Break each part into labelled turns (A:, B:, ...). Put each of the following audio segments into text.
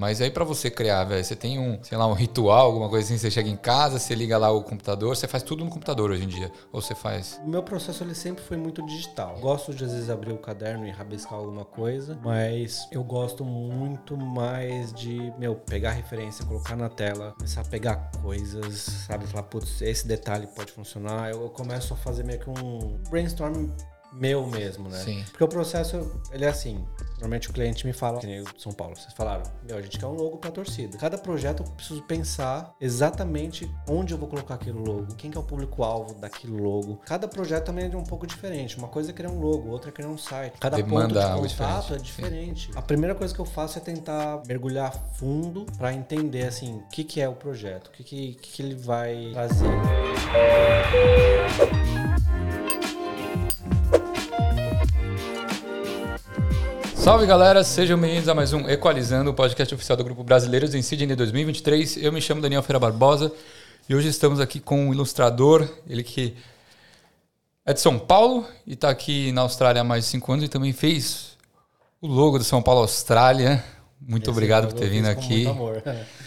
A: Mas aí para você criar, velho, você tem um, sei lá, um ritual, alguma coisa assim, você chega em casa, você liga lá o computador, você faz tudo no computador hoje em dia. Ou você faz.
B: O meu processo ele sempre foi muito digital. Gosto de às vezes abrir o caderno e rabiscar alguma coisa, mas eu gosto muito mais de, meu, pegar referência, colocar na tela, começar a pegar coisas, sabe? Falar, putz, esse detalhe pode funcionar. Eu começo a fazer meio que um brainstorm meu mesmo, né?
A: Sim.
B: Porque o processo, ele é assim. Normalmente o cliente me fala, que nem o São Paulo, vocês falaram, meu, a gente quer um logo pra torcida. Cada projeto eu preciso pensar exatamente onde eu vou colocar aquele logo, quem que é o público-alvo daquele logo. Cada projeto também é um pouco diferente. Uma coisa é criar um logo, outra é criar um site. Cada
A: Demanda
B: ponto de contato
A: diferente.
B: é diferente. A primeira coisa que eu faço é tentar mergulhar fundo pra entender, assim, o que que é o projeto, o que que, que que ele vai trazer.
A: Salve galera, sejam bem-vindos a mais um Equalizando, o podcast oficial do Grupo Brasileiros em Sydney 2023. Eu me chamo Daniel Feira Barbosa e hoje estamos aqui com um ilustrador, ele que é de São Paulo e está aqui na Austrália há mais de cinco anos e também fez o logo do São Paulo Austrália. Muito
B: Esse
A: obrigado por ter vindo
B: com
A: aqui.
B: Muito amor.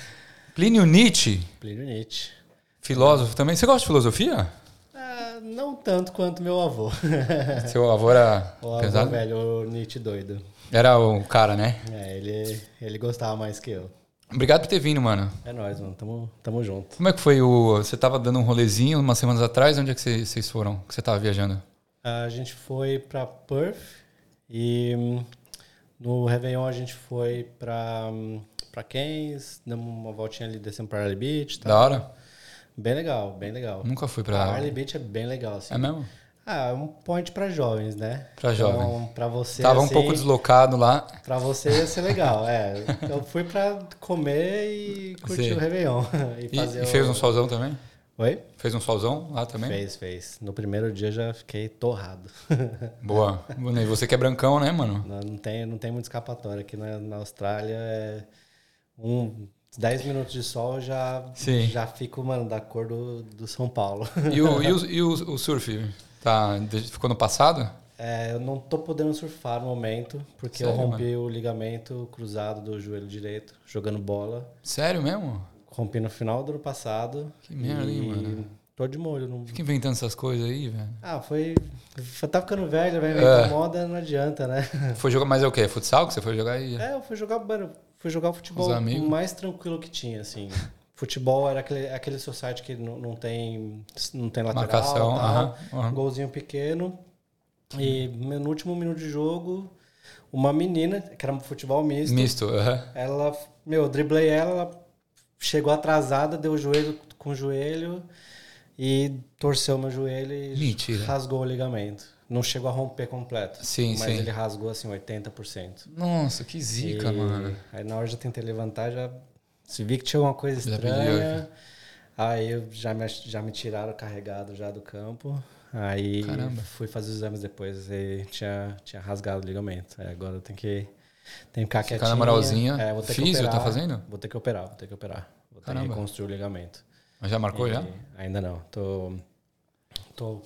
A: Plínio Nietzsche,
B: Plínio Nietzsche.
A: filósofo também. Você gosta de filosofia?
B: Ah, não tanto quanto meu avô.
A: Seu avô era
B: o avô
A: pesado?
B: velho, o Nietzsche doido.
A: Era o cara, né?
B: É, ele, ele gostava mais que eu.
A: Obrigado por ter vindo, mano.
B: É nóis, mano. Tamo, tamo junto.
A: Como é que foi o. Você tava dando um rolezinho umas semanas atrás? Onde é que vocês foram? Que você tava viajando?
B: A gente foi pra Perth e hum, no Réveillon a gente foi pra, hum, pra Cairns, damos uma voltinha ali descendo pra Arley Beach. Tá?
A: Da hora?
B: Bem legal, bem legal.
A: Nunca fui
B: A
A: pra.
B: Arley Beach é bem legal, assim.
A: É mesmo?
B: Ah, é um point pra jovens, né?
A: Pra
B: Então,
A: jovem.
B: pra você,
A: Tava um
B: assim,
A: pouco deslocado lá.
B: Pra você ia ser legal, é. Eu fui pra comer e curtir
A: Sim.
B: o Réveillon. E,
A: E,
B: fazer
A: e fez
B: o...
A: um solzão também?
B: Oi?
A: Fez um solzão lá também?
B: Fez, fez. No primeiro dia já fiquei torrado.
A: Boa. E você que é brancão, né, mano?
B: não, não tem, não tem muito escapatória. Aqui na, na Austrália é um 10 minutos de sol já,
A: Sim.
B: já fico, mano, da cor do, do São Paulo.
A: E o, e o, e o- o surf? Tá, ficou no passado?
B: É, eu não tô podendo surfar no momento, porque eu
A: Sério,
B: rompi o ligamento cruzado do joelho direito, jogando bola.
A: Sério mesmo?
B: Rompi no final do ano passado.
A: Que merda, hein, mano?
B: Tô de molho. Não...
A: Fica inventando essas coisas aí, velho.
B: Ah, foi. Tá ficando velho, vai inventar
A: É.
B: moda, não adianta, né?
A: Foi jogar, mas é o quê? Futsal que você foi jogar aí?
B: É, eu fui jogar, mano, fui jogar o futebol
A: amigos?
B: mais tranquilo que tinha, assim. Futebol era aquele, aquele society que não, não tem não tem lateral,
A: Marcação,
B: golzinho pequeno. E no último minuto de jogo, uma menina, que era um futebol misto,
A: Misto, aham.
B: ela, meu, eu driblei ela, ela chegou atrasada, deu o joelho com o joelho e torceu meu joelho e
A: Mentira.
B: rasgou o ligamento. Não chegou a romper completo.
A: Sim,
B: mas
A: sim.
B: ele rasgou assim 80%.
A: Nossa, que zica,
B: E
A: mano.
B: Aí na hora já tentei levantar, já se vi que tinha alguma coisa
A: Já
B: estranha. Aí eu já me, já me tiraram carregado já do campo. Aí
A: Caramba.
B: fui fazer os exames depois e tinha, tinha rasgado o ligamento. Aí agora eu tenho que, tenho que ficar
A: Ficar
B: quietinho.
A: na moralzinha.
B: É, vou ter que
A: Físio, tá
B: operar.
A: fazendo?
B: Vou ter que operar, vou ter que operar. Vou ter
A: Caramba.
B: que reconstruir o ligamento.
A: Mas já marcou já?
B: E Ainda não. Tô, tô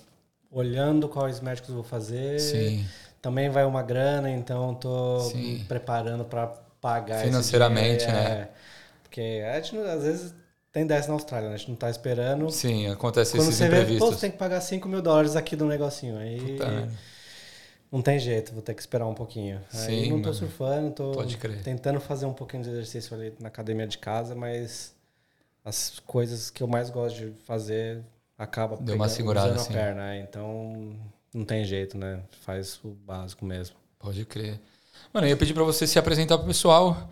B: olhando quais médicos eu vou fazer.
A: Sim.
B: Também vai uma grana, então tô
A: Sim.
B: me preparando para pagar esse
A: Financeiramente,
B: dinheiro,
A: né?
B: é. Porque a gente, às vezes tem dessa na Austrália, né? A gente não tá esperando.
A: Sim, acontece
B: Quando
A: esses
B: você vê, pô,
A: imprevistos.
B: você tem que pagar 5 mil dólares aqui do negocinho. Aí
A: Puta merda.
B: não tem jeito, vou ter que esperar um pouquinho. Aí
A: Sim,
B: não tô
A: mano.
B: surfando, tô tentando fazer um pouquinho de exercício ali na academia de casa, mas as coisas que eu mais gosto de fazer acaba
A: Deu uma
B: pegando-
A: segurada,
B: usando
A: assim.
B: a perna, né? então não tem jeito, né? Faz o básico mesmo.
A: Pode crer. Mano, eu ia pedir pra você se apresentar pro pessoal.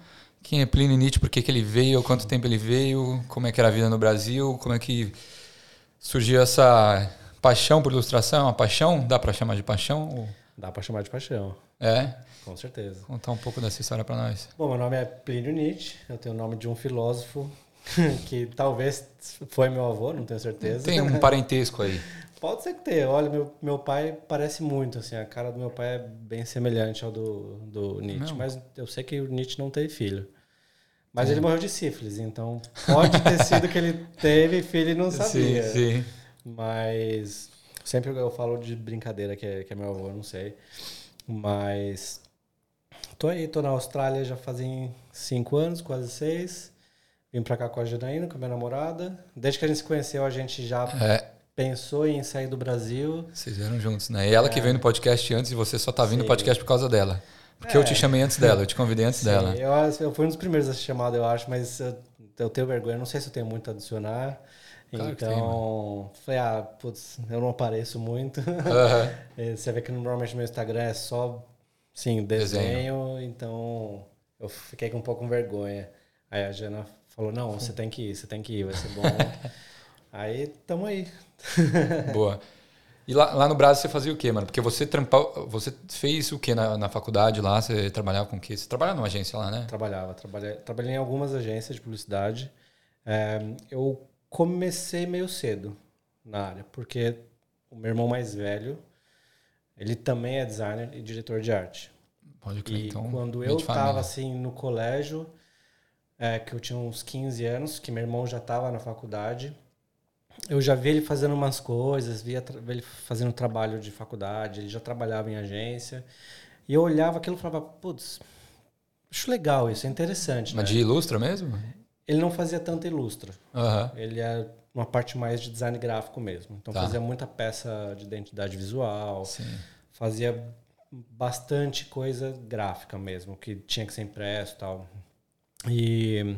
A: Quem é Plínio Nietzsche, por que, que ele veio, quanto tempo ele veio, como é que era a vida no Brasil, como é que surgiu essa paixão por ilustração, uma paixão? Dá pra chamar de paixão? Ou-
B: Dá pra chamar de paixão,
A: É?
B: com certeza.
A: Contar um pouco dessa história pra nós.
B: Bom, meu nome é Plínio Nietzsche, eu tenho o nome de um filósofo que talvez foi meu avô, não tenho certeza.
A: Tem um parentesco aí.
B: Pode ser que tenha. Olha, meu, meu pai parece muito, assim, a cara do meu pai é bem semelhante ao do, do Nietzsche,
A: Não.
B: mas eu sei que o Nietzsche não teve filho. Mas ele morreu de sífilis, então pode ter sido que ele teve filho e não sabia.
A: Sim, sim.
B: Mas sempre eu falo de brincadeira que é, que é meu avô, eu não sei. Mas Tô aí, tô na Austrália já fazem cinco anos, quase seis. Vim pra cá com a Janaína, com a minha namorada. Desde que a gente se conheceu, a gente já
A: É,
B: pensou em sair do Brasil.
A: vocês vieram juntos, né? E ela que veio no podcast antes e você só tá vindo no podcast por causa dela. Porque eu te
B: É.
A: chamei antes dela, eu te convidei antes
B: Sim,
A: dela.
B: Eu, eu fui um dos primeiros a ser chamado, eu acho, mas eu, eu tenho vergonha. Não sei se eu tenho muito a adicionar.
A: Claro
B: então, falei, ah, putz, eu não apareço muito. É, Você vê que normalmente meu Instagram é só, sim, desenho, então eu fiquei com um pouco com vergonha. Aí a Jana falou, não, você tem que ir, você tem que ir, vai ser bom. aí, tamo aí.
A: Boa. E lá, lá no Brasil você fazia o quê, mano? Porque você trampou, você fez o quê na, na faculdade lá? Você trabalhava com o quê? Você trabalhava numa agência lá, né?
B: Trabalhava, trabalhei, trabalhei em algumas agências de publicidade. É, eu comecei meio cedo na área, porque o meu irmão mais velho, ele também é designer e diretor de arte.
A: Pode crer.
B: E
A: então,
B: quando eu estava assim no colégio, é, que eu tinha uns 15 anos, que meu irmão já estava na faculdade, eu já vi ele fazendo umas coisas, via ele fazendo trabalho de faculdade, ele já trabalhava em agência, e eu olhava aquilo e falava, putz, acho legal isso, é interessante.
A: Mas
B: né?
A: de ilustra mesmo?
B: Ele não fazia tanta ilustra,
A: Aham.
B: ele é uma parte mais de design gráfico mesmo, então
A: Tá.
B: fazia muita peça de identidade visual,
A: Sim.
B: fazia bastante coisa gráfica mesmo, que tinha que ser impresso e tal. E,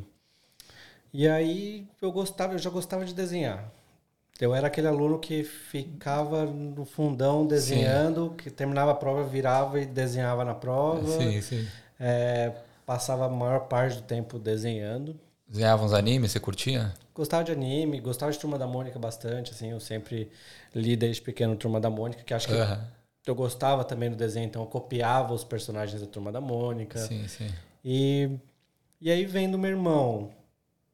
B: e aí eu gostava, eu já gostava de desenhar. Eu era aquele aluno que ficava no fundão desenhando, que terminava a prova, virava e desenhava na prova.
A: Sim, sim.
B: É, passava a maior parte do tempo desenhando.
A: Desenhava uns animes, você curtia?
B: Gostava de anime, gostava de Turma da Mônica bastante, assim, eu sempre li desde pequeno Turma da Mônica, que acho que
A: Aham.
B: eu gostava também do desenho, então eu copiava os personagens da Turma da Mônica.
A: Sim, sim.
B: E, e aí vendo meu irmão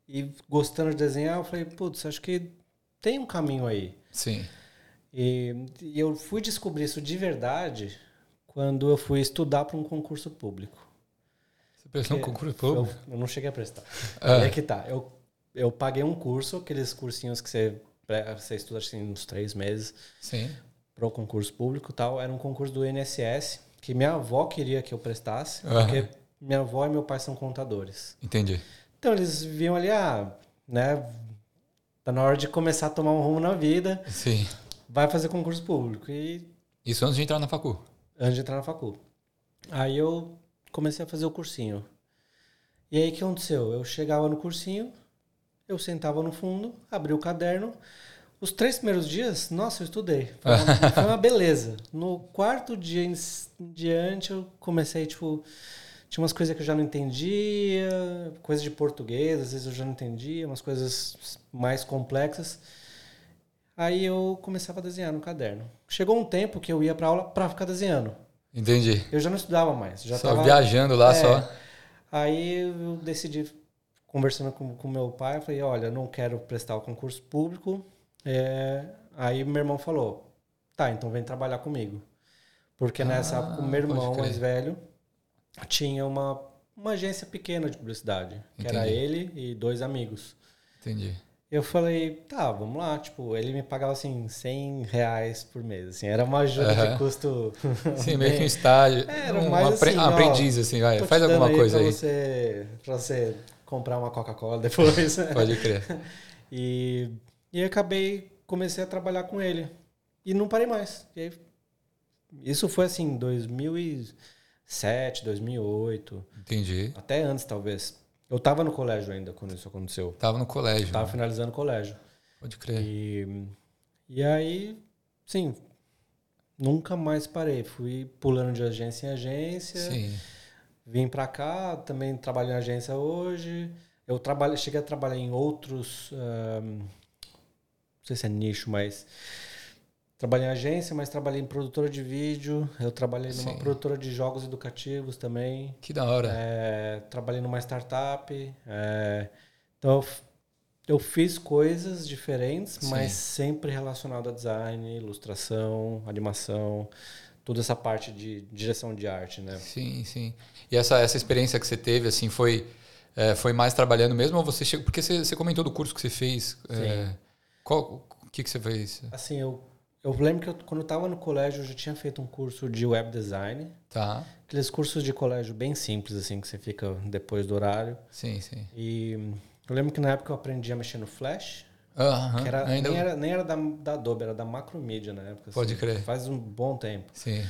B: e gostando de desenhar, eu falei, putz, acho que tem um caminho aí.
A: Sim.
B: E, e eu fui descobrir isso de verdade quando eu fui estudar para um concurso público.
A: Você prestou um concurso
B: Eu,
A: público?
B: eu não cheguei a prestar.
A: Ah.
B: É que tá. Eu, eu paguei um curso, aqueles cursinhos que você, você estuda assim, uns três meses
A: Sim.
B: para o concurso público e tal. Era um concurso do INSS que minha avó queria que eu prestasse,
A: Aham.
B: porque minha avó e meu pai são contadores.
A: Entendi.
B: Então eles viam ali, ah, né? Tá na hora de começar a tomar um rumo na vida,
A: Sim.
B: vai fazer concurso público. E
A: Isso antes de entrar na facu.
B: antes de entrar na facul. Aí eu comecei a fazer o cursinho. E aí o que aconteceu? Eu chegava no cursinho, eu sentava no fundo, abria o caderno. Os três primeiros dias, nossa, eu estudei. Foi uma, foi uma beleza. No quarto dia em diante, eu comecei, tipo. Tinha umas coisas que eu já não entendia, coisas de português, às vezes eu já não entendia, umas coisas mais complexas. Aí eu começava a desenhar no caderno. Chegou um tempo que eu ia para aula para ficar desenhando.
A: Entendi.
B: Eu já não estudava mais. Já
A: só
B: tava...
A: viajando lá,
B: É.
A: só.
B: Aí eu decidi, conversando com, com meu pai, eu falei, olha, não quero prestar o concurso público. É, Aí meu irmão falou, tá, então vem trabalhar comigo. Porque nessa
A: Ah,
B: época o meu irmão mais velho tinha uma, uma agência pequena de publicidade. Que era
A: Entendi.
B: ele e dois amigos.
A: Entendi.
B: Eu falei, tá, vamos lá. Tipo, ele me pagava assim 100 reais por mês. Assim, era uma ajuda de custo.
A: Sim, meio que um estágio.
B: Era
A: um
B: mais
A: apre-
B: assim, ó,
A: aprendiz, assim, vai. Faz alguma coisa
B: pra
A: aí.
B: Você, pra você comprar uma Coca-Cola depois.
A: Pode crer.
B: e, e acabei, comecei a trabalhar com ele. E não parei mais. E aí, isso foi assim, em 2007, 2008,
A: Entendi.
B: até antes talvez. Eu tava no colégio ainda quando isso aconteceu.
A: Tava no colégio.
B: Tava
A: né?
B: finalizando o colégio.
A: Pode crer.
B: E, e aí, sim, nunca mais parei. Fui pulando de agência em agência.
A: Sim.
B: Vim pra cá, também trabalho em agência hoje. Eu trabalho, cheguei a trabalhar em outros. ahm, não sei se é nicho, mas. Trabalhei em agência, mas trabalhei em produtora de vídeo. Eu trabalhei numa
A: Sim.
B: produtora de jogos educativos também.
A: Que da hora.
B: É, trabalhei numa startup. é, então, eu fiz coisas diferentes,
A: Sim.
B: mas sempre relacionado a design, ilustração, animação, toda essa parte de direção de arte, né?
A: Sim, sim. E essa, essa experiência que você teve, assim, foi, é, foi mais trabalhando mesmo ou você chegou... Porque você, você comentou do curso que você fez. é, qual, o que, que você fez?
B: Assim, eu, Eu lembro que eu, quando eu tava no colégio, eu já tinha feito um curso de web design.
A: Tá.
B: Aqueles cursos de colégio bem simples, assim, que você fica depois do horário.
A: Sim, sim.
B: E eu lembro que na época eu aprendi a mexer no Flash.
A: Aham.
B: Que era,
A: Ainda...
B: nem, era, nem era da, da Adobe, era da Macromedia na época. assim.
A: Pode crer.
B: Faz um bom tempo.
A: Sim,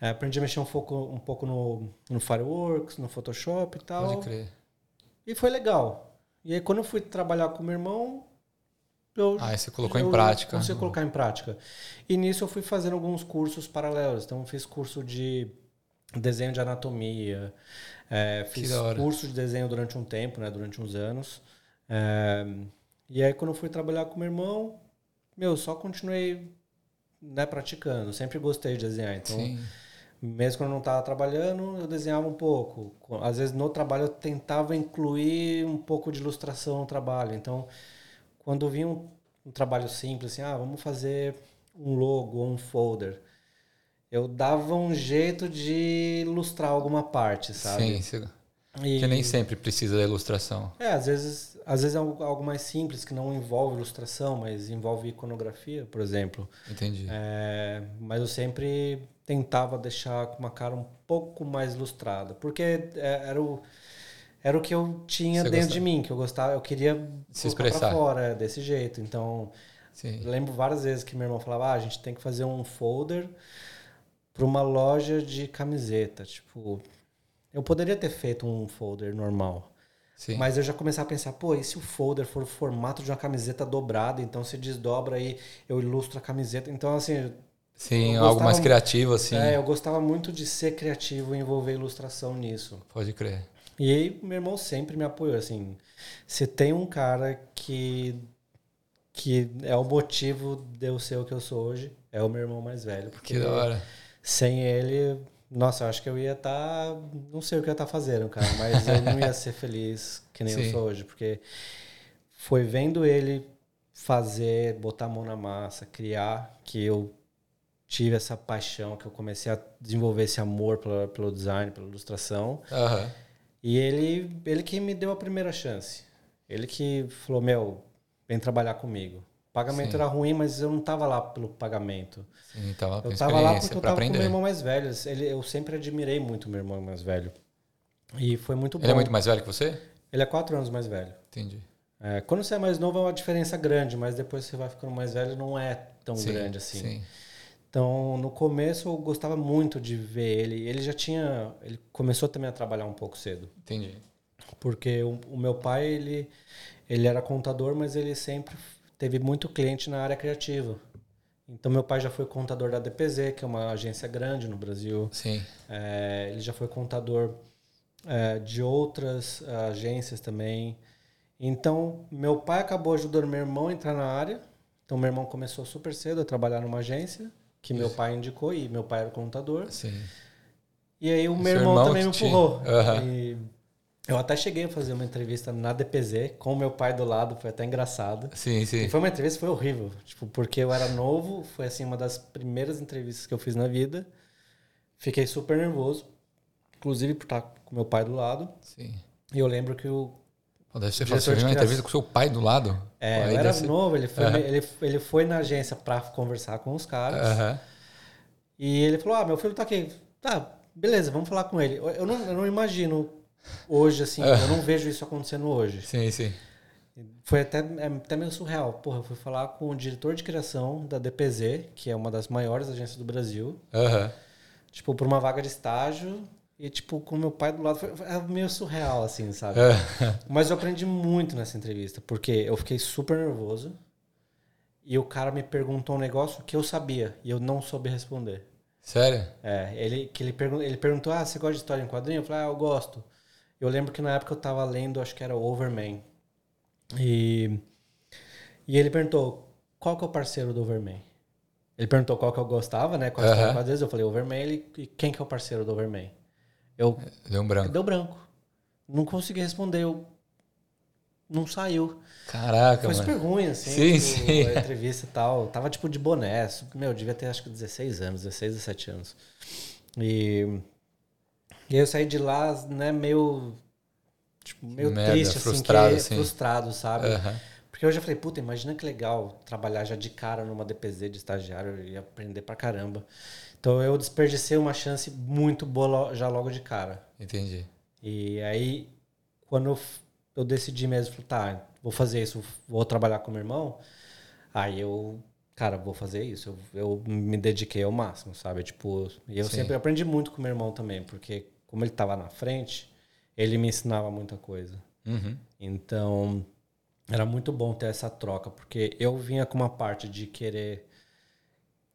B: É, aprendi a mexer um pouco, um pouco no, no Fireworks, no Photoshop e tal.
A: pode crer.
B: E foi legal. E aí, quando eu fui trabalhar com meu irmão, eu,
A: Ah, você colocou em
B: eu
A: prática.
B: Consegui colocar em prática. E nisso eu fui fazendo alguns cursos paralelos. Então, eu fiz curso de desenho de anatomia, é, fiz curso de desenho durante um tempo, né, durante uns anos. É, e aí, quando eu fui trabalhar com meu irmão, meu, só continuei né, praticando. Sempre gostei de desenhar. Então,
A: Sim.
B: mesmo quando eu não estava trabalhando, eu desenhava um pouco. Às vezes no trabalho eu tentava incluir um pouco de ilustração no trabalho. Então, quando vinha um, um trabalho simples, assim, ah, vamos fazer um logo ou um folder, eu dava um jeito de ilustrar alguma parte, sabe?
A: Sim, você-
B: E-
A: que nem sempre precisa da ilustração.
B: É, às vezes, às vezes é algo algo mais simples que não envolve ilustração, mas envolve iconografia, por exemplo.
A: Entendi.
B: É, mas eu sempre tentava deixar com uma cara um pouco mais ilustrada, porque é, era o, era o que eu tinha
A: Você
B: dentro
A: gostava.
B: de mim, que eu gostava, eu queria
A: Se expressar.
B: fora, desse jeito. Então, lembro várias vezes que meu irmão falava, ah, a gente tem que fazer um folder para uma loja de camiseta, tipo, eu poderia ter feito um folder normal.
A: Sim.
B: Mas eu já comecei a pensar, pô, e se o folder for o formato de uma camiseta dobrada, então se desdobra aí, eu ilustro a camiseta. Então, assim,
A: Sim,
B: eu
A: algo
B: gostava
A: mais criativo, assim.
B: é, eu gostava muito de ser criativo e envolver ilustração nisso.
A: Pode crer.
B: E aí, meu irmão sempre me apoiou, assim, se tem um cara que que é o motivo de eu ser o que eu sou hoje, é o meu irmão mais velho. Porque
A: Que da hora.
B: sem ele, nossa, eu acho que eu ia estar, não sei o que eu ia estar fazendo, cara, mas eu não ia ser feliz que nem
A: Sim.
B: eu sou hoje, porque foi vendo ele fazer, botar a mão na massa, criar, que eu tive essa paixão, que eu comecei a desenvolver esse amor pela, pelo design, pela ilustração.
A: Aham.
B: E ele, ele que me deu a primeira chance. Ele que falou, meu, vem trabalhar comigo. O pagamento
A: Sim.
B: era ruim, mas eu não estava lá pelo pagamento.
A: Sim, tava
B: Eu tava lá porque eu com meu irmão mais velho. Ele, eu sempre admirei muito meu irmão mais velho. E foi muito bom.
A: Ele é muito mais velho que você?
B: Ele é quatro anos mais velho.
A: Entendi.
B: É, quando você é mais novo é uma diferença grande, mas depois você vai ficando mais velho não é tão
A: Sim,
B: grande assim.
A: Sim.
B: Então, no começo eu gostava muito de ver ele. Ele já tinha, ele começou também a trabalhar um pouco cedo,
A: Entendi.
B: porque o, o meu pai ele ele era contador, mas ele sempre teve muito cliente na área criativa. Então, meu pai já foi contador da DPZ, que é uma agência grande no Brasil.
A: Sim.
B: É, ele já foi contador é, de outras é, agências também. Então, meu pai acabou ajudando meu irmão a entrar na área. Então, meu irmão começou super cedo a trabalhar numa agência que meu pai indicou e meu pai era contador.
A: Sim.
B: E aí o
A: E
B: meu irmão,
A: irmão
B: também me
A: te-
B: empurrou.
A: Aham.
B: E eu até cheguei a fazer uma entrevista na DPZ com meu pai do lado, foi até engraçado.
A: Sim,
B: E
A: sim.
B: foi uma entrevista foi horrível, tipo, porque eu era novo, foi assim uma das primeiras entrevistas que eu fiz na vida. Fiquei super nervoso, inclusive por estar com meu pai do lado.
A: Sim.
B: E eu lembro que o
A: Deve ser fácil. Você uma entrevista com seu pai do lado?
B: é,
A: Aí
B: eu era
A: ser-
B: novo, ele foi,
A: Aham.
B: ele, ele foi na agência para conversar com os caras.
A: Aham.
B: E ele falou: "Ah, meu filho tá aqui. Tá, beleza, vamos falar com ele". Eu- não, eu não imagino hoje assim, eu não vejo isso acontecendo hoje.
A: Sim, sim.
B: Foi até, é até meio surreal. Porra, eu fui falar com o diretor de criação da DPZ, que é uma das maiores agências do Brasil,
A: Aham.
B: tipo, por uma vaga de estágio. E, tipo, com meu pai do lado, foi, foi meio surreal, assim, sabe?
A: Aham.
B: Mas eu aprendi muito nessa entrevista, porque eu fiquei super nervoso e o cara me perguntou um negócio que eu sabia e eu não soube responder.
A: Sério?
B: É, ele, que ele, pergun ele perguntou, ah, você gosta de história em quadrinho? Eu falei, ah, eu gosto. Eu lembro que na época eu tava lendo, acho que era Overman. E, e ele perguntou, qual que é o parceiro do Overman? Ele perguntou qual que eu gostava, né? Qual
A: Aham.
B: uhum. quadrinhos, eu falei Overman, ele, e quem que é o parceiro do Overman? Eu,
A: Deu um branco.
B: deu branco. Não consegui responder, eu, não saiu.
A: Caraca,
B: Foi
A: mano.
B: super ruim, assim,
A: Sim,
B: tipo,
A: sim.
B: a entrevista e tal. Tava tipo de boné. Meu, devia ter acho que 16 anos, 16, 17 anos. E, e aí eu saí de lá, né, meio. Tipo, meio
A: Merda,
B: triste,
A: frustrado,
B: assim, que,
A: assim.
B: frustrado, sabe? Porque Porque eu já falei, puta, imagina que legal trabalhar já de cara numa DPZ de estagiário e aprender pra caramba. Então eu desperdicei uma chance muito boa já logo de cara.
A: Entendi.
B: E aí, quando eu, decidi mesmo, tá, vou fazer isso, vou trabalhar com meu irmão, aí eu, cara, vou fazer isso. Eu, eu me dediquei ao máximo, sabe? Tipo, e eu Sim. sempre aprendi muito com meu irmão também, porque como ele estava na frente, ele me ensinava muita coisa.
A: Uhum.
B: Então, era muito bom ter essa troca, porque eu vinha com uma parte de querer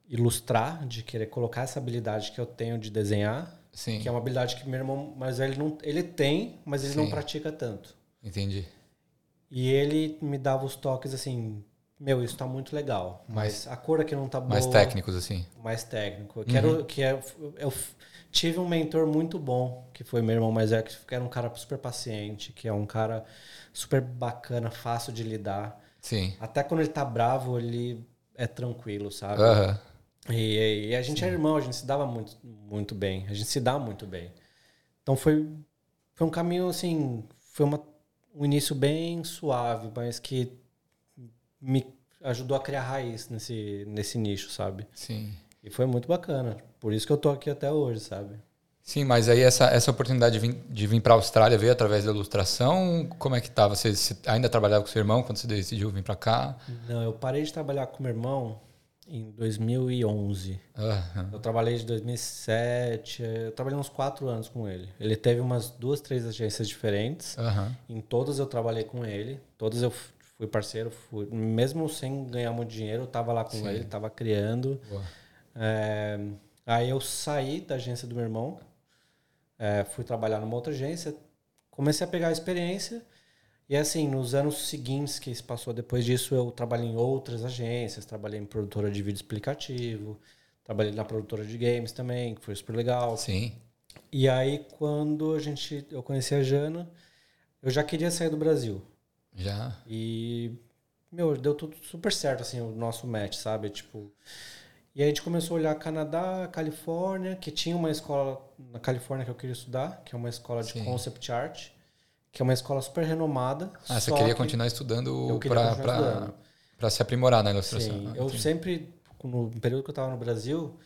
B: ilustrar, de querer colocar essa habilidade que eu tenho de desenhar,
A: Sim.
B: que é uma habilidade que meu irmão, mas ele não, ele tem, mas ele Sim. não pratica tanto.
A: Entendi.
B: E ele me dava os toques assim, meu, isso tá muito legal, mas a cor aqui não tá boa.
A: Mais técnicos assim.
B: Mais técnico. Eu uhum. quero que é, eu tive um mentor muito bom, que foi meu irmão mais velho, que era um cara super paciente, que é um cara super bacana, fácil de lidar.
A: Sim.
B: Até quando ele tá bravo, ele é tranquilo, sabe?
A: Uhum.
B: E, e, a gente Sim. é irmão, a gente se dava muito, muito bem. A gente se dá muito bem. Então foi, foi um caminho, assim, foi uma, um início bem suave, mas que me ajudou a criar raiz nesse, nesse nicho, sabe?
A: Sim.
B: E foi muito bacana. Por isso que eu tô aqui até hoje, sabe?
A: Sim, mas aí essa, essa oportunidade de vir, de vir para a Austrália veio através da ilustração? Como é que estava? Você, você, ainda trabalhava com seu irmão quando você decidiu vir para cá?
B: Não, eu parei de trabalhar com meu irmão em 2011.
A: Uhum.
B: Eu trabalhei de 2007, eu trabalhei uns quatro anos com ele. Ele teve umas duas, três agências diferentes.
A: Uhum.
B: Em todas eu trabalhei com ele. Todas eu fui parceiro, fui, mesmo sem ganhar muito dinheiro, eu estava lá com Sim. ele, estava criando. É, aí eu saí da agência do meu irmão, é, fui trabalhar numa outra agência, comecei a pegar a experiência. E assim, nos anos seguintes que se passou depois disso, eu trabalhei em outras agências, trabalhei em produtora de vídeo explicativo, trabalhei na produtora de games também, que foi super legal.
A: Sim.
B: E aí, quando a gente, eu conheci a Jana, eu já queria sair do Brasil.
A: Já.
B: E, meu, deu tudo super certo, assim, o nosso match, sabe? Tipo. E aí a gente começou a olhar Canadá, Califórnia, que tinha uma escola na Califórnia que eu queria estudar, que é uma escola de Sim. concept art, que é uma escola super renomada.
A: Ah, você queria continuar estudando para se aprimorar na ilustração.
B: Sim, ah, eu sempre, no período que eu estava no Brasil,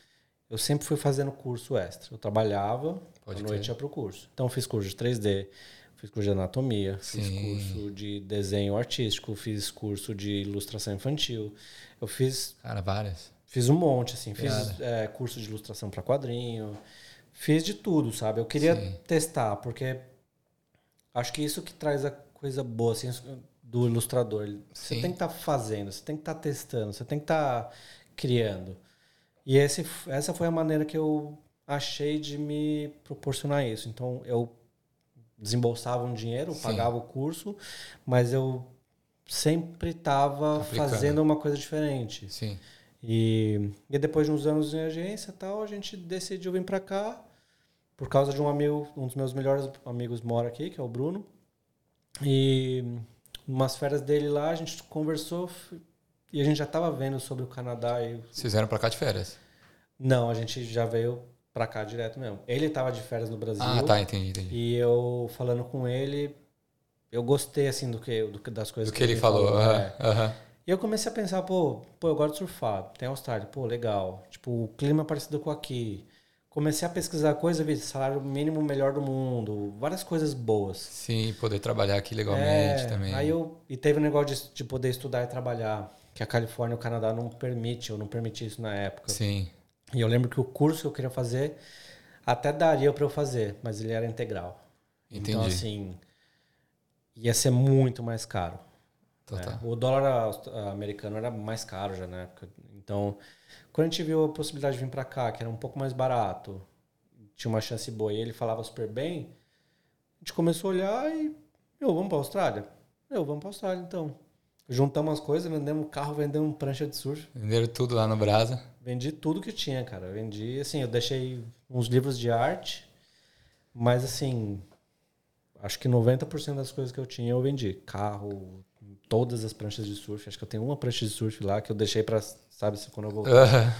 B: eu sempre fui fazendo curso extra. Eu trabalhava, Pode à noite ia para o curso. Então eu fiz curso de 3D, Fiz curso de anatomia, Sim. fiz curso de desenho artístico, fiz curso de ilustração infantil. Eu fiz.
A: Cara, várias.
B: Fiz um monte, assim. Fiz é, curso de ilustração para quadrinho. Fiz de tudo, sabe? Eu queria Sim. testar, porque acho que isso que traz a coisa boa, assim, do ilustrador. Você Sim. tem que estar tá fazendo, você tem que estar tá testando, você tem que estar tá criando. E esse, essa foi a maneira que eu achei de me proporcionar isso. Então, eu desembolsava um dinheiro, Sim. pagava o curso, mas eu sempre estava fazendo uma coisa diferente.
A: Sim.
B: E, e depois de uns anos em agência tal, a gente decidiu vir para cá por causa de um amigo, um dos meus melhores amigos mora aqui, que é o Bruno. E umas férias dele lá, a gente conversou e a gente já estava vendo sobre o Canadá. E...
A: Vocês vieram para cá de férias?
B: Não, a gente já veio pra cá direto mesmo. Ele tava de férias no Brasil.
A: Ah, tá, entendi, entendi.
B: E eu falando com ele, eu gostei assim do que, do, das coisas
A: do que, que ele, ele falou. falou -huh, uh -huh.
B: E eu comecei a pensar, pô, pô, eu gosto de surfar, tem Austrália, pô, legal. Tipo, o clima é parecido com aqui. Comecei a pesquisar coisas, vi salário mínimo melhor do mundo, várias coisas boas.
A: Sim, poder trabalhar aqui legalmente
B: é,
A: também.
B: Aí eu e teve o um negócio de, de poder estudar e trabalhar, que a Califórnia e o Canadá não permite, eu não permiti isso na época.
A: Sim.
B: E eu lembro que o curso que eu queria fazer até daria para eu fazer, mas ele era integral. Entendi. Então, assim, ia ser muito mais caro. Né? O dólar americano era mais caro já na época. Então, quando a gente viu a possibilidade de vir para cá, que era um pouco mais barato, tinha uma chance boa e ele falava super bem, a gente começou a olhar e, meu, vamos para a Austrália? Eu, vamos para a Austrália então. Juntamos as coisas, vendemos carro, vendemos prancha de surf.
A: Venderam tudo lá no Brasa?
B: Vendi tudo que tinha, cara. Vendi, assim, eu deixei uns livros de arte, mas assim, acho que 90% das coisas que eu tinha eu vendi. Carro, todas as pranchas de surf. Acho que eu tenho uma prancha de surf lá que eu deixei para, sabe, se quando eu voltar.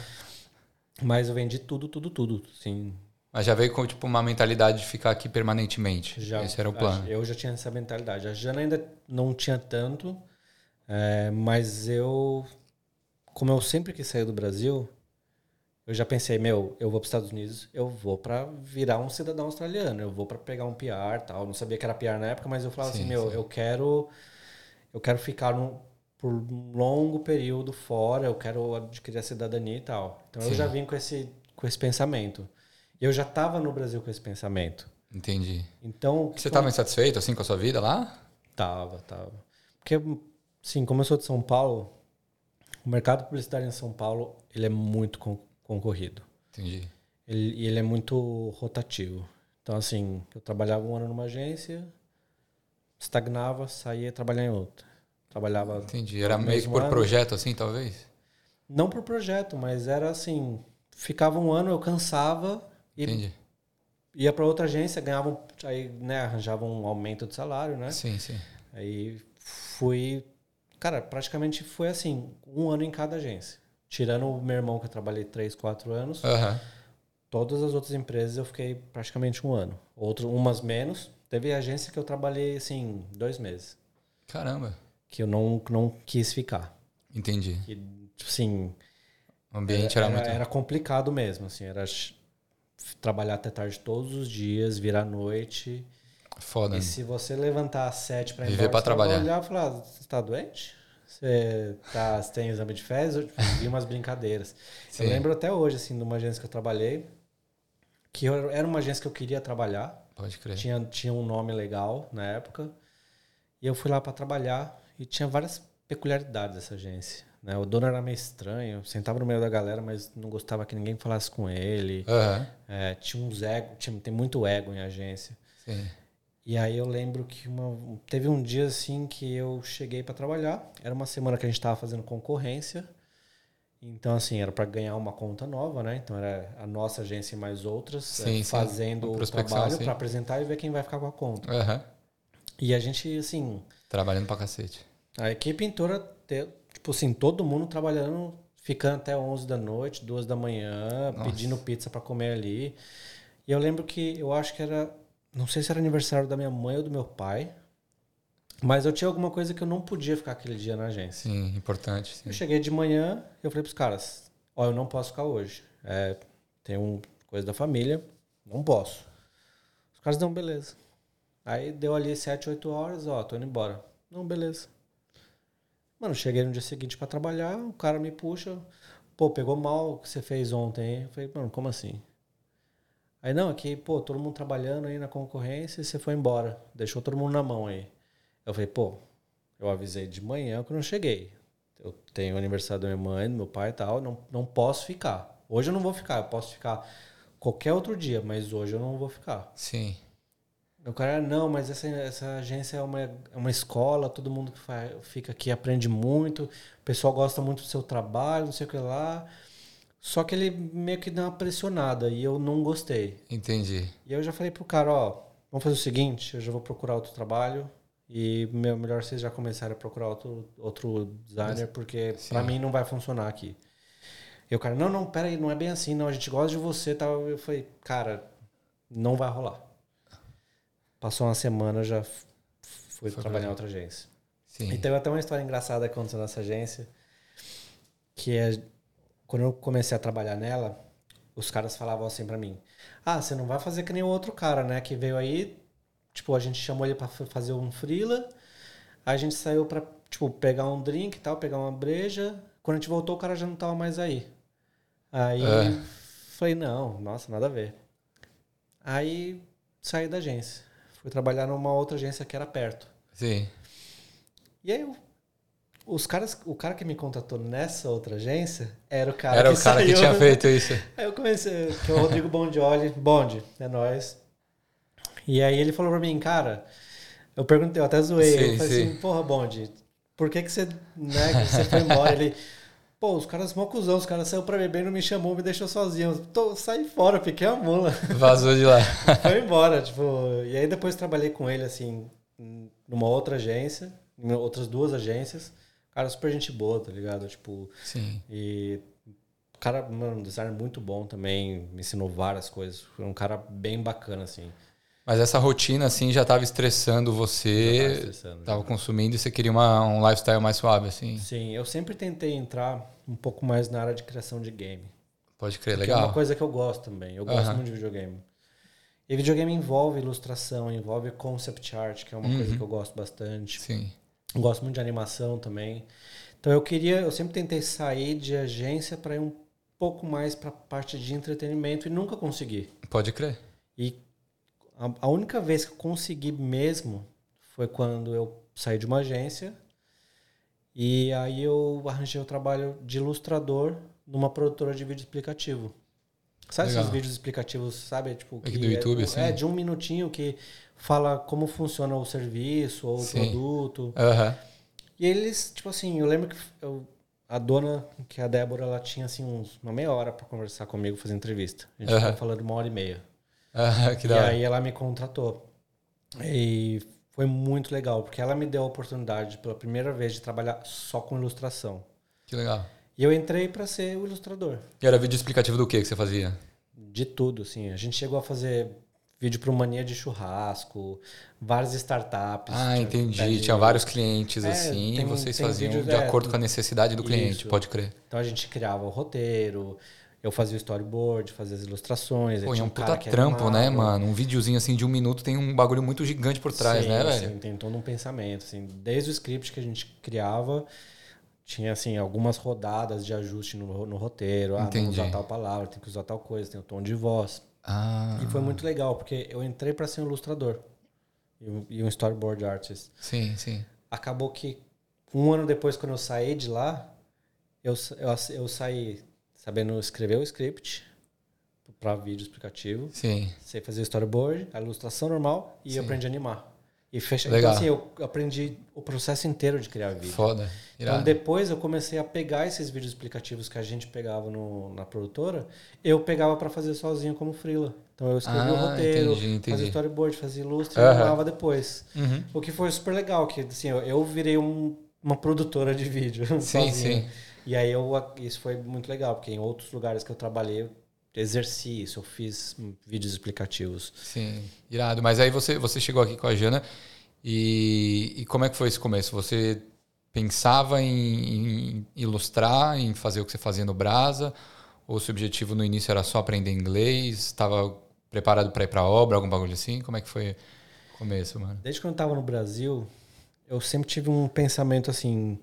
B: Mas eu vendi tudo, tudo, tudo, sim.
A: Mas já veio com tipo uma mentalidade de ficar aqui permanentemente. Já, Esse era o plano.
B: Eu já tinha essa mentalidade. A Jana ainda não tinha tanto, É, mas eu, como eu sempre quis sair do Brasil, eu já pensei, meu, eu vou para os Estados Unidos, eu vou para virar um cidadão australiano, eu vou para pegar um PR, tal. Eu não sabia que era PR na época, mas eu falava
A: Sim,
B: assim, meu,
A: sim.
B: eu quero, eu quero ficar num, por um longo período fora, eu quero adquirir a cidadania e tal. Então eu
A: Sim.
B: já vim com esse, com esse pensamento. E eu já estava no Brasil com esse pensamento.
A: Entendi.
B: Então
A: Você estava insatisfeito assim com a sua vida lá?
B: Tava, tava. Porque, sim, como eu sou de São Paulo, o mercado publicitário em São Paulo, ele é muito con- concorrido.
A: Entendi.
B: Ele, e ele é muito rotativo. Então, assim, eu trabalhava um ano numa agência, estagnava, saía trabalhar em outra. Trabalhava
A: Entendi. Era meio que por
B: ano.
A: projeto assim, talvez?
B: Não por projeto, mas era assim, ficava um ano, eu cansava e
A: Entendi.
B: ia para outra agência, ganhava, um- aí, né, arranjava um aumento de salário, né?
A: Sim, sim.
B: Aí fui. Cara, praticamente foi assim, um ano em cada agência. Tirando o meu irmão, que eu trabalhei 3, 4 anos,
A: Aham.
B: todas as outras empresas eu fiquei praticamente um ano. Outro, umas menos. Teve agência que eu trabalhei, assim, dois meses.
A: Caramba.
B: Que eu não, não quis ficar.
A: Entendi.
B: Que, tipo assim,
A: O ambiente era,
B: era,
A: muito.
B: era complicado mesmo, assim. Era trabalhar até tarde todos os dias, virar à noite.
A: Foda.
B: E se você levantar às sete para ir
A: Viver
B: embora,
A: pra trabalhar.
B: olhar e falar, você tá doente? Você, tá, você tem exame de fezes? Eu tipo, vi umas brincadeiras.
A: Sim.
B: Eu lembro até hoje, assim, de uma agência que eu trabalhei, que eu- era uma agência que eu queria trabalhar,
A: Pode crer.
B: tinha, tinha um nome legal na época, e eu fui lá para trabalhar e tinha várias peculiaridades dessa agência. Né? O dono era meio estranho, sentava no meio da galera, mas não gostava que ninguém falasse com ele.
A: Aham.
B: É, tinha uns ego, tinha, tem muito ego em agência.
A: Sim.
B: E aí eu lembro que uma, teve um dia assim que eu cheguei para trabalhar. Era uma semana que a gente estava fazendo concorrência. Então, assim, era para ganhar uma conta nova, né? Então era a nossa agência e mais outras
A: Sim,
B: eh,
A: sim.
B: fazendo
A: Uma
B: o trabalho
A: sim.
B: para apresentar e ver quem vai ficar com a conta.
A: Aham.
B: E a gente, assim,
A: Trabalhando pra cacete.
B: A equipe inteira, te- tipo assim, todo mundo trabalhando, ficando até 11 da noite, 2 da manhã,
A: Nossa.
B: pedindo pizza para comer ali. E eu lembro que eu acho que era, não sei se era aniversário da minha mãe ou do meu pai, mas eu tinha alguma coisa que eu não podia ficar aquele dia na agência.
A: Sim, importante. Sim.
B: Eu cheguei de manhã, eu falei pros caras, ó, eu não posso ficar hoje. É, tem um coisa da família, não posso. Os caras não, beleza. Aí deu ali 7, 8 horas, ó, tô indo embora. Não, beleza. Mano, cheguei no dia seguinte pra trabalhar, o cara me puxa, pô, pegou mal o que você fez ontem. hein? Eu falei, mano, como assim? Aí não, aqui, pô, todo mundo trabalhando aí na concorrência e você foi embora. Deixou todo mundo na mão aí. Eu falei, pô, eu avisei de manhã que eu não cheguei. Eu tenho o aniversário da minha mãe, do meu pai e tal, não, não posso ficar. Hoje eu não vou ficar, eu posso ficar qualquer outro dia, mas hoje eu não vou ficar.
A: Sim.
B: O cara, não, mas essa, essa agência é uma, é uma escola, todo mundo que fica aqui aprende muito, o pessoal gosta muito do seu trabalho, não sei o que lá. Só que ele meio que deu uma pressionada e eu não gostei.
A: Entendi.
B: E eu já falei pro cara, ó, vamos fazer o seguinte, eu já vou procurar outro trabalho e meu, melhor vocês já começarem a procurar outro, outro designer, porque
A: Sim.
B: pra mim não vai funcionar aqui. E o cara, não, não, pera aí, não é bem assim, não, a gente gosta de você tal. Eu falei, cara, não vai rolar. Passou uma semana, já fui
A: Foi
B: trabalhar em outra agência.
A: Sim.
B: E teve até uma história engraçada que aconteceu nessa agência, que é quando eu comecei a trabalhar nela, os caras falavam assim pra mim: "Ah, você não vai fazer que nem o outro cara, né, que veio aí, tipo, a gente chamou ele pra fa- fazer um freela, aí a gente saiu pra, tipo, pegar um drink e tal, pegar uma breja, quando a gente voltou o cara já não tava mais aí". Aí
A: É.
B: falei: "Não, nossa, nada a ver". Aí saí da agência. Fui trabalhar numa outra agência que era perto.
A: Sim.
B: E aí, eu- os caras, o cara que me contratou nessa outra agência era o cara
A: Era
B: que
A: o cara que
B: saiu.
A: tinha feito isso.
B: Aí eu comecei, que é o Rodrigo Bondioli, Bonde, é nóis. E aí ele falou pra mim, cara, eu perguntei, eu até zoei,
A: Sim,
B: eu falei
A: sim.
B: assim, porra, Bonde, por que que você, né, que você foi embora? Ele, pô, os caras mó cuzão, os caras saíram pra beber, não me chamou, me deixou sozinho. Tô, saí fora, piquei a mula.
A: Vazou de lá.
B: Foi embora, tipo. E aí depois trabalhei com ele, assim, numa outra agência, em outras duas agências. Cara, super gente boa, tá ligado? Tipo,
A: Sim.
B: e. O cara, mano, um designer muito bom também, me ensinou várias coisas. Foi um cara bem bacana, assim.
A: Mas essa rotina, assim, já estava estressando você, estava consumindo e você queria uma, um lifestyle mais suave, assim.
B: Sim, eu sempre tentei entrar um pouco mais na área de criação de game.
A: Pode crer,
B: Que é uma
A: legal.
B: coisa que eu gosto também. Eu gosto muito de videogame. E videogame envolve ilustração, envolve concept art, que é uma coisa
A: Uhum.
B: que eu gosto bastante.
A: Sim,
B: Eu gosto muito de animação também. Então eu queria, eu sempre tentei sair de agência para ir um pouco mais para a parte de entretenimento e nunca consegui.
A: pode crer.
B: E a, a única vez que eu consegui mesmo foi quando eu saí de uma agência e aí eu arranjei o trabalho de ilustrador numa produtora de vídeo explicativo. Sabe
A: Legal.
B: esses vídeos explicativos, sabe? Tipo,
A: Aqui
B: que
A: do YouTube,
B: é,
A: assim?
B: É, de um minutinho que fala como funciona o serviço ou o
A: Sim.
B: produto.
A: Aham.
B: E eles, tipo assim, eu lembro que eu- a dona, que é a Débora, ela tinha assim uns, uma meia hora para conversar comigo, fazer entrevista. A gente ficou falando uma hora e meia.
A: Ah, que
B: e
A: hora.
B: aí ela me contratou. E foi muito legal, porque ela me deu a oportunidade pela primeira vez de trabalhar só com ilustração.
A: Que legal.
B: E eu entrei para ser o ilustrador.
A: E era vídeo explicativo do que que você fazia?
B: De tudo, assim. A gente chegou a fazer vídeo para Mania de Churrasco, várias startups.
A: Ah, entendi.
B: pede-
A: Tinha vários clientes
B: É,
A: assim
B: tem-
A: e vocês faziam de
B: é,
A: acordo com a necessidade do cliente,
B: Isso.
A: pode crer.
B: Então a gente criava o roteiro, eu fazia o storyboard, fazia as ilustrações.
A: Pô, é um puta
B: que
A: trampo, né,
B: animava.
A: mano? Um videozinho assim de um minuto tem um bagulho muito gigante por trás,
B: Sim,
A: né,
B: sim,
A: velho?
B: tem todo um pensamento, assim, desde o script que a gente criava, tinha assim algumas rodadas de ajuste no, no roteiro, ah,
A: Entendi.
B: vamos usar tal palavra, tem que usar tal coisa, tem o tom de voz.
A: Ah,
B: E foi muito legal, porque eu entrei para ser um ilustrador e um- storyboard artist.
A: sim, sim.
B: Acabou que um ano depois, quando eu saí de lá, eu, eu, eu saí sabendo escrever o script para vídeo explicativo,
A: Sim.
B: sei fazer storyboard, a ilustração normal e
A: Sim.
B: aprendi a animar. E fecha...
A: Legal.
B: Então, assim, eu aprendi o processo inteiro de criar vídeo.
A: Foda.
B: Então,
A: Irado.
B: depois eu comecei a pegar esses vídeos explicativos que a gente pegava no, na produtora, eu pegava para fazer sozinho como freela. Então, eu escrevia o
A: Ah,
B: roteiro,
A: entendi, entendi.
B: fazia storyboard, fazia ilustre e animava depois.
A: Uhum.
B: O que foi super legal, que assim, eu, eu virei um- uma produtora de vídeo
A: Sim,
B: sozinho.
A: sim.
B: E aí eu, isso foi muito legal, porque em outros lugares que eu trabalhei, eu exerci isso, eu fiz vídeos explicativos.
A: Sim, irado. Mas aí você, você chegou aqui com a Jana e, e como é que foi esse começo? Você pensava em, em ilustrar, em fazer o que você fazia no Brasa? Ou seu objetivo no início era só aprender inglês? Estava preparado para ir para obra, algum bagulho assim? Como é que foi o começo, mano?
B: Desde quando eu estava no Brasil, eu sempre tive um pensamento assim,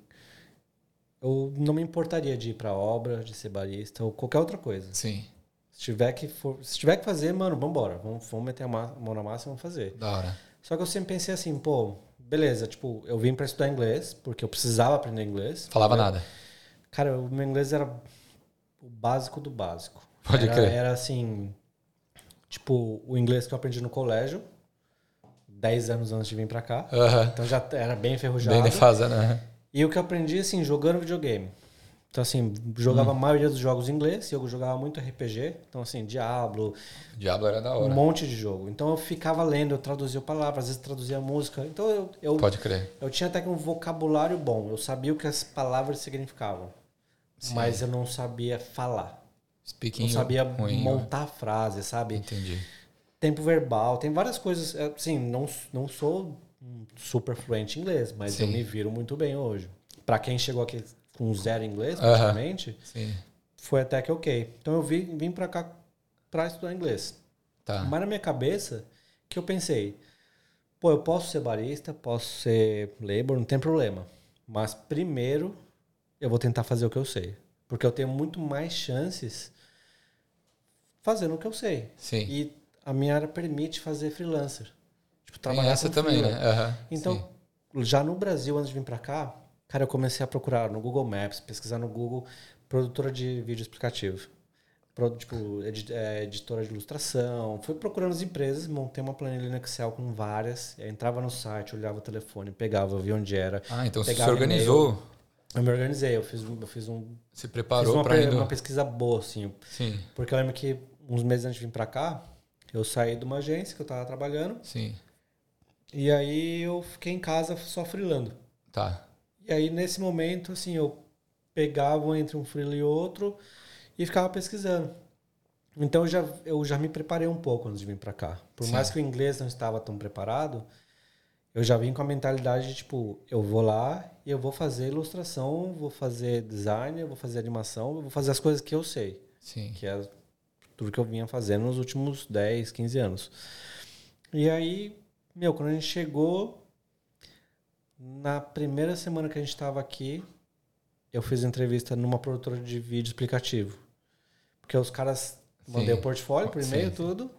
B: eu não me importaria de ir para obra, de ser barista ou qualquer outra coisa.
A: Sim,
B: Se tiver que, for, se tiver que fazer, mano, vambora, vamos, vamos meter a mão na massa e vamos fazer.
A: da hora.
B: Só que eu sempre pensei assim, pô, beleza, tipo, eu vim para estudar inglês, porque eu precisava aprender inglês.
A: Falava
B: Eu-
A: nada.
B: Cara, o meu inglês era o básico do básico.
A: Pode
B: era,
A: crer.
B: Era assim, tipo, o inglês que eu aprendi no colégio, 10 anos antes de vir pra cá.
A: Aham.
B: Então já era bem enferrujado.
A: Bem defasado, né?
B: E o que eu aprendi, assim, jogando videogame. Então, assim, jogava
A: Hum.
B: a maioria dos jogos em inglês, e eu jogava muito RPG. Então, assim, Diablo,
A: Diablo era da
B: um
A: hora.
B: monte de jogo. Então, eu ficava lendo, eu traduzia palavras, às vezes traduzia música. Então, eu, eu,
A: Pode crer.
B: eu tinha até que um vocabulário bom. Eu sabia o que as palavras significavam.
A: Sim.
B: Mas eu não sabia falar.
A: Speaking
B: Não sabia
A: ruim,
B: montar frase, sabe?
A: Entendi.
B: Tempo verbal, tem várias coisas. Assim, não, não sou um super fluente em inglês, mas eu
A: Sim.
B: me viro muito bem hoje. Pra quem chegou aqui com zero inglês, praticamente,
A: Sim.
B: foi até que ok. Então eu vim, vim pra cá pra estudar inglês.
A: Tá.
B: Mas na minha cabeça, que eu pensei, pô, eu posso ser barista, posso ser labor, não tem problema. Mas primeiro eu vou tentar fazer o que eu sei. Porque eu tenho muito mais chances fazendo o que eu sei.
A: Sim.
B: E a minha área permite fazer freelancer. Tipo,
A: Tem
B: trabalhar
A: essa
B: com
A: também, né? Aham.
B: Então,
A: Sim.
B: já no Brasil, antes de vir pra cá, cara, eu comecei a procurar no Google Maps, pesquisar no Google, produtora de vídeo explicativo. Tipo, é, editora de ilustração. Fui procurando as empresas, montei uma planilha no Excel com várias. entrava no site, olhava o telefone, pegava, via onde era.
A: Ah, então você se organizou,
B: Eu me organizei, eu fiz, um- eu fiz, um,
A: se preparou
B: uma,
A: para indo.
B: uma pesquisa boa, assim.
A: Sim,
B: Porque eu lembro que uns meses antes de vir pra cá, eu saí de uma agência que eu tava trabalhando.
A: sim.
B: E aí eu fiquei em casa só freelando.
A: Tá.
B: E aí, nesse momento, assim, eu pegava entre um freela e outro e ficava pesquisando. Então eu já, eu já me preparei um pouco antes de vir para cá. Por
A: Sim.
B: mais que o inglês não estava tão preparado, eu já vim com a mentalidade de tipo, eu vou lá e eu vou fazer ilustração, vou fazer design, eu vou fazer animação, eu vou fazer as coisas que eu sei,
A: Sim.
B: que é tudo que eu vinha fazendo nos últimos 10, 15 anos. E aí, meu, quando a gente chegou, na primeira semana que a gente estava aqui, eu fiz entrevista numa produtora de vídeo explicativo. Porque os caras mandei
A: Sim.
B: o portfólio por e-mail, tudo.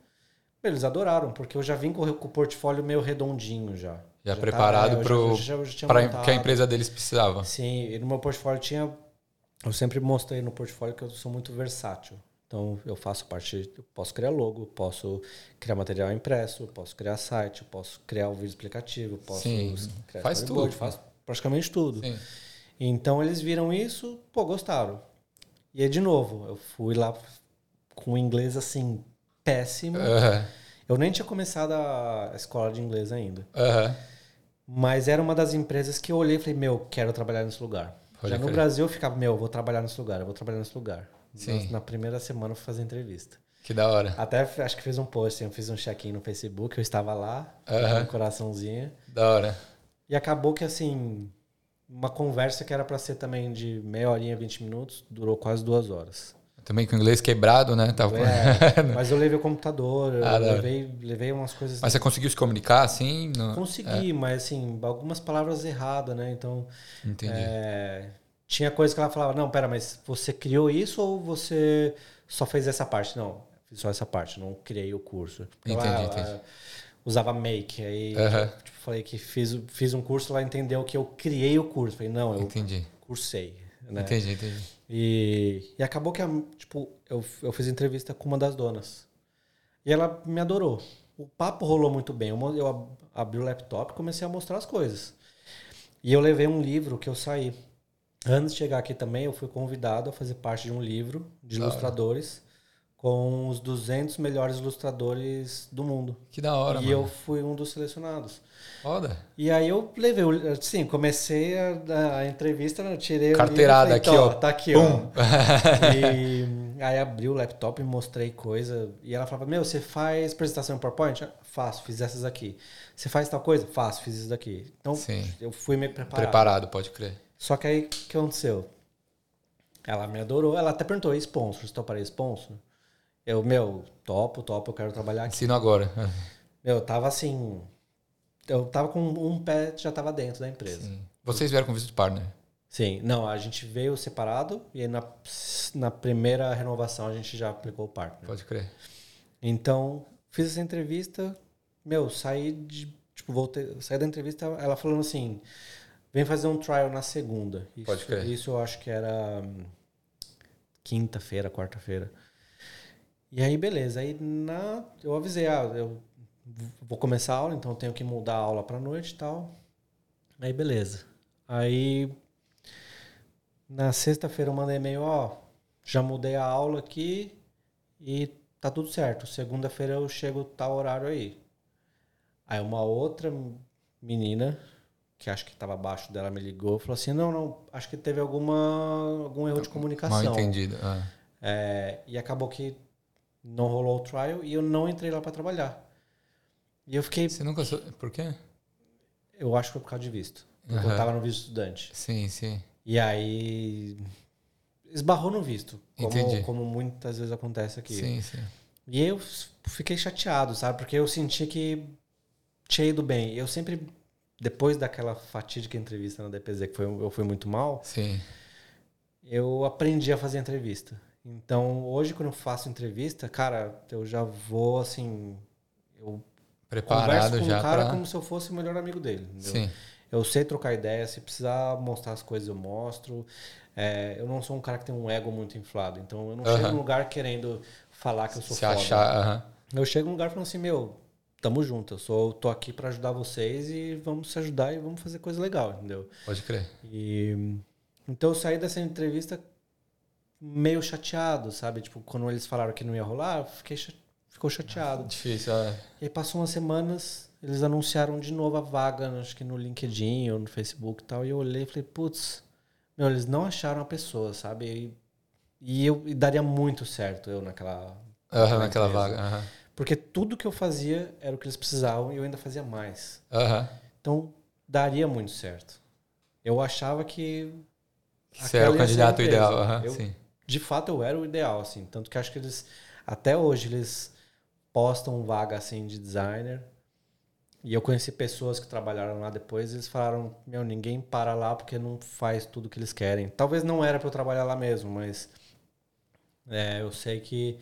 B: Eles adoraram, porque eu já vim com o o portfólio meio redondinho já.
A: Já preparado
B: já- já tinha
A: Para
B: montado.
A: que a empresa deles precisava.
B: Sim, e no meu portfólio tinha. Eu sempre mostrei no portfólio que eu sou muito versátil. Então eu faço parte. Eu posso criar logo, posso criar material impresso, posso criar site, posso criar um vídeo explicativo, posso
A: Sim,
B: criar
A: faz tudo.
B: faço praticamente tudo.
A: Sim.
B: Então eles viram isso, pô, gostaram. E aí, de novo, eu fui lá com o inglês assim, péssimo.
A: Aham.
B: Eu nem tinha começado a escola de inglês ainda.
A: Aham.
B: Mas era uma das empresas que eu olhei e falei, meu, quero trabalhar nesse lugar. Já no. Brasil eu ficava, meu, eu vou trabalhar nesse lugar, eu vou trabalhar nesse lugar.
A: Sim.
B: Na, primeira semana eu fui fazer entrevista.
A: Que da hora.
B: Até acho que fiz um post, eu fiz um check-in no Facebook, eu estava lá,
A: Aham.
B: um coraçãozinho.
A: Da hora.
B: E acabou que assim, uma conversa que era pra ser também de meia horinha, 20 minutos, durou quase duas horas.
A: Também com o inglês quebrado, né? Tava...
B: É, mas eu levei o computador, eu
A: Ah,
B: levei, levei umas coisas.
A: Mas você conseguiu se comunicar assim? No...
B: Consegui, mas assim, algumas palavras erradas, né? Então,
A: Entendi.
B: É, tinha coisa que ela falava, não, pera, mas você criou isso ou você só fez essa parte? Não, fiz só essa parte, não criei o curso.
A: Entendi,
B: ela,
A: entendi.
B: ela usava make, aí tipo, falei que fiz, fiz um curso, ela entendeu que eu criei o curso. Falei, não, eu
A: Entendi.
B: cursei. Né?
A: Entendi, entendi.
B: E, e acabou que, a- tipo, eu, eu fiz entrevista com uma das donas. E ela me adorou. O papo rolou muito bem. Eu, eu ab- abri o laptop e comecei a mostrar as coisas. E eu levei um livro que eu saí. Antes de chegar aqui também, eu fui convidado a fazer parte de um livro de
A: Da hora.
B: ilustradores com os 200 melhores ilustradores do mundo.
A: Que da hora,
B: e
A: mano.
B: eu fui um dos selecionados.
A: Foda.
B: E aí eu levei, assim, comecei a, a entrevista, eu tirei
A: Carteirada
B: o livro, falei,
A: aqui, ó.
B: "Tó, Tá aqui,
A: Pum.
B: ó. E aí abri o laptop e mostrei coisa. E ela falava, meu, você faz apresentação em PowerPoint? "Ah, Faço, fiz essas aqui. Você faz tal coisa? Faço, fiz isso daqui. Então,
A: Sim.
B: eu fui meio preparado.
A: Preparado, pode crer.
B: Só que aí, o que aconteceu? Ela me adorou. Você até perguntou, e sponsor? Você toparia sponsor? Eu, meu, topo, topo, eu quero trabalhar aqui.
A: Ensino agora.
B: Meu, eu tava assim... Eu tava com um pé, já tava dentro da empresa.
A: Sim. Vocês vieram com visto de partner.
B: Sim, não, a gente veio separado e aí na, na primeira renovação a gente já aplicou o partner.
A: Pode crer.
B: Então, fiz essa entrevista, meu, saí de. Tipo, voltei, saí da entrevista, ela falando assim: vem fazer um trial na segunda. Isso,
A: Pode crer.
B: Isso eu acho que era hum, quinta-feira, quarta-feira. E aí, beleza. Aí na, eu avisei, ah, eu vou começar a aula, então eu tenho que mudar a aula pra noite e tal. Aí, beleza. Aí, na sexta-feira eu mandei e-mail, ó, já mudei a aula aqui e tá tudo certo. Segunda-feira eu chego tal horário aí. Aí uma outra menina, que acho que estava abaixo dela, me ligou e falou assim, não, não, acho que teve alguma, algum erro de comunicação.
A: Mal entendido. Ah.
B: É, e acabou que não rolou o trial e eu não entrei lá para trabalhar. E eu fiquei,
A: Você nunca. sou- Por quê?
B: eu acho que foi por causa de visto. Porque
A: Aham.
B: eu tava no visto estudante.
A: Sim, sim.
B: E aí esbarrou no visto,
A: Entendi.
B: como, como muitas vezes acontece aqui.
A: Sim, sim.
B: E eu fiquei chateado, sabe? Porque eu senti que tinha ido bem. Eu sempre, depois daquela fatídica entrevista na DPZ, que foi, eu fui muito mal,
A: Sim.
B: eu aprendi a fazer entrevista. Então, hoje, quando eu faço entrevista, cara, eu já vou assim. Eu
A: Preparado
B: converso com
A: já
B: o cara
A: pra.
B: como se eu fosse o melhor amigo dele.
A: Sim.
B: Eu sei trocar ideia, se precisar mostrar as coisas, eu mostro. É, eu não sou um cara que tem um ego muito inflado. Então, eu não chego
A: Aham.
B: num lugar querendo falar que eu sou
A: Se
B: foda.
A: achar. aham.
B: Eu chego num lugar falando assim, meu, tamo junto. Eu sou, tô aqui pra ajudar vocês e vamos se ajudar e vamos fazer coisa legal, entendeu?
A: Pode crer.
B: E então eu saí dessa entrevista meio chateado, sabe? Tipo, quando eles falaram que não ia rolar, eu fiquei ficou chateado.
A: Difícil. ah.
B: E aí passou umas semanas, eles anunciaram de novo a vaga, acho que no LinkedIn ou no Facebook e tal, e eu olhei e falei, putz, meu, eles não acharam a pessoa, sabe? E, e eu e daria muito certo eu naquela
A: Aham, naquela vaga. aham.
B: Porque tudo que eu fazia era o que eles precisavam e eu ainda fazia mais.
A: Aham.
B: Então, daria muito certo. Eu achava que
A: Você era o candidato ideal. aham,
B: Eu-
A: Sim.
B: de fato eu era o ideal, assim. Tanto que acho que eles, até hoje, eles postam vaga assim de designer. E eu conheci pessoas que trabalharam lá depois e eles falaram: Meu, ninguém para lá porque não faz tudo que eles querem. Talvez não era para eu trabalhar lá mesmo, mas é, eu sei que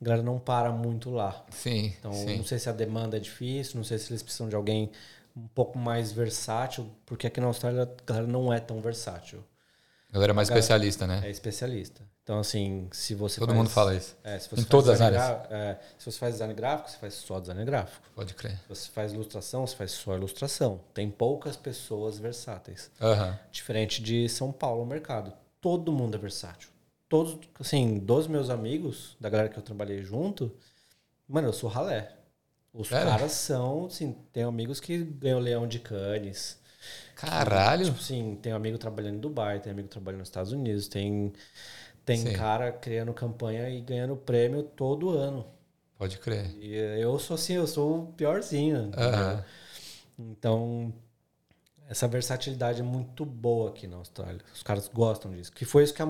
B: a galera não para muito lá.
A: Sim,
B: Então,
A: sim.
B: não sei se a demanda é difícil, não sei se eles precisam de alguém um pouco mais versátil, porque aqui na Austrália a galera não é tão versátil.
A: Galera mais
B: Galera-
A: especialista, né?
B: É especialista. Então, assim, se você
A: Todo
B: faz-
A: mundo fala isso.
B: É, se você
A: Em
B: faz
A: todas as áreas.
B: é, se você faz design gráfico, você faz só design gráfico.
A: Pode crer.
B: Se você faz ilustração, você faz só ilustração. Tem poucas pessoas versáteis.
A: Aham.
B: Diferente de São Paulo, o mercado. Todo mundo é versátil. Todos, assim, dos meus amigos, da galera que eu trabalhei junto, mano, eu sou ralé. Os
A: Sério?
B: caras são, assim, tem amigos que ganham leão de canes.
A: Caralho.
B: Tipo assim, tem amigo trabalhando em Dubai, tem amigo trabalhando nos Estados Unidos, tem, tem
A: Sim.
B: cara criando campanha e ganhando prêmio todo ano.
A: Pode crer.
B: E eu sou assim, eu sou o piorzinho. entendeu?
A: Aham.
B: Então, essa versatilidade é muito boa aqui na Austrália. Os caras gostam disso. Que foi isso que a,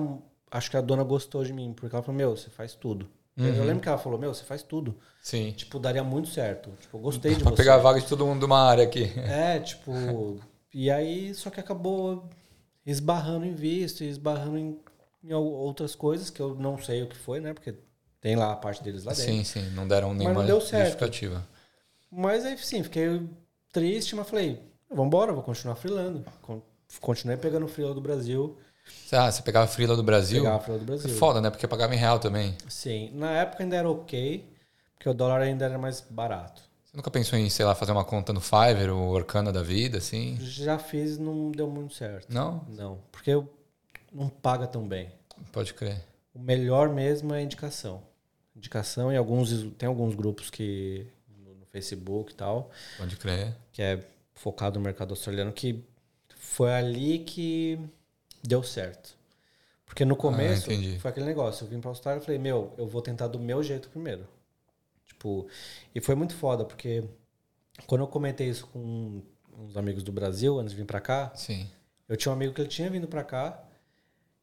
B: acho que a dona gostou de mim, porque ela falou: Meu, você faz tudo. Eu- Eu
A: Uhum.
B: lembro que ela falou: Meu, você faz tudo.
A: Sim.
B: Tipo, daria muito certo. Tipo, eu gostei de
A: Pra
B: você.
A: pegar a vaga de todo mundo de uma área aqui.
B: É, tipo. e aí, só que acabou esbarrando em visto, esbarrando em, em ou- outras coisas que eu não sei o que foi, né? Porque tem lá a parte deles lá dentro.
A: Sim, sim. Não deram nenhuma
B: não deu certo.
A: justificativa.
B: Mas aí, sim, fiquei triste, mas falei, vambora, vou continuar freelando. Con- Continuei pegando freela do Brasil,
A: Ah, você pegava frila do Brasil?
B: pegava freela do
A: É
B: Brasil.
A: foda, né? Porque pagava em real também.
B: Sim, na época ainda era ok, porque o dólar ainda era mais barato.
A: Você nunca pensou em, sei lá, fazer uma conta no Fiverr ou Orkana da vida, assim?
B: Já fiz, não deu muito certo.
A: Não?
B: Não, porque eu não paga tão bem.
A: Pode crer.
B: O melhor mesmo é indicação. Indicação e alguns tem alguns grupos que no no Facebook e tal,
A: Pode crer.
B: que é focado no mercado australiano que foi ali que deu certo. Porque no começo
A: entendi.
B: foi aquele negócio, eu vim pra Austrália e falei, meu, eu vou tentar do meu jeito primeiro. Tipo, e foi muito foda, porque quando eu comentei isso com uns amigos do Brasil antes de vir pra cá,
A: Sim.
B: eu tinha um amigo que ele tinha vindo pra cá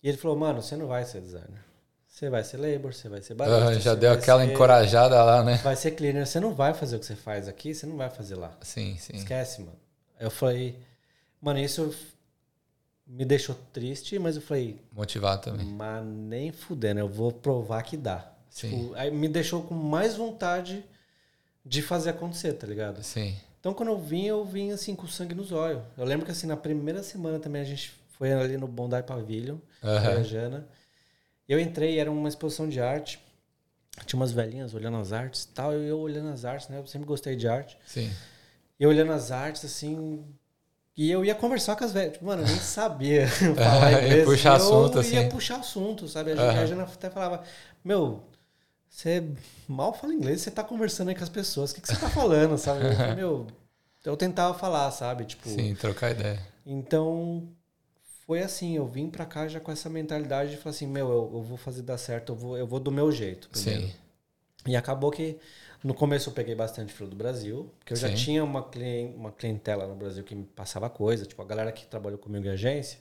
B: e ele falou, mano, você não vai ser designer. Você vai ser labor, você vai ser barista.
A: Ah, já deu aquela
B: ser-
A: encorajada lá, né?
B: Vai ser cleaner. Você não vai fazer o que você faz aqui, você não vai fazer lá.
A: Sim, sim.
B: Esquece, mano. Eu falei, mano, isso me deixou triste, mas eu falei,
A: Motivar também.
B: mas nem fudendo, eu vou provar que dá.
A: Sim.
B: Tipo, aí me deixou com mais vontade de fazer acontecer, tá ligado?
A: Sim.
B: Então quando eu vim, eu vim assim com sangue nos olhos. Eu lembro que assim, na primeira semana também a gente foi ali no Bondi Pavilion, e a Jana. Eu entrei, era uma exposição de arte. Tinha umas velhinhas olhando as artes e tal, e eu olhando as artes, né? Eu sempre gostei de arte.
A: Sim.
B: E eu olhando as artes, assim. E eu ia conversar com as velhas. Tipo, mano, eu nem sabia falar
A: Ia
B: inglês.
A: puxar
B: eu
A: assunto,
B: ia
A: assim.
B: puxar assunto, sabe? A, Jana-
A: Aham.
B: a Jana até falava: Meu, você mal fala inglês, você tá conversando aí com as pessoas, o que, que você tá falando, sabe? Eu, falei, meu, eu tentava falar, sabe? Tipo,
A: Sim, trocar ideia.
B: então, foi assim, eu vim pra cá já com essa mentalidade de falar assim, meu, eu, eu vou fazer dar certo, eu vou, eu vou do meu jeito primeiro.
A: Sim.
B: E acabou que no começo eu peguei bastante frio do Brasil, porque eu já
A: Sim.
B: tinha uma, clien- uma clientela no Brasil que me passava coisa, tipo, a galera que trabalhou comigo em agência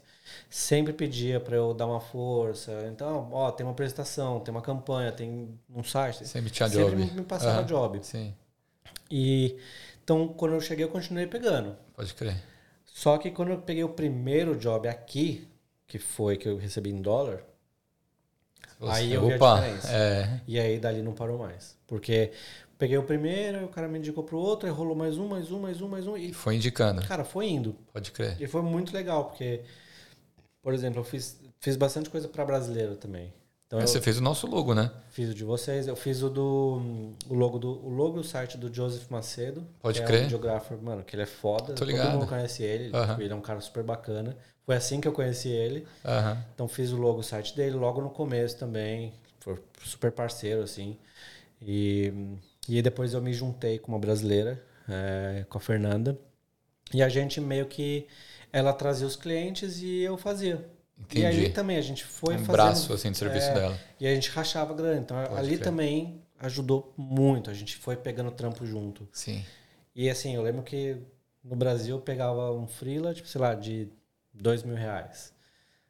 B: sempre pedia pra eu dar uma força. Então, ó, tem uma apresentação, tem uma campanha, tem um site.
A: Sempre tinha
B: sempre
A: job.
B: me passava
A: Aham.
B: job.
A: Sim.
B: E então, quando eu cheguei, eu continuei pegando.
A: Pode crer.
B: Só que quando eu peguei o primeiro job aqui, que foi que eu recebi em dólar, Aí eu vi a
A: Opa,
B: diferença.
A: é.
B: e aí dali não parou mais. Porque peguei o primeiro, o cara me indicou pro outro, aí rolou mais um, mais um, mais um, mais um. E,
A: Foi indicando.
B: cara, foi indo.
A: Pode crer.
B: E foi muito legal, porque, por exemplo, eu fiz, fiz bastante coisa para brasileiro também. Então eu
A: Você fez o nosso logo, né?
B: fiz o de vocês, eu fiz o do o logo do o logo e o site do Joseph Macedo,
A: Pode
B: é
A: crer.
B: um videographer, mano, que ele é foda,
A: Tô
B: todo
A: ligado.
B: mundo conhece ele, tipo, ele é um cara super bacana. Foi assim que eu conheci ele.
A: Aham.
B: Então fiz o logo, o site dele logo no começo também. Foi super parceiro, assim. E, e aí depois eu me juntei com uma brasileira, é, com a Fernanda. E a gente meio que. Ela trazia os clientes e eu fazia. E
A: Entendi.
B: aí também a gente foi
A: um
B: fazendo.
A: braço assim de serviço
B: é,
A: dela.
B: E a gente rachava grana. Então
A: Pode
B: ali
A: crer.
B: também ajudou muito. A gente foi pegando trampo junto.
A: Sim.
B: E assim, eu lembro que no Brasil eu pegava um freela, tipo, sei lá, de dois mil reais.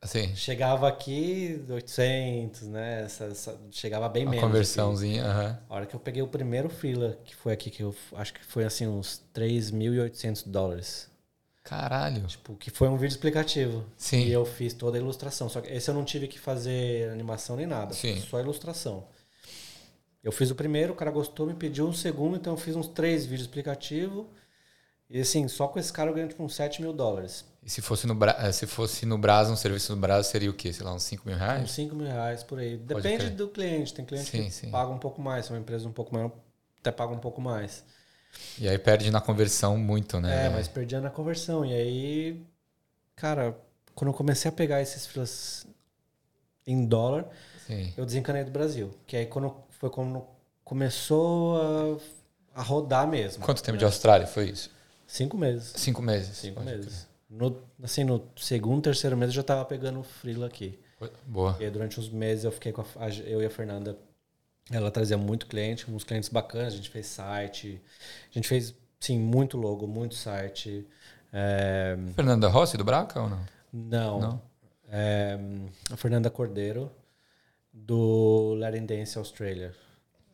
A: Assim,
B: Chegava aqui, 800, né? Essa, essa- chegava bem
A: uma
B: menos.
A: conversãozinha. aham.
B: A hora que eu peguei o primeiro freela, que foi aqui, que eu acho que foi assim, uns 3.800 dólares.
A: Caralho.
B: Tipo, que foi um vídeo explicativo.
A: Sim.
B: E eu fiz toda a ilustração. Só que esse eu não tive que fazer animação nem nada.
A: Sim.
B: Só ilustração. Eu fiz o primeiro, o cara gostou, me pediu um segundo, então eu fiz uns três vídeos explicativos. E assim, só com esse cara eu ganho tipo uns 7 mil dólares.
A: E se fosse no, Bra... eh, se fosse no Brasa, um serviço no Brasa, seria o quê? Sei lá, uns 5 mil
B: Uns
A: reais?
B: 5 mil reais por aí.
A: Pode
B: Depende
A: crer.
B: do cliente. Tem cliente
A: Sim,
B: que
A: sim.
B: paga um pouco mais. Se é uma empresa um pouco maior, até paga um pouco mais.
A: E aí perde na conversão muito, né?
B: É, mas perdia na conversão. E aí, cara, quando eu comecei a pegar esses freelas em dólar,
A: Sim.
B: eu desencanei do Brasil. Que aí quando foi quando começou a, a rodar mesmo.
A: Quanto tempo de Austrália foi isso?
B: Cinco meses.
A: Cinco meses.
B: Cinco meses. No, assim, no segundo, terceiro mês eu já tava pegando freela aqui.
A: Boa.
B: E aí, durante uns meses eu fiquei com a, eu e a Fernanda. Ela trazia muito cliente, uns clientes bacanas. A gente fez site, a gente fez, sim, muito logo, muito site. É,
A: Fernanda Rossi do Braca ou não?
B: não.
A: Não?
B: É, a Fernanda Cordeiro, do Latin Dance Australia.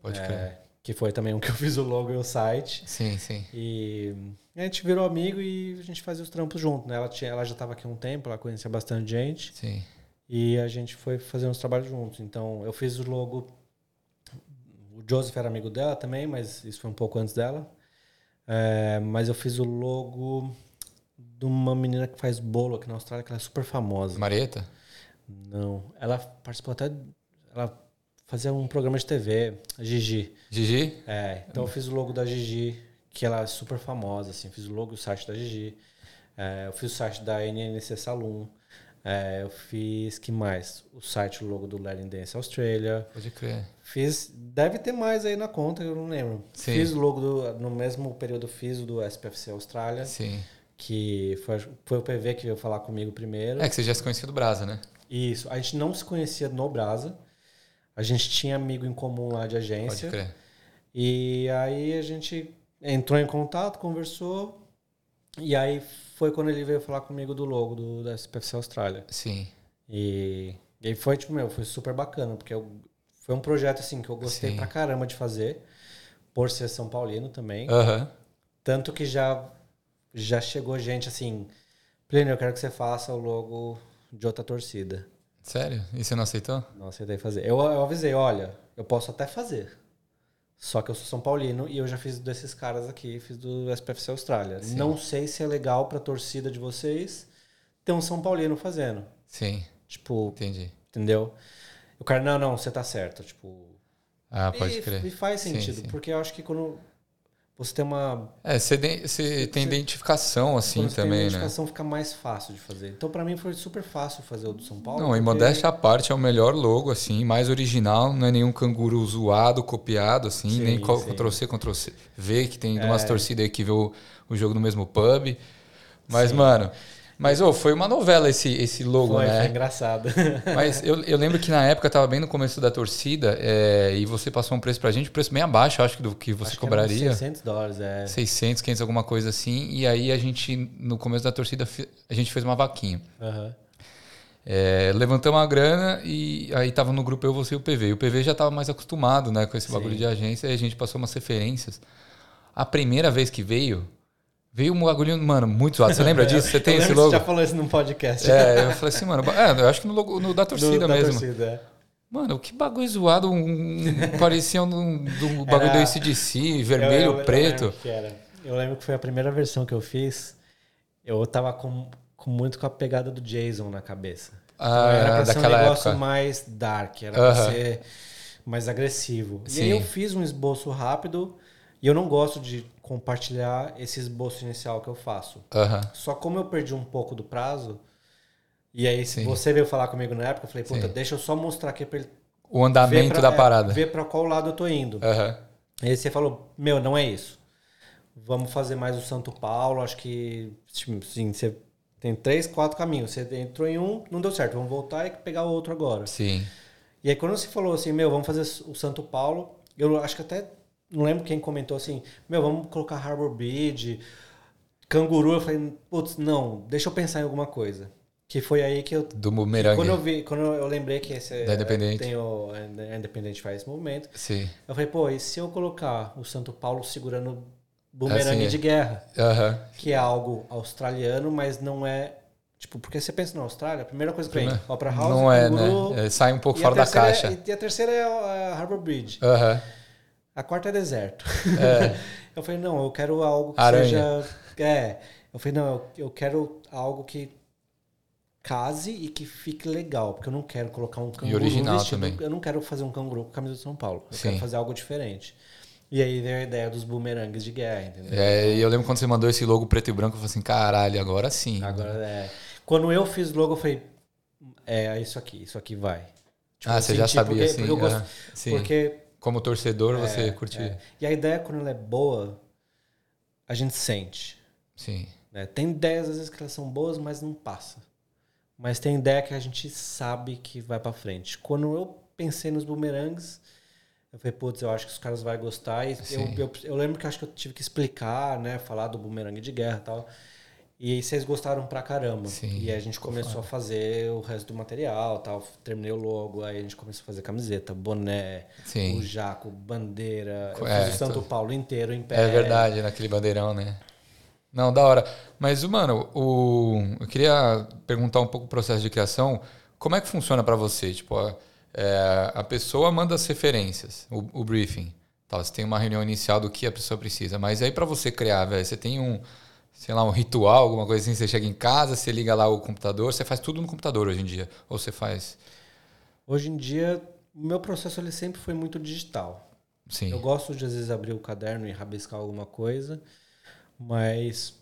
A: Pode
B: É,
A: crer.
B: Que foi também um que eu fiz o logo e o site.
A: Sim, sim.
B: E a gente virou amigo e a gente fazia os trampos junto, né? Ela, tinha, ela já estava aqui há um tempo, ela conhecia bastante gente.
A: Sim.
B: E a gente foi fazer uns trabalhos juntos. Então, eu fiz o logo. O Joseph era amigo dela também, mas isso foi um pouco antes dela. É, mas eu fiz o logo de uma menina que faz bolo aqui na Austrália, que ela é super famosa.
A: Marieta?
B: Não. Ela participou até. Ela fazia um programa de TV, Gigi.
A: Gigi?
B: É, então eu fiz o logo da Gigi, que ela é super famosa, assim. Fiz o logo do site da Gigi. É, eu fiz o site da NNC Saloon. É, eu fiz, que mais? O site, o logo do Latin Dance Australia.
A: Pode crer.
B: Fiz, deve ter mais aí na conta, eu não lembro.
A: Sim.
B: Fiz o logo do, no mesmo período fiz o do SPFC Austrália,
A: Sim.
B: que foi, foi o PV que veio falar comigo primeiro.
A: É que você já se conhecia do Brasa, né?
B: Isso, a gente não se conhecia no Brasa. A gente tinha amigo em comum lá de
A: Pode
B: agência.
A: crer.
B: E aí a gente entrou em contato, conversou. E aí foi quando ele veio falar comigo do logo do, da SPFC Austrália.
A: Sim.
B: E, e aí foi, tipo, meu, foi super bacana, porque eu, foi um projeto, assim, que eu gostei
A: Sim.
B: pra caramba de fazer, por ser São Paulino também.
A: Aham.
B: Tanto que já, já chegou gente, assim, Plínio, eu quero que você faça o logo de outra torcida.
A: Sério? E você não aceitou?
B: Não aceitei fazer. Eu, eu avisei, olha, eu posso até fazer. Só que eu sou São Paulino e eu já fiz desses caras aqui, fiz do SPFC Austrália.
A: Sim.
B: Não sei se é legal pra torcida de vocês ter um São Paulino fazendo.
A: Sim.
B: Tipo,
A: Entendi.
B: entendeu? O cara, não, não, você tá certo. Tipo.
A: Ah, pode
B: e,
A: crer.
B: e faz
A: Sim,
B: sentido,
A: sim.
B: porque eu acho que quando você tem uma.
A: É, você, de- você tem
B: você-
A: identificação assim
B: você tem
A: também, né?
B: identificação, fica mais fácil de fazer. Então, pra mim, foi super fácil fazer o do São Paulo.
A: Não, e
B: porque-
A: modéstia à parte, é o melhor logo, assim, mais original, não é nenhum canguru zoado, copiado, assim,
B: Sim,
A: nem
B: sim.
A: Ctrl-C, Ctrl-C, V, que tem umas
B: É.
A: torcidas aí que vê o, o jogo no mesmo pub. Mas, mano, mas ô, foi uma novela esse, esse logo,
B: Foi,
A: né?
B: foi engraçado.
A: Mas eu, eu lembro que na época tava bem no começo da torcida é, e você passou um preço pra gente, um preço bem abaixo, acho que do que você
B: Acho que uns
A: cobraria.
B: 600 dólares, é.
A: 600, 500, alguma coisa assim. E aí a gente, no começo da torcida, a gente fez uma vaquinha.
B: Aham.
A: É, levantamos a grana e aí tava no grupo eu, você e o PV. E o PV já tava mais acostumado né, com esse
B: Sim.
A: bagulho de agência e a gente passou umas referências. A primeira vez que veio, veio um bagulho, mano, muito zoado. Você lembra disso? Você tem
B: Eu
A: esse logo?
B: Você já falou isso num podcast.
A: É, eu falei assim, mano, é, eu acho que no, logo, no da
B: Do-
A: torcida
B: da
A: mesmo.
B: torcida, é.
A: Mano, que bagulho zoado, um, parecia um do bagulho
B: Era-
A: do ACDC, vermelho,
B: Eu- eu- eu
A: preto.
B: lembro que era. Eu lembro que foi a primeira versão que eu fiz. Eu tava com, com muito com a pegada do Jason na cabeça.
A: Ah,
B: era pra ser um
A: daquela
B: negócio
A: época.
B: mais dark, era
A: Aham.
B: pra ser mais agressivo. E
A: Sim.
B: aí eu fiz um esboço rápido e eu não gosto de compartilhar esse esboço inicial que eu faço. Só como eu perdi um pouco do prazo, e aí
A: Sim.
B: você veio falar comigo na época, eu falei, puta,
A: Sim.
B: deixa eu só mostrar aqui pra ele
A: O andamento
B: ver pra,
A: da
B: é,
A: parada.
B: ver pra qual lado eu tô indo.
A: Aham.
B: Aí você falou, meu, não é isso. Vamos fazer mais o Santo Paulo, acho que assim, você tem três, quatro caminhos. Você entrou em um, não deu certo, vamos voltar e pegar o outro agora.
A: Sim.
B: E aí quando você falou assim, meu, vamos fazer o Santo Paulo, Eu acho que até. Não lembro quem comentou assim, meu, vamos colocar Harbor Bridge, canguru. Eu falei, putz, não, deixa eu pensar em alguma coisa. Que foi aí que eu.
A: Do bumerangue.
B: Quando eu vi, quando eu lembrei que esse
A: Da Independente.
B: tem o a Independente faz esse movimento,
A: Sim.
B: eu falei, pô, e se eu colocar o Santo Paulo segurando bumerangue
A: Assim,
B: de guerra?
A: Aham.
B: que é algo australiano, mas não é. Tipo, porque você pensa na Austrália, a primeira coisa que vem,
A: Primeiro-
B: Opera House,
A: Não é,
B: Canguru,
A: né? É, sai um pouco fora da caixa.
B: É, e a terceira é a Harbour Bridge.
A: Aham.
B: A quarta é deserto.
A: É.
B: eu falei, não, eu quero algo que
A: Aranha.
B: seja. É. Eu falei, não, eu, quero algo que case e que fique legal, porque eu não quero colocar um canguru
A: original
B: vestido.
A: também.
B: Eu não quero fazer um canguru com a camisa de São Paulo. Eu
A: Sim.
B: quero fazer algo diferente. E aí veio a ideia dos bumerangues de guerra, entendeu?
A: É, e eu lembro quando você mandou esse logo preto e branco, eu falei assim, caralho, agora sim.
B: Agora é. Quando eu fiz logo, eu falei, é isso aqui, isso aqui vai. Tipo,
A: ah,
B: eu
A: você já
B: senti,
A: sabia,
B: porque,
A: assim.
B: porque eu gosto-
A: aham. Sim.
B: porque
A: Como torcedor, você
B: é,
A: curtia.
B: é. E a ideia, quando ela é boa, a gente sente.
A: Sim.
B: né? Tem ideias, às vezes, que elas são boas, mas não passa. Mas tem ideia que a gente sabe que vai pra frente. Quando eu pensei nos bumerangues, eu falei, putz, eu acho que os caras vão gostar. E eu, eu, eu lembro que acho que eu tive que explicar, né? Falar do bumerangue de guerra e tal. E aí vocês gostaram pra caramba.
A: Sim,
B: e aí a gente começou a fazer o resto do material tal. Terminei o logo, aí a gente começou a fazer camiseta, boné,
A: Sim.
B: o jaco, bandeira. Eu
A: É,
B: fiz o Santo
A: tô-
B: Paulo inteiro em pé.
A: É verdade, naquele bandeirão, né? Não, da hora. Mas, mano, o... eu queria perguntar um pouco o processo de criação. Como é que funciona pra você? Tipo, a, é, a pessoa manda as referências, o, o briefing. Tal, você tem uma reunião inicial do que a pessoa precisa. Mas aí pra você criar, velho, você tem um, sei lá, um ritual, alguma coisa assim. Você chega em casa, você liga lá o computador. Você faz tudo no computador hoje em dia. Ou você faz...
B: Hoje em dia, o meu processo ele sempre foi muito digital.
A: Sim.
B: Eu gosto de, às vezes, abrir o caderno e rabiscar alguma coisa, mas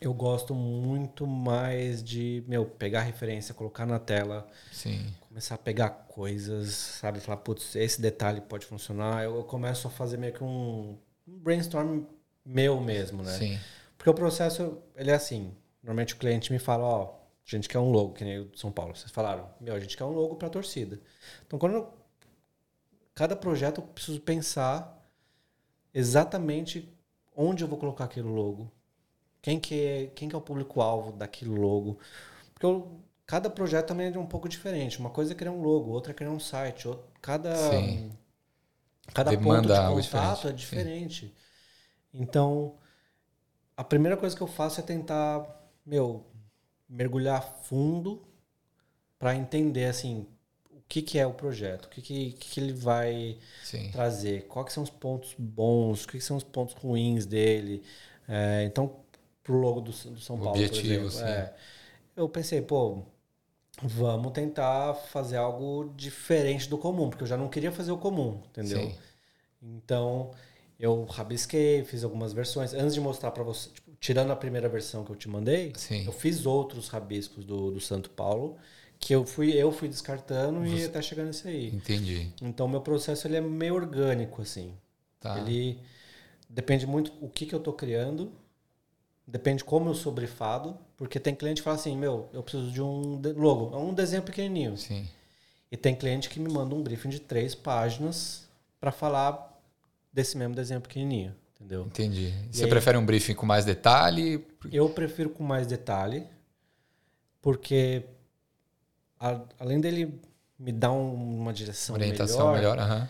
B: eu gosto muito mais de, meu, pegar referência, colocar na tela,
A: Sim.
B: começar a pegar coisas, sabe? Falar, putz, esse detalhe pode funcionar. Eu, eu começo a fazer meio que um, um brainstorm meu mesmo, né?
A: Sim.
B: Porque o processo, ele é assim. Normalmente o cliente me fala, ó, a gente quer um logo, que nem o de São Paulo. Vocês falaram, meu, a gente quer um logo para a torcida. Então, quando eu, cada projeto eu preciso pensar exatamente onde eu vou colocar aquele logo. Quem que é, quem que é o público-alvo daquele logo. Porque eu- cada projeto também é um pouco diferente. Uma coisa é criar um logo, outra é criar um site. outra- cada
A: Sim.
B: cada
A: Demanda
B: ponto de contato
A: diferente.
B: é diferente. Então, a primeira coisa que eu faço é tentar, meu, mergulhar fundo para entender assim o que, que é o projeto, o que, que, que ele vai
A: Sim.
B: trazer, quais são os pontos bons, o que, que são os pontos ruins dele. É, então, pro logo do, do São Paulo,
A: Objetivo,
B: por exemplo, é, eu pensei, pô, vamos tentar fazer algo diferente do comum, porque eu já não queria fazer o comum, entendeu?
A: Sim.
B: Então, eu rabisquei, fiz algumas versões. Antes de mostrar para você, tipo, tirando a primeira versão que eu te mandei,
A: Sim.
B: eu fiz outros rabiscos do, do Santo Paulo, que eu fui, eu fui descartando e até chegar nesse aí.
A: Entendi.
B: Então, meu processo ele é meio orgânico, assim.
A: Tá.
B: Ele depende muito o que, que eu tô criando, depende como eu sou brifado, porque tem cliente que fala assim, meu, eu preciso de um logo, é um desenho pequenininho.
A: Sim.
B: E tem cliente que me manda um briefing de três páginas para falar desse mesmo desenho pequenininho, entendeu?
A: Entendi. Você
B: aí-
A: prefere um briefing com mais detalhe?
B: Eu prefiro com mais detalhe, porque a- além dele me dar um- uma direção
A: Orientação
B: melhor,
A: melhor? Aham.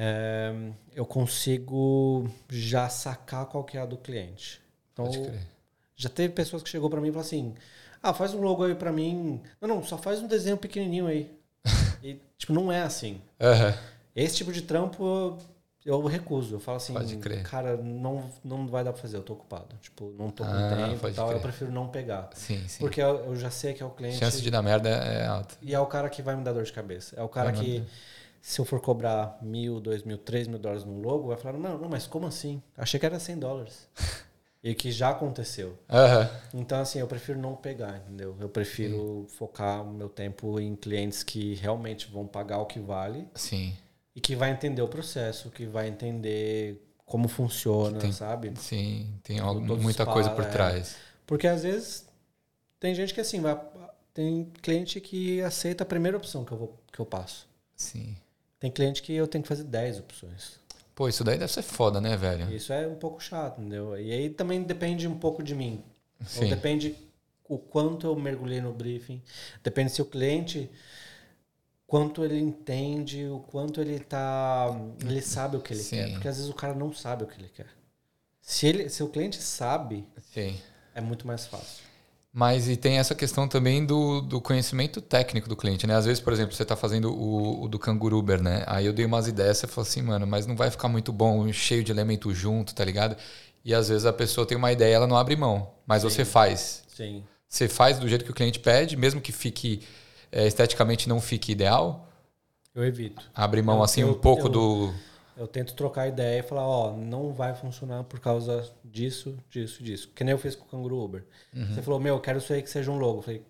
B: é, eu consigo já sacar qual que é a do cliente. Então,
A: Pode crer.
B: já teve pessoas que chegou para mim e falou assim: "Ah, faz um logo aí para mim". Não, não, só faz um desenho pequenininho aí. e tipo, não é assim. Esse tipo de trampo eu- eu recuso. Eu falo assim, cara, não, não vai dar pra fazer, eu tô ocupado. Tipo, não tô com
A: Ah,
B: tempo e tal, eu
A: crer.
B: prefiro não pegar.
A: Sim, sim.
B: Porque eu, eu já sei que é o cliente
A: Chance de dar merda é alta.
B: e é o cara que vai me dar dor de cabeça. É o cara
A: Vai
B: que,
A: mandar.
B: se eu for cobrar mil, dois mil, três mil dólares num logo, vai falar, não, não, mas como assim? Achei que era 100 dólares. e que já aconteceu.
A: Aham.
B: Então, assim, eu prefiro não pegar, entendeu? Eu prefiro focar o meu tempo em clientes que realmente vão pagar o que vale
A: Sim.
B: E que vai entender o processo, que vai entender como funciona,
A: tem-
B: sabe?
A: Sim. Tem algo, muita
B: os
A: coisa por
B: é.
A: trás.
B: Porque às vezes tem gente que assim, vai, tem cliente que aceita a primeira opção que eu, vou, que eu passo.
A: Sim.
B: Tem cliente que eu tenho que fazer 10 opções.
A: Pô, isso daí deve ser foda, né, velho?
B: Isso é um pouco chato, entendeu? E aí também depende um pouco de mim. Ou
A: Sim.
B: depende o quanto eu mergulhei no briefing. Depende se o cliente quanto ele entende, o quanto ele tá, ele sabe o que ele
A: Sim.
B: quer, porque às vezes o cara não sabe o que ele quer. Se ele, se o cliente sabe,
A: Sim.
B: é muito mais fácil.
A: Mas e tem essa questão também do, do conhecimento técnico do cliente, né? Às vezes, por exemplo, você está fazendo o, o do Canguruber, né? Aí eu dei umas ideias, você falou assim, mano, mas não vai ficar muito bom, cheio de elemento junto, tá ligado? E às vezes a pessoa tem uma ideia, ela não abre mão, mas você faz.
B: Sim.
A: Você faz do jeito que o cliente pede, mesmo que fique esteticamente não fique ideal,
B: Eu evito.
A: abre mão
B: Eu-
A: assim
B: eu-
A: um pouco
B: eu-
A: do.
B: Eu tento trocar ideia e falar, ó, não vai funcionar por causa disso, disso, disso. Que nem eu fiz com o Canguru Uber.
A: Uhum.
B: Você falou, meu, eu quero isso aí que seja um logo. Eu falei,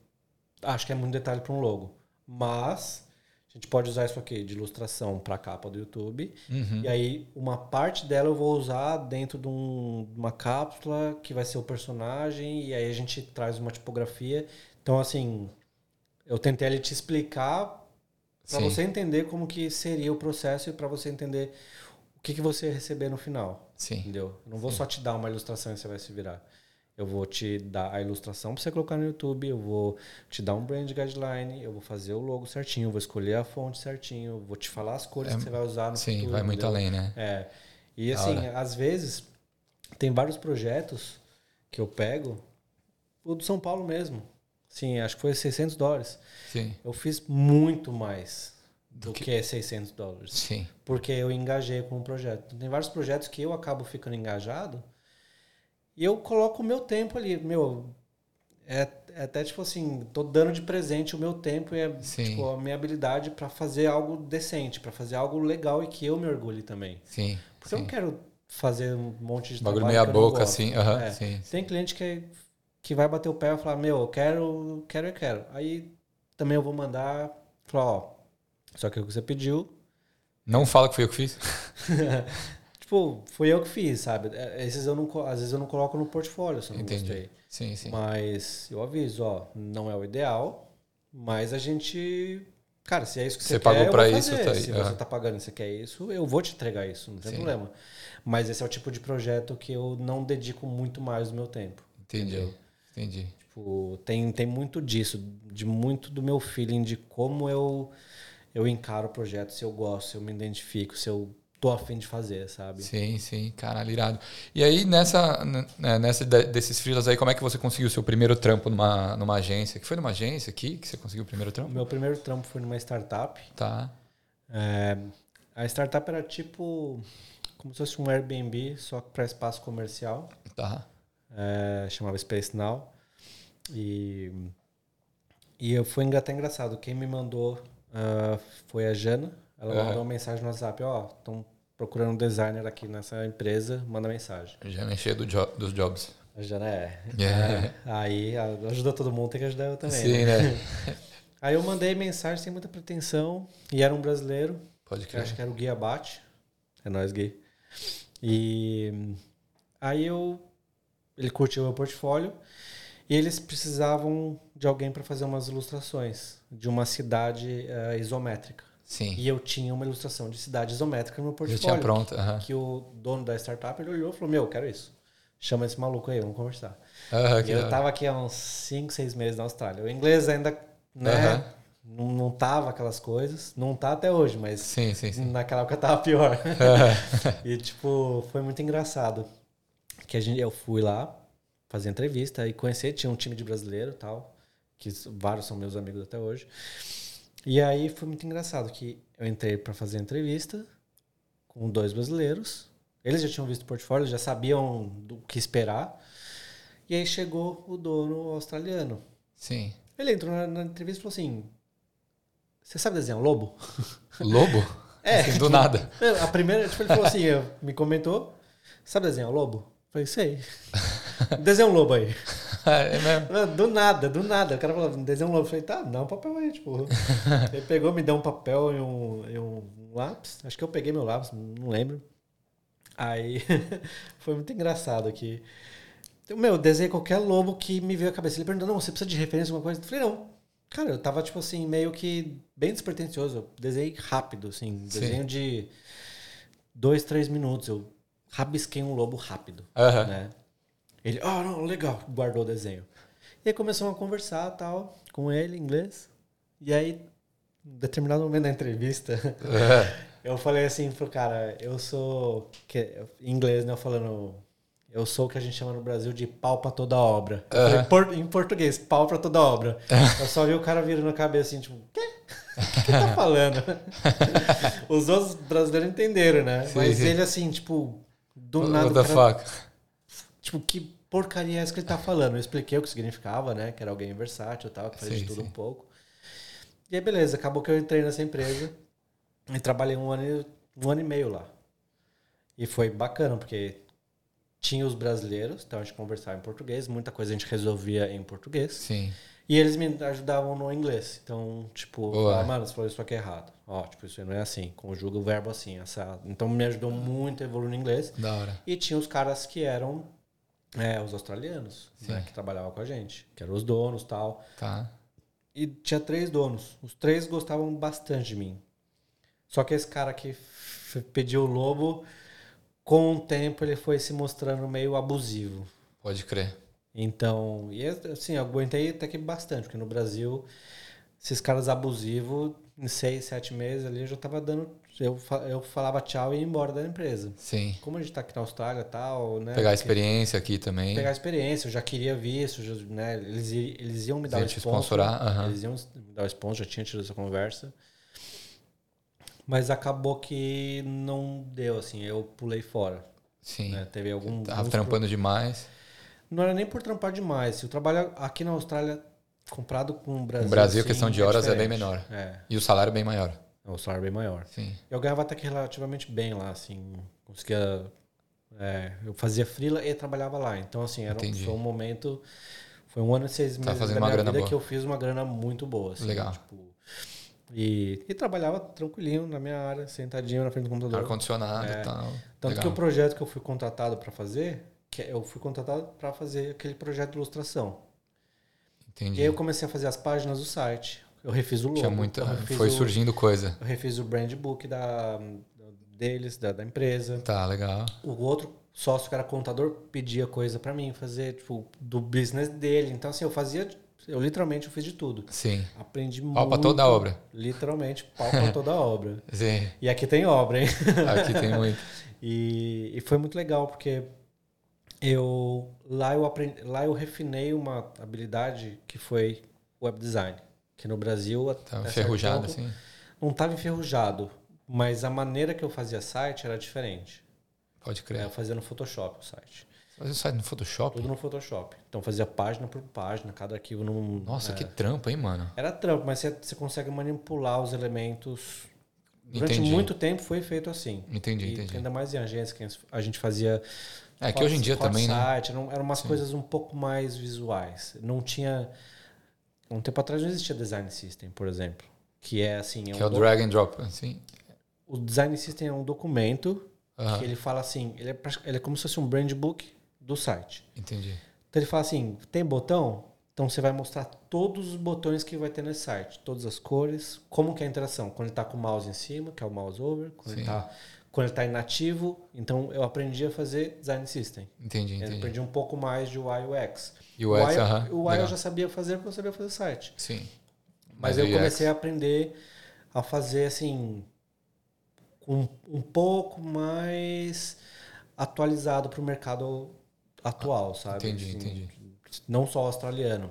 B: acho que é muito detalhe para um logo. Mas a gente pode usar isso aqui de ilustração para a capa do YouTube.
A: Uhum.
B: E aí, uma parte dela eu vou usar dentro de, um- de uma cápsula que vai ser o personagem. E aí a gente traz uma tipografia. Então, assim, eu tentei ali te explicar para
A: Sim.
B: você entender como que seria o processo e para você entender o que, que você ia receber no final.
A: Sim.
B: Entendeu? Eu não vou só te dar uma ilustração e você vai se virar. Eu vou te dar a ilustração para você colocar no YouTube, eu vou te dar um brand guideline, eu vou fazer o logo certinho, eu vou escolher a fonte certinho, eu vou te falar as cores que você vai usar no
A: É, Sim,
B: futuro.
A: vai muito
B: entendeu?
A: além, né?
B: É. E assim, às vezes, tem vários projetos que eu pego, o do São Paulo mesmo. Sim, acho que foi 600 dólares.
A: Sim.
B: Eu fiz muito mais do,
A: que-
B: que... 600 dólares.
A: Sim.
B: Porque eu engajei com o projeto. Tem vários projetos que eu acabo ficando engajado e eu coloco o meu tempo ali. Meu, é, é até tipo assim, tô dando de presente o meu tempo e é,
A: Sim.
B: tipo, a minha habilidade para fazer algo decente, para fazer algo legal e que eu me orgulhe também.
A: Sim.
B: Porque eu
A: sim.
B: não quero fazer um monte de
A: Bagulho
B: trabalho
A: meia
B: eu
A: boca, assim. aham,
B: É.
A: sim.
B: Tem cliente que, que vai bater o pé e falar, meu, eu quero, quero, eu quero. Aí também eu vou mandar, falar, ó, só que o que você pediu,
A: Não fala que foi eu que fiz.
B: tipo, foi eu que fiz, sabe? É, Esses eu não, às vezes eu não coloco no portfólio, se eu não
A: Entendi.
B: gostei.
A: Sim, sim.
B: Mas eu aviso, ó, não é o ideal, mas a gente... Cara, se é isso que você,
A: Você
B: quer,
A: pagou
B: eu
A: pra
B: vou
A: isso,
B: fazer.
A: tá aí.
B: Se
A: Aham.
B: você tá pagando e você quer isso, eu vou te entregar isso, não tem
A: Sim.
B: problema. Mas esse é o tipo de projeto que eu não dedico muito mais do meu tempo.
A: Entendi.
B: entendeu?
A: Entendi.
B: Tipo, tem, tem muito disso, de muito do meu feeling, de como eu, eu encaro o projeto, se eu gosto, se eu me identifico, se eu tô afim de fazer, sabe?
A: Sim, sim, caralho, irado. E aí, nessa, né, nessa de- desses freelas aí, como é que você conseguiu o seu primeiro trampo numa, numa agência? Que foi numa agência aqui que você conseguiu o primeiro trampo?
B: meu primeiro trampo foi numa startup.
A: Tá.
B: É, a startup era tipo como se fosse um Airbnb, só que para espaço comercial.
A: Tá.
B: É, chamava Space Now. E, e eu, foi até engraçado. Quem me mandou ah, foi a Jana. Ela
A: Aham.
B: mandou uma mensagem no WhatsApp: Ó, estão procurando um designer aqui nessa empresa, manda mensagem.
A: Já mexer do jo dos jobs.
B: A Jana é.
A: Yeah.
B: é, Aí ela ajuda todo mundo, tem que ajudar eu também.
A: sim,
B: né?
A: né?
B: Aí eu mandei mensagem sem muita pretensão. E era um brasileiro.
A: Pode
B: eu acho
A: crer.
B: que era o Gui Abate. É nós, Gui. E aí eu. Ele curtiu meu portfólio. E eles precisavam de alguém para fazer umas ilustrações de uma cidade eh, isométrica.
A: Sim.
B: E eu tinha uma ilustração de cidade isométrica no meu
A: Já
B: portfólio.
A: tinha pronto.
B: Que o dono da startup ele olhou e falou: Meu, eu quero isso. Chama esse maluco aí, vamos conversar. E eu
A: da hora.
B: tava aqui há uns 5, 6 meses na Austrália. O inglês ainda, né? Não, não tava aquelas coisas. Não tá até hoje, mas
A: Sim, sim, sim.
B: naquela época tava pior. e, tipo, foi muito engraçado. Que a gente, eu fui lá fazer entrevista e conhecer, tinha um time de brasileiro e tal, que vários são meus amigos até hoje. E aí foi muito engraçado que eu entrei para fazer entrevista com dois brasileiros. Eles já tinham visto o portfólio, já sabiam do que esperar. E aí chegou o dono australiano.
A: Sim.
B: Ele entrou na, na entrevista e falou assim: Você sabe desenhar um lobo?
A: Lobo?
B: É,
A: Assim, do nada.
B: A primeira, tipo, ele falou assim, me comentou, sabe desenhar o lobo? Falei, sei. Desenha um lobo aí.
A: É mesmo.
B: Do nada, do nada. O cara falou, desenha um lobo. Eu falei, tá, dá um papel aí, tipo. Ele pegou, me deu um papel e um, e um lápis. Acho que eu peguei meu lápis, não lembro. Aí foi muito engraçado aqui. Meu, eu desenhei qualquer lobo que me veio à cabeça. Ele perguntou, não, você precisa de referência, alguma coisa? Eu falei, não. Cara, eu tava, tipo assim, meio que bem despretensioso. Eu desenhei rápido, assim.
A: Sim.
B: Desenho de dois, três minutos. Eu rabisquei um lobo rápido,
A: Aham.
B: né? Ele, ah, não, legal. Guardou o desenho. E aí começamos a conversar tal, com ele, em inglês. E aí, em determinado momento da entrevista,
A: É.
B: eu falei assim pro cara, eu sou. Que, em inglês, né? Eu falando. Eu sou o que a gente chama no Brasil de pau pra toda obra. Falei,
A: Aham.
B: por- em português, pau pra toda obra. eu só vi o cara virando a cabeça assim, tipo, quê? O que, que tá falando? Os outros brasileiros entenderam, né?
A: Sim,
B: Mas
A: sim.
B: ele, assim, tipo, do nada.
A: What
B: o
A: the
B: cara-
A: fuck?
B: Tipo, que porcaria é essa que ele tá falando? Eu expliquei o que significava, né? Que era alguém versátil e tal, que fazia de tudo
A: sim.
B: um pouco. E aí, beleza, acabou que eu entrei nessa empresa e trabalhei um ano, um ano e meio lá. E foi bacana, porque tinha os brasileiros, então a gente conversava em português, muita coisa a gente resolvia em português.
A: Sim.
B: E eles me ajudavam no inglês. Então, tipo, falava, mano, você falou isso aqui errado. Ó, tipo, isso não é assim. Conjuga o verbo assim, essa. Então me ajudou muito a evoluir no inglês.
A: Da hora.
B: E tinha os caras que eram é, os australianos, né, que trabalhavam com a gente, que eram os donos tal.
A: Tá.
B: E tinha três donos. Os três gostavam bastante de mim. Só que esse cara que pediu o lobo, com o tempo ele foi se mostrando meio abusivo.
A: Pode crer.
B: Então, e assim, eu aguentei até que bastante, porque no Brasil, esses caras abusivos, em seis, sete meses ali, eu já tava dando. Eu, eu falava tchau e ia embora da empresa.
A: Sim.
B: Como a gente tá aqui na Austrália e tal, né?
A: Pegar a experiência aqui também.
B: pegar a experiência, eu já queria visto, já, né? Eles, eles iam me dar
A: Iam
B: o sponsor.
A: sponsorar, aham.
B: Eles iam me dar o sponsor, já tinha tido essa conversa. Mas acabou que não deu, assim, eu pulei fora.
A: Sim.
B: Né? Teve algum.
A: Tava trampando demais.
B: Não era nem por trampar demais. Se o trabalho aqui na Austrália, comprado com o Brasil.
A: No Brasil, a
B: assim,
A: questão de horas é bem
B: diferente.
A: menor.
B: É,
A: E o salário é bem maior.
B: o salário é bem maior.
A: Sim.
B: Eu ganhava até que relativamente bem lá, assim. Conseguia. é, eu fazia freela e trabalhava lá. Então, assim, era, um- foi um momento. Foi um ano e seis
A: Tá
B: meses
A: fazendo
B: da
A: uma
B: minha
A: grana
B: vida
A: boa.
B: que eu fiz uma grana muito boa. Assim,
A: Legal.
B: tipo, e, e trabalhava tranquilinho na minha área, sentadinho na frente do computador.
A: Ar-condicionado
B: É.
A: e tal.
B: Tanto
A: Legal.
B: que o projeto que eu fui contratado para fazer, que eu fui contratado para fazer aquele projeto de ilustração.
A: Entendi.
B: E aí eu comecei a fazer as páginas do site. Eu refiz o logo.
A: Tinha muita... Foi
B: o-
A: surgindo coisa.
B: Eu refiz o brand book da, deles, da, da empresa.
A: Tá, legal.
B: O outro sócio que era contador pedia coisa para mim fazer, tipo, do business dele. Então, assim, eu fazia, eu literalmente eu fiz de tudo.
A: Sim.
B: Aprendi
A: Pau
B: muito.
A: pra toda a obra.
B: Literalmente, pau pra toda a obra.
A: Sim.
B: E aqui tem obra, hein?
A: Aqui tem muito.
B: E, e foi muito legal, porque eu lá eu aprendi, lá eu refinei uma habilidade que foi web design, que no Brasil até certo
A: enferrujado, assim.
B: não estava enferrujado, mas a maneira que eu fazia site era diferente.
A: Pode crer.
B: eu fazia no Photoshop o site.
A: Faz o site no Photoshop?
B: Tudo no Photoshop. Então fazia página por página, cada arquivo num.
A: Nossa,
B: é.
A: que trampo, hein, mano?
B: Era trampo, mas você, você consegue manipular os elementos. Durante
A: Entendi.
B: muito tempo foi feito assim.
A: Entendi,
B: E
A: entendi.
B: Ainda mais em agência, que a gente fazia.
A: É que hoje em dia também, né?
B: site, Eram, eram umas coisas um pouco mais visuais. Não tinha. Um tempo atrás não existia design system, por exemplo. Que é assim.
A: Que
B: um
A: é o drag and drop, assim.
B: O design system é um documento que ele fala assim. Ele é, ele é como se fosse um brand book do site.
A: Entendi.
B: Então ele fala assim: tem botão? Então você vai mostrar todos os botões que vai ter nesse site, todas as cores, como que é a interação. Quando ele está com o mouse em cima, que é o mouse over, quando ele
A: Sim.
B: está quando ele tá inativo, então eu aprendi a fazer design system.
A: Entendi,
B: Eu
A: entendi.
B: aprendi um pouco mais de UI UX.
A: UX,
B: o UI,
A: aham,
B: o UI eu já sabia fazer porque eu sabia fazer site.
A: Sim.
B: Mas,
A: o
B: eu
A: UX,
B: comecei a aprender a fazer assim um, um pouco mais atualizado para o mercado atual, sabe?
A: Entendi,
B: Assim,
A: entendi.
B: Não só australiano.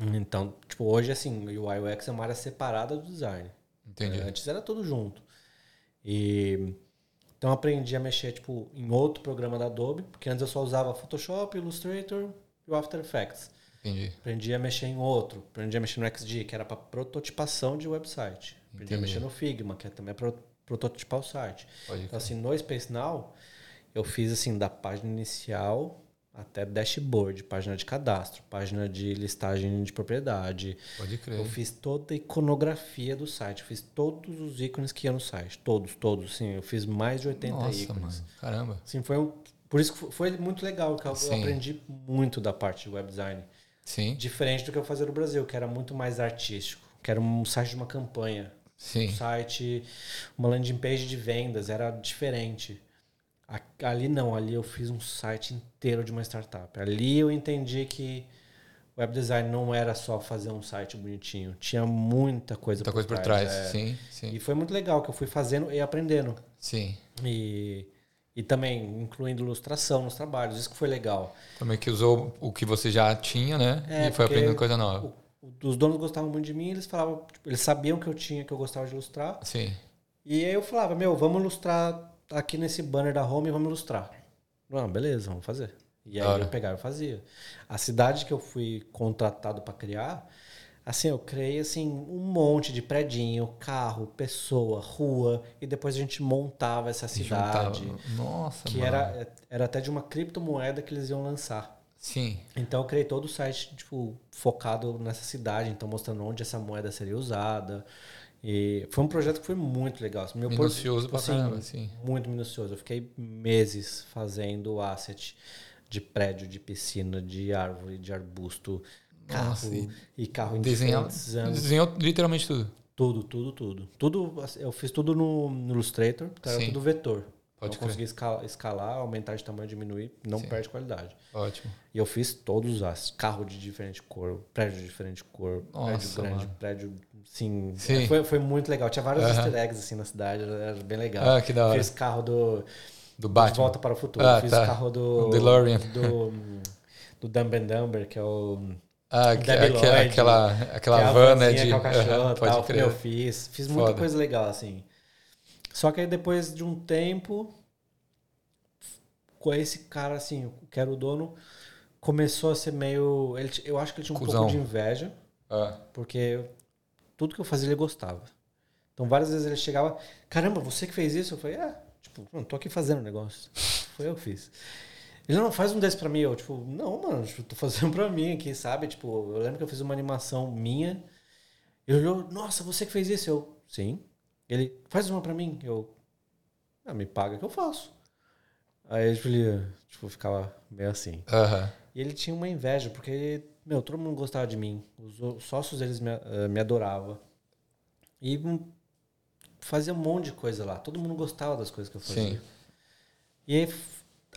B: Então, tipo, hoje assim, o UI UX é uma área separada do design.
A: Entendi.
B: Antes era tudo junto. E então aprendi a mexer tipo em outro programa da Adobe, porque antes eu só usava Photoshop, Illustrator e o After Effects.
A: Entendi.
B: Aprendi a mexer em outro. Aprendi a mexer no XD, que era para prototipação de website. Aprendi a
A: Entendi.
B: mexer no Figma, que é também para prototipar o site.
A: Pode
B: Então, assim, no Space Now, eu fiz assim da página inicial até dashboard, página de cadastro, página de listagem de propriedade.
A: Pode crer.
B: Eu fiz toda a iconografia do site, eu fiz todos os ícones que iam no site, todos, todos, sim, eu fiz mais de 80
A: Nossa,
B: ícones.
A: mano. Caramba.
B: Assim, foi um, por isso que foi- foi muito legal, que eu
A: Sim.
B: aprendi muito da parte de web design.
A: Sim.
B: Diferente do que eu fazia no Brasil, que era muito mais artístico, que era um site de uma campanha.
A: Sim.
B: Um site, uma landing page de vendas, era diferente. Ali não, ali eu fiz um site inteiro de uma startup. Ali eu entendi que web design não era só fazer um site bonitinho, tinha muita coisa
A: muita
B: por
A: coisa
B: trás.
A: por trás,
B: é.
A: sim, sim.
B: E foi muito legal que eu fui fazendo e aprendendo.
A: Sim.
B: E, e também incluindo ilustração nos trabalhos, isso que foi legal.
A: Também que usou o que você já tinha, né?
B: É,
A: e foi aprendendo coisa nova.
B: O, os donos gostavam muito de mim, eles falavam, tipo, eles sabiam que eu tinha, que eu gostava de ilustrar.
A: Sim.
B: E aí eu falava, meu, vamos ilustrar aqui nesse banner da home, vamos ilustrar. Não, beleza, vamos fazer. E aí
A: Claro.
B: eu pegava e fazia. A cidade que eu fui contratado para criar, assim, eu criei assim um monte de predinho, carro, pessoa, rua, e depois a gente montava essa cidade,
A: Juntava. Nossa,
B: que
A: mano.
B: era era até de uma criptomoeda que eles iam lançar.
A: Sim.
B: Então eu criei todo o site tipo focado nessa cidade, então mostrando onde essa moeda seria usada. E foi um projeto que foi muito legal. assim, Meu
A: Minucioso pra
B: assim,
A: caramba, assim.
B: Muito minucioso. Eu fiquei meses fazendo asset de prédio, de piscina, de árvore, de arbusto, carro
A: Nossa, e
B: e, carro em
A: Desenhou, desenhou literalmente tudo.
B: Tudo, tudo, tudo. Tudo, assim, eu fiz tudo no, no Illustrator, porque era
A: Sim.
B: tudo vetor.
A: Pode
B: eu
A: crer.
B: consegui escalar, escalar, aumentar de tamanho, diminuir, não
A: Sim.
B: perde qualidade.
A: Ótimo.
B: E eu fiz todos os carro de diferente cor, prédio de diferente cor, prédio
A: Nossa,
B: grande,
A: mano.
B: prédio. Sim,
A: Sim.
B: Foi, foi muito legal. Tinha vários
A: Aham.
B: easter eggs assim na cidade, era, bem legal.
A: Ah, que da hora.
B: Fiz carro do
A: Do
B: De
A: Batman.
B: Volta para o Futuro.
A: Ah,
B: Fiz
A: tá.
B: carro do.
A: DeLorean.
B: Do, do Dumb and Dumber, que é o.
A: Ah, que,
B: Debbie
A: aquela,
B: Lloyd,
A: aquela, aquela
B: que é
A: van, né? De,
B: cachorro e tal.
A: pode crer.
B: Eu fiz. Fiz muita
A: Foda.
B: coisa legal, assim. Só que aí depois de um tempo, com esse cara, assim, que era o dono, começou a ser meio. Ele, eu acho que ele tinha um
A: Cusão.
B: pouco de inveja,
A: Ah,
B: porque tudo que eu fazia ele gostava. Então várias vezes ele chegava, caramba, você que fez isso? Eu falei, é, tipo, não, tô aqui fazendo o negócio. Foi eu que fiz. Ele não faz um desse pra mim, eu, tipo, não, mano, tipo, tô fazendo pra mim aqui, sabe? Tipo, eu lembro que eu fiz uma animação minha. Ele olhou, nossa, você que fez isso? Eu, sim. Ele, faz uma pra mim. Eu, ah, me paga que eu faço. Aí tipo, ele, tipo, ficava meio assim. E ele tinha uma inveja, porque, meu, todo mundo gostava de mim. Os sócios deles me, eh, me adoravam. E hum, fazia um monte de coisa lá. Todo mundo gostava das coisas que eu fazia.
A: Sim.
B: E aí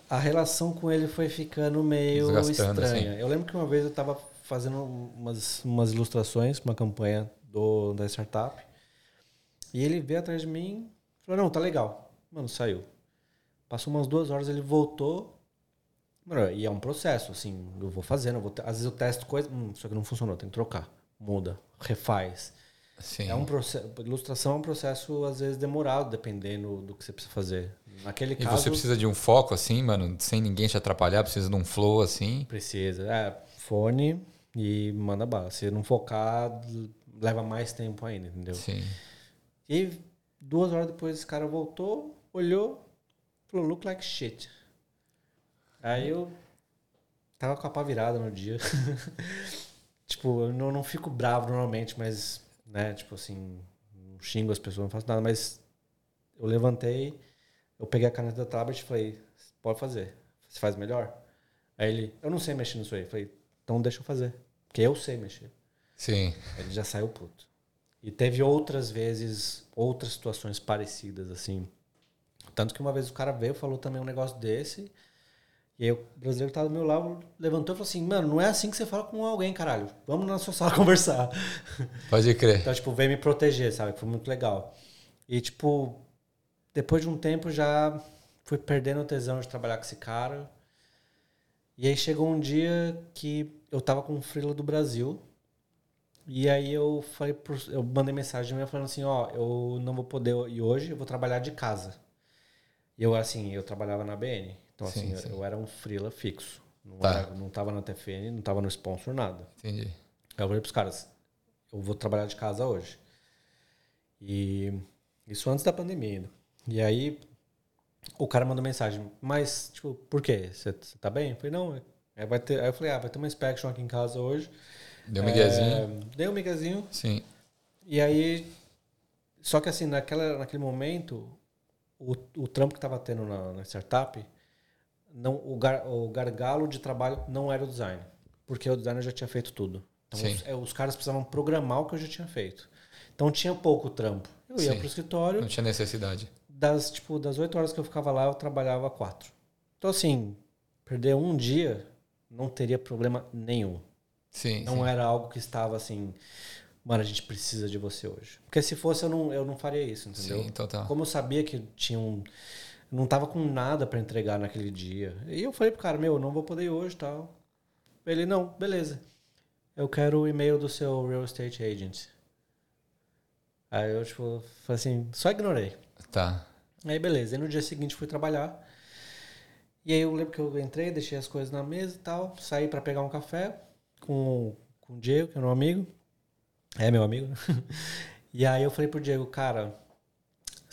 B: a relação com ele foi ficando meio
A: Desgastando,
B: estranha.
A: assim.
B: Eu lembro que uma vez eu tava fazendo umas, umas ilustrações uma campanha do, da startup. E ele veio atrás de mim e falou, não, tá legal. Mano, saiu. Passou umas duas horas, ele voltou. Mano, e é um processo, assim, eu vou fazendo, eu vou às vezes eu testo coisa, hum, isso aqui não funcionou, tem que trocar. Muda, refaz.
A: Sim.
B: É um processo, ilustração é um processo às vezes demorado, dependendo do que você precisa fazer. Naquele
A: E
B: caso
A: você precisa de um foco assim, mano, sem ninguém te atrapalhar, precisa de um flow assim.
B: precisa, é, fone e manda bala. Se não focar, leva mais tempo ainda, entendeu?
A: Sim.
B: E duas horas depois esse cara voltou, olhou, falou, look like shit. Aí eu tava com a pá virada no dia. tipo, eu não, não fico bravo normalmente, mas, né, tipo assim, não xingo as pessoas, não faço nada, mas eu levantei, eu peguei a caneta da tablet e falei, pode fazer. Você faz melhor? Aí ele, eu não sei mexer nisso aí. Eu falei, então deixa eu fazer. Porque eu sei mexer.
A: Sim.
B: Ele já saiu puto. E teve outras vezes, outras situações parecidas, assim. Tanto que uma vez o cara veio, falou também um negócio desse. E aí o brasileiro que tava do meu lado levantou e falou assim: Mano, não é assim que você fala com alguém, caralho. Vamos na sua sala conversar.
A: Pode crer.
B: Então, tipo, veio me proteger, sabe? Foi muito legal. E, tipo, depois de um tempo já fui perdendo o tesão de trabalhar com esse cara. E aí chegou um dia que eu tava com um freela do Brasil. E aí eu falei pro, eu mandei mensagem minha falando assim, ó, eu não vou poder ir hoje, eu vou trabalhar de casa. E eu assim, eu trabalhava na BN. Então
A: Sim,
B: assim,
A: sim.
B: eu era um freela fixo. Não,
A: Tá.
B: era, não tava na TFN, não tava no sponsor, nada.
A: Entendi.
B: Aí eu falei pros caras, eu vou trabalhar de casa hoje. E isso antes da pandemia ainda. E aí o cara mandou mensagem, mas, tipo, por quê? Você tá bem? Eu falei, não. é, vai ter, aí eu falei, ah, vai ter uma inspection aqui em casa hoje.
A: Deu um miguezinho.
B: É, dei um miguezinho.
A: Sim.
B: E aí. Só que assim, naquela, naquele momento, o, o trampo que tava tendo na, na startup, não, o, gar, o gargalo de trabalho não era o design. porque o designer já tinha feito tudo. Então os, é, os caras precisavam programar o que eu já tinha feito. Então tinha pouco trampo. Eu ia
A: Sim.
B: pro escritório,
A: Não tinha necessidade.
B: das tipo das 8 horas que eu ficava lá, eu trabalhava quatro. Então assim, perder um dia não teria problema nenhum.
A: Sim.
B: Não
A: sim.
B: era algo que estava assim, mano, a gente precisa de você hoje. Porque se fosse eu não, eu não faria isso, entendeu?
A: Sim, total.
B: Como eu sabia que tinha um não tava com nada pra entregar naquele dia. E eu falei pro cara, meu, eu não vou poder ir hoje, tal. Ele não, beleza. Eu quero o e-mail do seu real estate agent. Aí eu tipo, falei assim, só ignorei.
A: Tá.
B: Aí beleza, aí no dia seguinte fui trabalhar. E aí eu lembro que eu entrei, deixei as coisas na mesa e tal, saí pra pegar um café com, com o Diego, que é meu amigo. É meu amigo, né? E aí eu falei pro Diego, cara,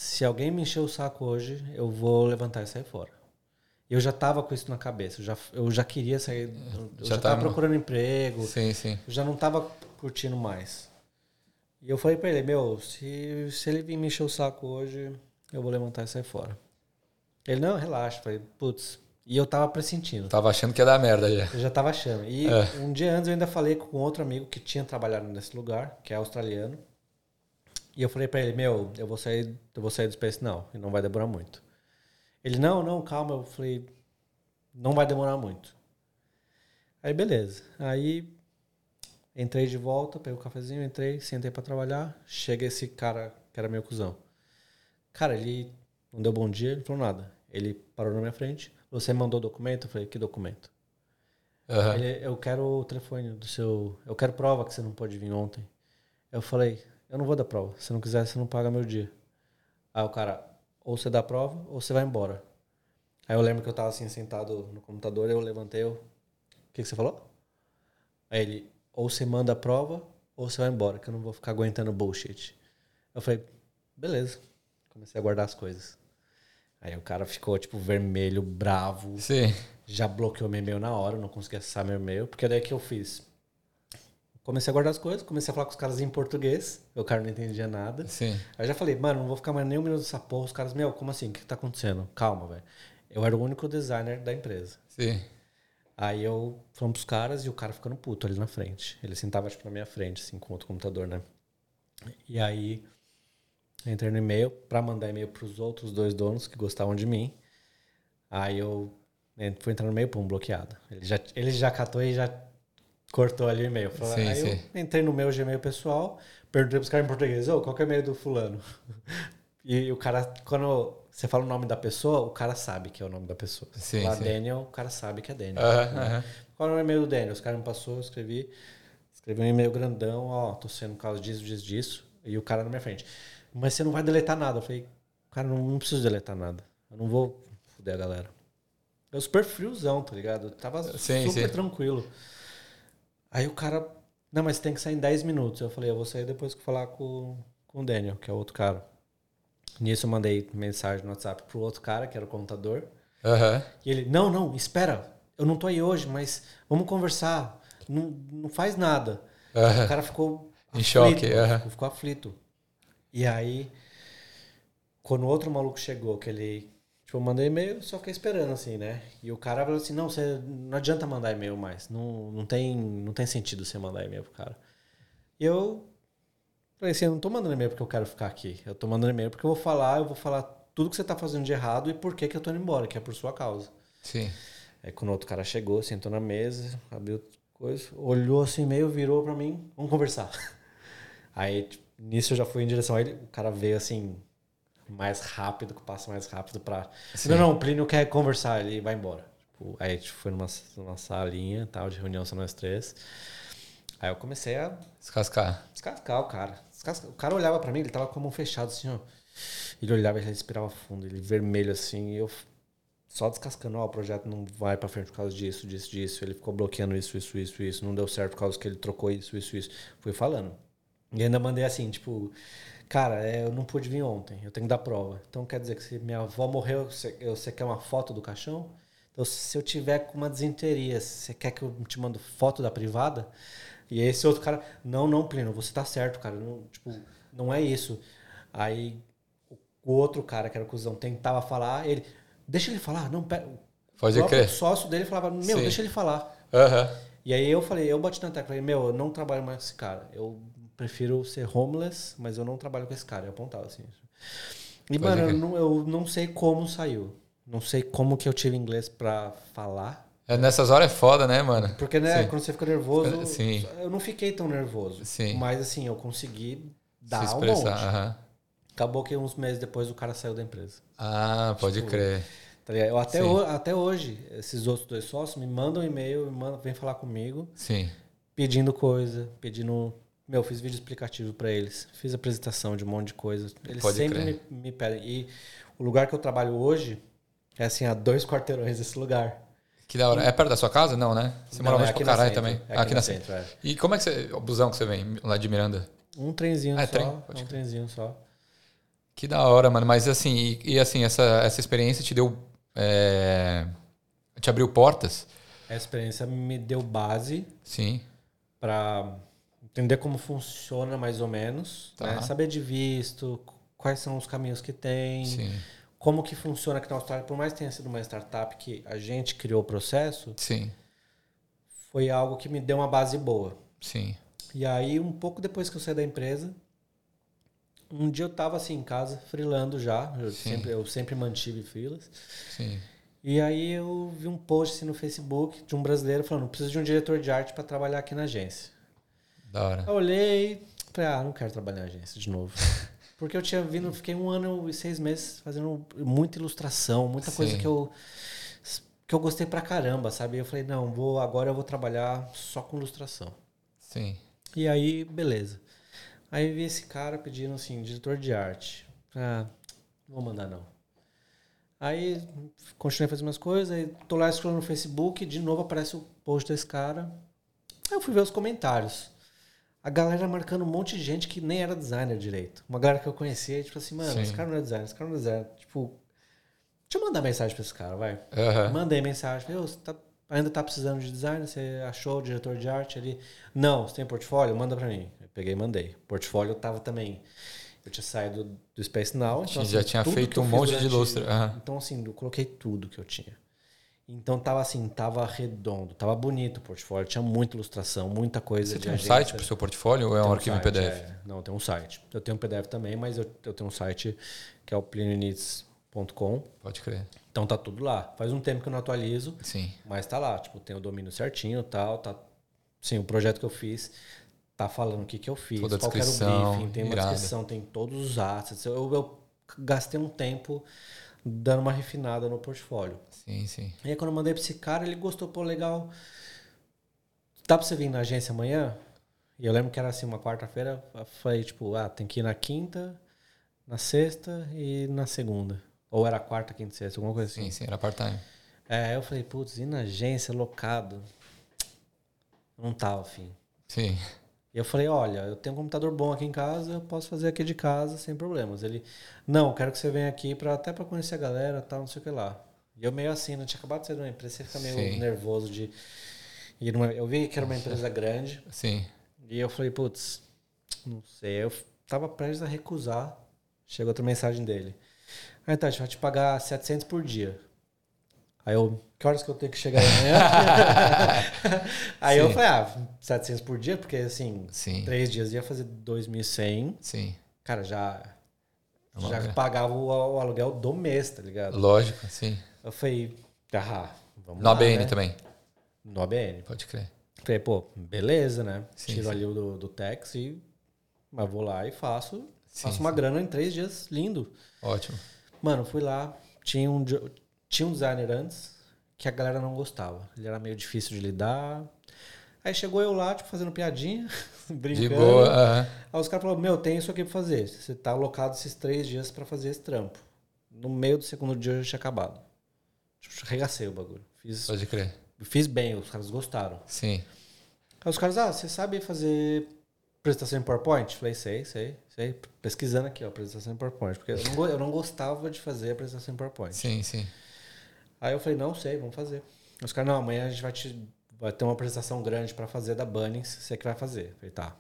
B: se alguém me encher o saco hoje, eu vou levantar e sair fora. Eu já tava com isso na cabeça, eu já, eu já queria sair, eu
A: Já
B: já,
A: tava
B: tava
A: no-
B: procurando emprego,
A: Sim, sim.
B: eu já não tava curtindo mais. E eu falei pra ele, meu, se, se ele vir me encher o saco hoje, eu vou levantar e sair fora. Ele, não, relaxa. Eu Falei, putz. E eu tava pressentindo.
A: Tava achando que ia dar merda já.
B: Eu já tava achando. E
A: É.
B: um dia antes eu ainda falei com outro amigo que tinha trabalhado nesse lugar, que é australiano. E eu falei pra ele, meu, eu vou sair, eu vou sair do Space não, e não vai demorar muito. Ele, não, não, calma. Eu falei, não vai demorar muito. Aí, beleza. Aí, entrei de volta, peguei o cafezinho, entrei, sentei pra trabalhar. Chega esse cara, que era meu cuzão. Cara, ele não deu bom dia, ele falou nada. Ele parou na minha frente. Você mandou documento? Eu falei, que documento?
A: Aham.
B: Ele, eu quero o telefone do seu. Eu quero prova que você não pôde vir ontem. Eu falei, eu não vou dar prova. Se não quiser, você não paga meu dia. Aí o cara, ou você dá prova, ou você vai embora. Aí eu lembro que eu tava assim, sentado no computador, eu levantei, eu. O que, que você falou? Aí ele, ou você manda a prova, ou você vai embora, que eu não vou ficar aguentando bullshit. Eu falei, beleza. Comecei a guardar as coisas. Aí o cara ficou, tipo, vermelho, bravo
A: Sim.
B: já bloqueou meu e-mail na hora, não consegui acessar meu e-mail, porque daí que eu fiz. Comecei a guardar as coisas, comecei a falar com os caras em português, o cara não entendia nada.
A: Sim.
B: Aí eu já falei, mano, não vou ficar mais nem um minuto nessa porra. Os caras, meu, como assim? O que tá acontecendo? Calma, velho. Eu era o único designer da empresa.
A: Sim.
B: Aí eu fomos pros caras e o cara ficando puto ali na frente. Ele sentava, tipo, na minha frente, assim, com outro computador, né? E aí, entrei no e-mail pra mandar e-mail pros outros dois donos que gostavam de mim. Aí eu fui entrar no e-mail, pum, bloqueado. Ele já, ele já catou e já cortou ali o e-mail. Falou-
A: Sim,
B: aí
A: sim.
B: eu entrei no meu Gmail pessoal, perguntei pros caras em português, ô, qual que é o e-mail do fulano? E o cara, quando você fala o nome da pessoa, o cara sabe que é o nome da pessoa.
A: Sim,
B: falar
A: sim.
B: Daniel, o cara sabe que é Daniel.
A: Aham, aham.
B: Qual é o e-mail do Daniel? Os caras me passou, eu escrevi. Escrevi um e-mail grandão, ó, tô sendo por causa disso, disso, disso. E o cara na minha frente. Mas você não vai deletar nada. Eu falei, cara, não, não preciso deletar nada. Eu não vou fuder a galera. Eu super friozão, tá ligado? Eu tava
A: Sim,
B: super tranquilo. Aí o cara, não, mas tem que sair em 10 minutos. Eu falei, eu vou sair depois que falar com, com o Daniel, que é o outro cara. Nisso eu mandei mensagem no WhatsApp pro outro cara, que era o contador.
A: Aham.
B: E ele, não, não, espera, eu não tô aí hoje, mas vamos conversar. Não, não faz nada.
A: Aham.
B: O cara ficou
A: Em choque,
B: aflito,
A: aham.
B: ficou, ficou aflito. E aí, quando o outro maluco chegou, que ele, tipo, eu mandei e-mail, só fiquei esperando, assim, né? E o cara falou assim, não, você não adianta mandar e-mail mais, não, não, tem, não tem sentido você mandar e-mail pro cara. E eu falei assim, eu não tô mandando e-mail porque eu quero ficar aqui, eu tô mandando e-mail porque eu vou falar, eu vou falar tudo que você tá fazendo de errado e por que que eu tô indo embora, que é por sua causa.
A: Sim.
B: Aí quando o outro cara chegou, sentou na mesa, abriu coisa, olhou assim meio, virou pra mim, vamos conversar. Aí tipo, nisso eu já fui em direção a ele, o cara veio assim mais rápido, que passa mais rápido pra.
A: Sim.
B: Não, não, o Plínio quer conversar, ele vai embora. Tipo, aí a gente foi numa, numa salinha, tal, de reunião só nós três. Aí eu comecei a
A: Descascar.
B: descascar o cara. Descascar. O cara olhava pra mim, ele tava com a mão fechada assim, ó. Ele olhava e ele respirava fundo, ele vermelho assim, e eu só descascando, ó, o projeto não vai pra frente por causa disso, disso, disso. Ele ficou bloqueando isso, isso, isso, isso. Não deu certo por causa que ele trocou isso, isso, isso. Fui falando. E ainda mandei assim, tipo, cara, é, eu não pude vir ontem, eu tenho que dar prova. Então quer dizer que se minha avó morreu, você, você quer uma foto do caixão? Então se eu tiver com uma desinteria, você quer que eu te mando foto da privada? E esse outro cara, não, não, Plínio, você tá certo, cara. Não, tipo, não é isso. Aí o, o outro cara, que era o cuzão, tentava falar, ele, deixa ele falar, não, pera. O próprio
A: crer.
B: sócio dele falava, meu,
A: Sim.
B: deixa ele falar.
A: Aham.
B: E aí eu falei, eu bati na tecla, falei, meu, eu não trabalho mais com esse cara. Eu prefiro ser homeless, mas eu não trabalho com esse cara. Eu apontava assim. E,
A: Pode
B: mano, eu não, eu não sei como saiu. Não sei como que eu tive inglês pra falar.
A: É, nessas horas é foda, né, mano?
B: Porque, né,
A: Sim.
B: quando você fica nervoso,
A: Sim.
B: eu não fiquei tão nervoso.
A: Sim.
B: Mas, assim, eu consegui dar
A: Se
B: um
A: expressar.
B: monte.
A: aham.
B: Acabou que uns meses depois o cara saiu da empresa.
A: Ah, pode
B: Tipo,
A: crer.
B: Tá? Eu até, ho- até hoje, esses outros dois sócios me mandam um e-mail, me mandam, vem falar comigo,
A: Sim.
B: pedindo coisa, pedindo. Meu, fiz vídeo explicativo pra eles, fiz apresentação de um monte de coisa. Eles
A: Pode
B: sempre me, me pedem. E o lugar que eu trabalho hoje é assim, a dois quarteirões desse lugar.
A: Que da hora. É perto da sua casa? Não, né? Você mora
B: é
A: longe pra caralho também.
B: é
A: Ah,
B: aqui
A: aqui
B: na
A: centro.
B: Centro, é.
A: E como é que você. O busão que você vem lá de Miranda?
B: Um trenzinho
A: Ah, é
B: só.
A: trem?
B: é
A: Pode
B: um trenzinho só.
A: Que da hora, mano. Mas assim, e, e, assim, essa, essa experiência te deu. é, te abriu portas?
B: A experiência me deu base
A: Sim.
B: para entender como funciona mais ou menos,
A: Tá.
B: né? saber de visto, quais são os caminhos que tem,
A: Sim.
B: como que funciona aqui na Austrália. Por mais que tenha sido uma startup que a gente criou o processo,
A: Sim.
B: foi algo que me deu uma base boa.
A: Sim.
B: E aí, um pouco depois que eu saí da empresa, um dia eu tava assim em casa, freelando já, eu
A: Sim.
B: sempre, eu sempre mantive freelas.
A: Sim.
B: E aí eu vi um post assim, no Facebook de um brasileiro falando, preciso de um diretor de arte para trabalhar aqui na agência.
A: Da hora.
B: Eu olhei, falei, ah, não quero trabalhar em agência de novo. Porque eu tinha vindo, fiquei um ano e seis meses fazendo muita ilustração, muita coisa
A: Sim.
B: que eu que eu gostei pra caramba, sabe? Eu falei, não, vou agora eu vou trabalhar só com ilustração.
A: Sim.
B: E aí, beleza. Aí vi esse cara pedindo assim, diretor de arte. Ah, não vou mandar não. Aí continuei fazendo umas coisas, aí tô lá scrollando no Facebook, de novo aparece o post desse cara. Aí eu fui ver os comentários. A galera marcando um monte de gente que nem era designer direito. Uma galera que eu conhecia, tipo assim, mano,
A: Sim.
B: esse cara não é designer, esse cara não é designer. Tipo, deixa eu mandar mensagem pra esse cara, vai.
A: Aham.
B: Mandei mensagem, falei, "Ô, você tá- ainda tá precisando de design? Você achou o diretor de arte ali? Não, você tem portfólio? Manda pra mim. Eu peguei e mandei. Portfólio tava também. Eu tinha saído do Space Now. Então,
A: Já tinha feito um monte de ilustra. Aham.
B: Então, assim, eu coloquei tudo que eu tinha. Então tava assim, tava redondo, tava bonito o portfólio, tinha muita ilustração, muita coisa
A: Você tem um
B: agência.
A: site pro seu portfólio ou é um
B: Tem
A: arquivo em
B: site,
A: PDF?
B: é. Não, tem um site. Eu tenho um PDF também, mas eu, eu tenho um site que é o plinionits.com.
A: Pode crer.
B: Então tá tudo lá. Faz um tempo que eu não atualizo,
A: Sim.
B: mas tá lá. Tipo, tem o domínio certinho e tal. Tá... Sim, o projeto que eu fiz tá falando o que, que eu fiz,
A: Toda
B: qual que era o briefing, tem uma
A: irado.
B: descrição, tem todos os assets. Eu, eu gastei um tempo dando uma refinada no portfólio.
A: Sim, sim.
B: E aí quando eu mandei pra esse cara, ele gostou, pô, legal. Dá pra você vir na agência amanhã? E eu lembro que era assim, uma quarta-feira, eu falei, tipo, ah, tem que ir na quinta, na sexta e na segunda. Ou era quarta, quinta e sexta, alguma coisa assim.
A: Sim, sim. Era part-time.
B: É, eu falei, putz, ir na agência, locado. Não tava afim.
A: Sim.
B: E eu falei, olha, eu tenho um computador bom aqui em casa, eu posso fazer aqui de casa sem problemas. Ele, não, quero que você venha aqui pra, até pra conhecer a galera, tal, não sei o que lá. E eu meio assim, não tinha acabado de sair de uma empresa, você fica meio
A: Sim. nervoso
B: de ir numa... Eu vi que era uma empresa grande,
A: Sim.
B: e eu falei, putz, não sei. Eu tava prestes a recusar, chegou outra mensagem dele. Aí tá, a gente vai te pagar 700 por dia. Aí eu, que horas que eu tenho que chegar amanhã? Aí eu
A: Sim.
B: falei, ah, 700 por dia, porque assim,
A: Sim.
B: três dias ia fazer 2.100.
A: Sim.
B: Cara, já,
A: É
B: já pagava o, o aluguel do mês, tá ligado?
A: Lógico, sim.
B: Eu falei, ah, vamos
A: No
B: lá,
A: ABN
B: né?
A: também.
B: No ABN.
A: Pode crer.
B: Falei, pô, beleza, né?
A: Sim,
B: Tiro
A: sim.
B: ali o do, do Tex e mas vou lá e faço.
A: Sim,
B: faço uma grana em três dias, lindo.
A: Ótimo.
B: Mano, fui lá, tinha um, tinha um designer antes que a galera não gostava. Ele era meio difícil de lidar. Aí chegou eu lá, tipo, fazendo piadinha, brincando.
A: De boa. aham.
B: Aí os caras falaram, meu, tem isso aqui pra fazer. Você tá alocado esses três dias pra fazer esse trampo. No meio do segundo dia eu já tinha acabado. Tipo, arregacei o bagulho. Fiz,
A: Pode crer.
B: fiz bem, os caras gostaram.
A: Sim.
B: Aí os caras, ah, você sabe fazer apresentação em PowerPoint? Falei, sei, sei, sei. Pesquisando aqui, ó, apresentação em PowerPoint. Porque eu não, eu não gostava de fazer apresentação em PowerPoint.
A: Sim, sim.
B: Aí eu falei, não sei, vamos fazer. Os caras, não, amanhã a gente vai, te, vai ter uma apresentação grande pra fazer da Bunnings, você que vai fazer. Eu falei, tá.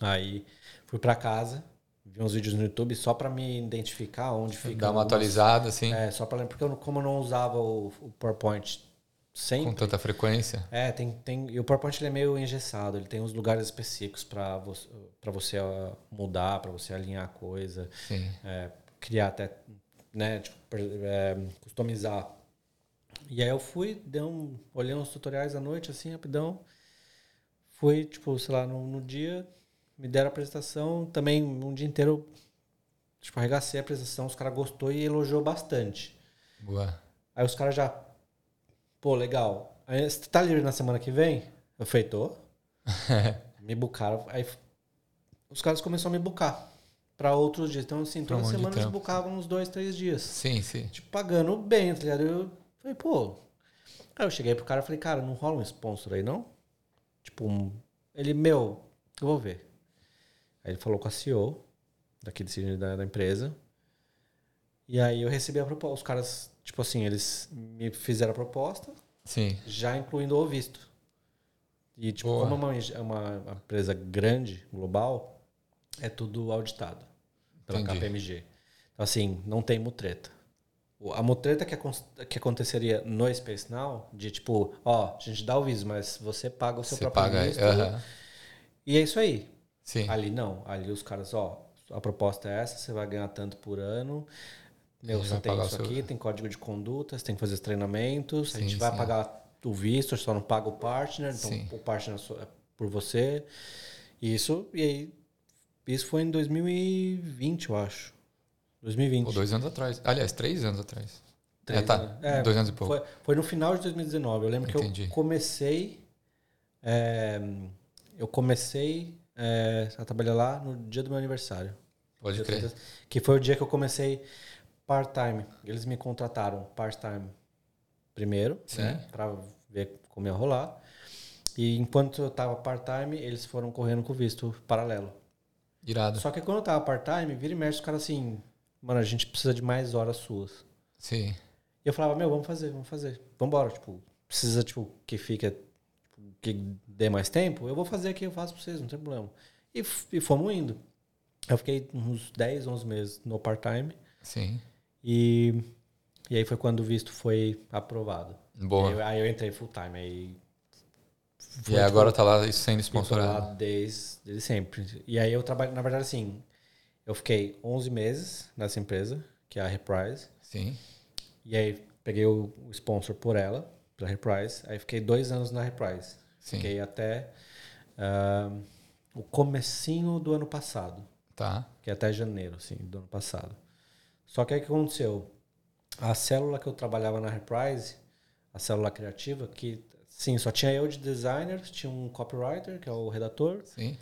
B: Aí fui pra casa, vi uns vídeos no YouTube só pra me identificar onde fica.
A: Dar uma
B: algumas-
A: atualizada, assim.
B: É, só pra lembrar, porque eu, como eu não usava o, o PowerPoint sempre.
A: Com tanta frequência.
B: É, tem, tem. E o PowerPoint ele é meio engessado, ele tem uns lugares específicos para você, pra você uh, mudar, para você alinhar a coisa,
A: Sim.
B: é, criar até, né, tipo, é, customizar. E aí eu fui, dei um, olhei uns tutoriais à noite, assim, rapidão. Fui, tipo, sei lá, no, no dia, me deram a apresentação, também um dia inteiro, tipo, arregacei a apresentação, os caras gostou e elogiou bastante.
A: Boa.
B: Aí os caras já. Pô, legal. Aí, você tá livre na semana que vem? Eu falei, me bucaram. Aí os caras começaram a me bucar pra outros dias. Então, assim,
A: um
B: toda
A: de
B: semana eles bucavam uns dois, três dias.
A: Sim, sim.
B: Tipo, pagando bem, tá ligado? Eu falei, pô. Aí eu cheguei pro cara e falei, cara, não rola um sponsor aí, não? Tipo, um... ele, meu, eu vou ver. Aí ele falou com a CEO daqui de- da, da empresa. E aí eu recebi a proposta. Os caras, tipo assim, eles me fizeram a proposta,
A: Sim.
B: já incluindo o visto. E, tipo,
A: Boa.
B: como é uma, uma uma empresa grande, global, é tudo auditado pela
A: Entendi.
B: KPMG. Então, assim, não tem mutreta. A mutreta que, que aconteceria no Space Now, de tipo, ó, a gente dá o visto, mas você paga o seu
A: Você
B: próprio
A: paga.
B: visto.
A: aham.
B: E é isso aí.
A: Sim.
B: Ali não. Ali os caras, ó, a proposta é essa, você vai ganhar tanto por ano. Meu, você tem isso
A: seu-
B: aqui, tem código de conduta, você tem que fazer os treinamentos, a
A: Sim,
B: gente vai
A: sim.
B: pagar o visto, só não paga o partner, então
A: Sim.
B: o partner é é por você. Isso, e aí, isso foi em 2020, eu acho. 2020.
A: Pô, dois anos atrás. Aliás, três anos atrás.
B: Três
A: é, tá.
B: É,
A: dois anos e pouco.
B: Foi, foi no final de 2019. Eu lembro
A: Entendi.
B: que eu comecei. é, eu comecei é, a trabalhar lá no dia do meu aniversário.
A: Pode crer.
B: 30, Que foi o dia que eu comecei part-time. Eles me contrataram part-time primeiro,
A: Sim.
B: né? Pra ver como ia rolar. E enquanto eu tava part-time, eles foram correndo com o visto paralelo.
A: Irado.
B: Só que quando eu tava part-time, vira e mexe os caras assim, mano, a gente precisa de mais horas suas.
A: Sim.
B: E eu falava, meu, vamos fazer, vamos fazer. Vambora, tipo, precisa, tipo, que fica, tipo, que dê mais tempo, eu vou fazer aqui, eu faço pra vocês, não tem problema. E, e fomos indo. Eu fiquei uns 10, 11 meses no part-time
A: Sim.
B: e, e aí foi quando o visto foi aprovado.
A: Boa.
B: Aí, eu- aí eu entrei full-time, aí...
A: E agora tá lá sendo
B: tô lá
A: sponsorado.
B: desde, desde sempre. E aí eu trabalho, na verdade, assim, eu fiquei 11 meses nessa empresa, que é a Reprise,
A: Sim.
B: E aí peguei o, sponsor por ela, pela Reprise. Aí fiquei dois anos na Reprise.
A: Sim.
B: Fiquei até ah, o comecinho do ano passado,
A: Tá.
B: que é até janeiro, assim, do ano passado. Só que aí o que aconteceu? A célula que eu trabalhava na Reprise, a célula criativa, que sim, só tinha eu de designer, tinha um copywriter, que é o redator,
A: Sim.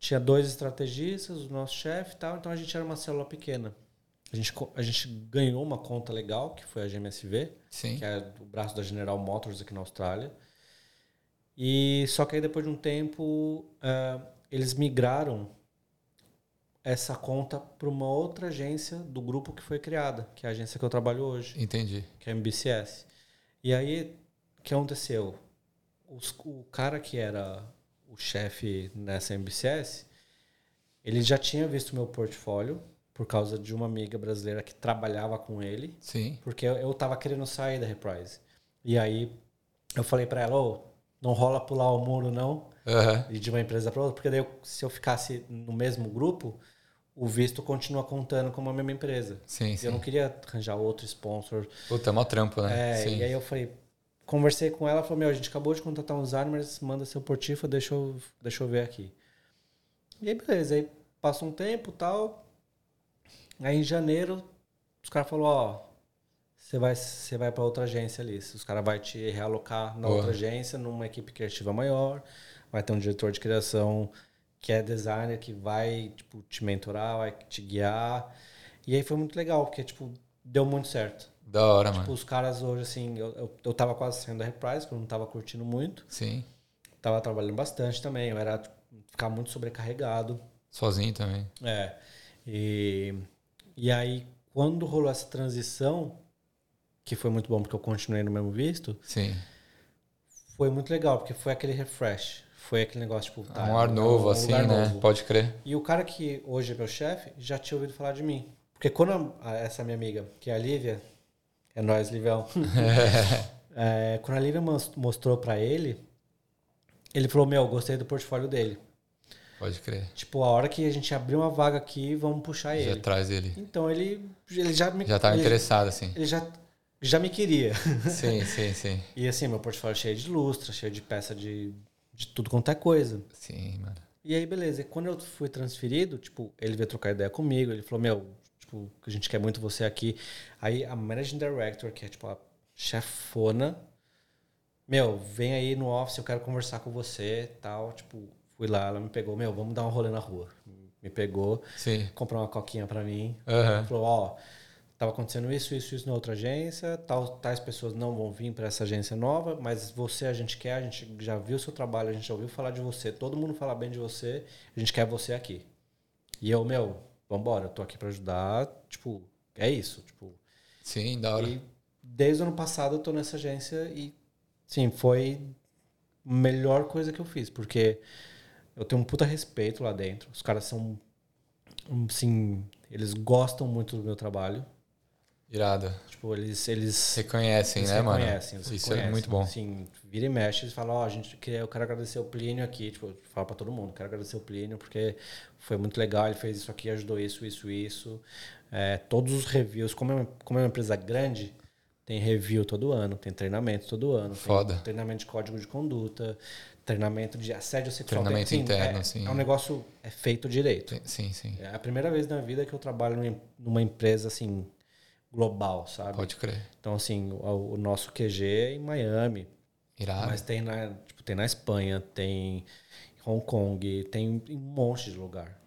B: Tinha dois estrategistas, o nosso chefe e tal, então a gente era uma célula pequena. A gente, a gente ganhou uma conta legal, que foi a GMSV,
A: Sim.
B: que é o braço da General Motors aqui na Austrália. E só que aí depois de um tempo ah, eles migraram essa conta para uma outra agência do grupo que foi criada, que é a agência que eu trabalho hoje,
A: Entendi.
B: que é a MBCS. E aí o que aconteceu? Os- o cara que era o chefe nessa MBCS, ele já tinha visto meu portfólio por causa de uma amiga brasileira que trabalhava com ele
A: Sim.
B: porque eu, eu tava querendo sair da Reprise. E aí eu falei pra ela, ô, não rola pular o muro não,
A: Aham.
B: e de uma empresa pra outra, porque daí eu- se eu ficasse no mesmo grupo, o visto continua contando como a mesma empresa.
A: Sim,
B: E eu não
A: sim.
B: queria arranjar outro sponsor.
A: Puta, é mó trampo, né?
B: É,
A: sim.
B: e aí eu falei, conversei com ela, falou, meu, a gente acabou de contratar designer, mas manda seu portifa, deixa eu, deixa eu ver aqui. E aí, beleza, aí passa um tempo tal. Aí em janeiro, os caras falaram, ó, você vai, você vai para outra agência ali. Os caras vão te realocar na
A: Boa.
B: outra agência, numa equipe criativa maior. Vai ter um diretor de criação que é designer, que vai tipo, te mentorar, vai te guiar. E aí foi muito legal, porque tipo, deu muito certo.
A: Da hora,
B: Tipo,
A: mano.
B: os caras hoje, assim, eu, eu, eu tava quase saindo da Reprise, porque eu não tava curtindo muito.
A: Sim.
B: Tava trabalhando bastante também, eu era tipo, ficar muito sobrecarregado.
A: Sozinho também.
B: É. E, e aí, quando rolou essa transição, que foi muito bom porque eu continuei no mesmo visto,
A: Sim.
B: foi muito legal, porque foi aquele refresh. Foi aquele negócio, tipo, tá,
A: um ar
B: é
A: novo,
B: um
A: assim, né?
B: novo.
A: Pode crer.
B: E o cara que hoje é meu chefe já tinha ouvido falar de mim. Porque quando a- essa minha amiga, que é a Lívia, é nós, Livião. É, quando a Lívia mos- mostrou pra ele, ele falou, meu, gostei do portfólio dele.
A: Pode crer.
B: Tipo, a hora que a gente abrir uma vaga aqui, vamos puxar
A: Já
B: ele.
A: traz ele.
B: Então ele, ele já me
A: Já tava
B: ele,
A: interessado, assim.
B: ele já, já me queria.
A: Sim, sim, sim.
B: E assim, meu portfólio cheio de lustra, cheio de peça de, de tudo quanto é coisa.
A: Sim, mano.
B: E aí, beleza. E quando eu fui transferido, tipo, ele veio trocar ideia comigo. Ele falou, meu, tipo, a gente quer muito você aqui. Aí a Managing Director, que é tipo a chefona, meu, vem aí no office, eu quero conversar com você tal. Tipo, fui lá, ela me pegou, meu, vamos dar um rolê na rua. Me pegou,
A: Sim.
B: comprou uma coquinha pra mim.
A: Aham.
B: Falou, ó, tava acontecendo isso, isso, isso na outra agência, tal, tais pessoas não vão vir para essa agência nova, mas você a gente quer, a gente já viu o seu trabalho, a gente já ouviu falar de você, todo mundo fala bem de você, a gente quer você aqui. E eu, meu, vambora, eu tô aqui para ajudar, tipo, é isso, tipo.
A: Sim, da hora.
B: E desde o ano passado eu tô nessa agência e, sim, foi a melhor coisa que eu fiz, porque eu tenho um puta respeito lá dentro, os caras são, assim, eles gostam muito do meu trabalho,
A: Irado.
B: Tipo, eles, eles,
A: Reconhecem,
B: eles
A: né, mano?
B: reconhecem, eles
A: Isso
B: reconhecem.
A: é muito bom.
B: Assim, vira e mexe, eles falam, ó, a gente eu quero agradecer o Plínio aqui, tipo, fala pra todo mundo, quero agradecer o Plínio porque foi muito legal, ele fez isso aqui, ajudou isso, isso, isso. É, todos os reviews, como é, uma, como é uma empresa grande, tem review todo ano, tem treinamento todo ano,
A: Foda.
B: treinamento de código de conduta, treinamento de assédio sexual.
A: Treinamento
B: tem,
A: interno,
B: é,
A: sim.
B: É um negócio é feito direito.
A: Sim, sim.
B: É a primeira vez na vida que eu trabalho numa empresa assim global, sabe?
A: Pode crer.
B: Então assim, o, o nosso QG é em Miami,
A: Irado.
B: mas tem na, tipo, tem na Espanha, tem em Hong Kong, tem em um monte de lugar.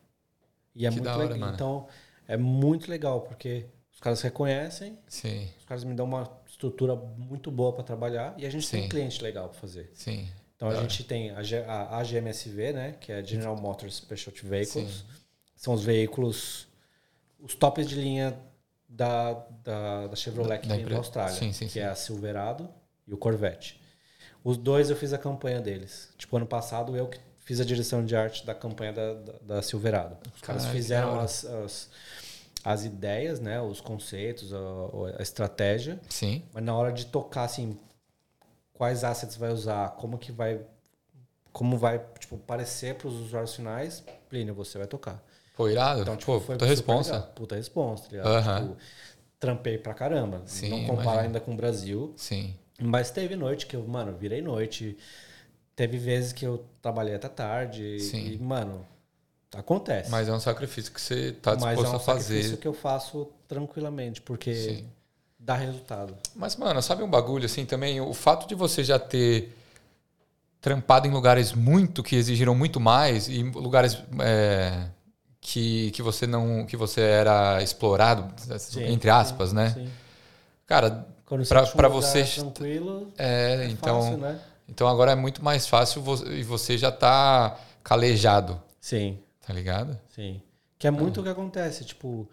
B: E é
A: Que
B: muito
A: hora,
B: legal.
A: mano.
B: Então é muito legal porque os caras reconhecem,
A: Sim,
B: os caras me dão uma estrutura muito boa para trabalhar e a gente
A: Sim.
B: tem cliente legal para fazer.
A: sim.
B: Então a gente tem a, G- a AGMSV, né, que é General Motors Specialty Vehicles.
A: Sim.
B: São os veículos, os tops de linha da, da, da Chevrolet que
A: Da.
B: Austrália,
A: Sim, sim,
B: que
A: sim.
B: é a Silverado e o Corvette. Os dois eu fiz a campanha deles. Tipo, ano passado eu que fiz a direção de arte da campanha da, da, da Silverado. Os caras fizeram as, as, as ideias, né, os conceitos, a, a estratégia.
A: Sim.
B: Mas na hora de tocar, assim, quais assets vai usar, como que vai, como vai, tipo, parecer para os usuários finais, Plínio, você vai tocar.
A: Pô, irado.
B: Então, tipo,
A: Pô,
B: foi
A: puta responsa.
B: legal. Puta responsa, tá ligado?
A: Aham.
B: Tipo, trampei pra caramba.
A: Sim,
B: Não compara
A: imagino.
B: ainda com o Brasil.
A: Sim.
B: Mas teve noite que eu, mano, virei noite. Teve vezes que eu trabalhei até tarde.
A: Sim.
B: E, mano, acontece.
A: Mas é um sacrifício que você tá
B: Mas
A: disposto
B: é um
A: a fazer.
B: sacrifício que eu faço tranquilamente, porque
A: Sim.
B: dá resultado.
A: Mas, mano, sabe um bagulho assim também? O fato de você já ter trampado em lugares muito que exigiram muito mais e lugares é, que, que você não que você era explorado
B: Sim,
A: entre aspas,
B: sim,
A: né?
B: sim.
A: Cara,
B: Quando você tranquilo,
A: é,
B: é
A: então
B: fácil, né?
A: então agora é muito mais fácil e você já tá calejado,
B: Sim,
A: tá ligado?
B: sim. Que é muito o que acontece. Tipo,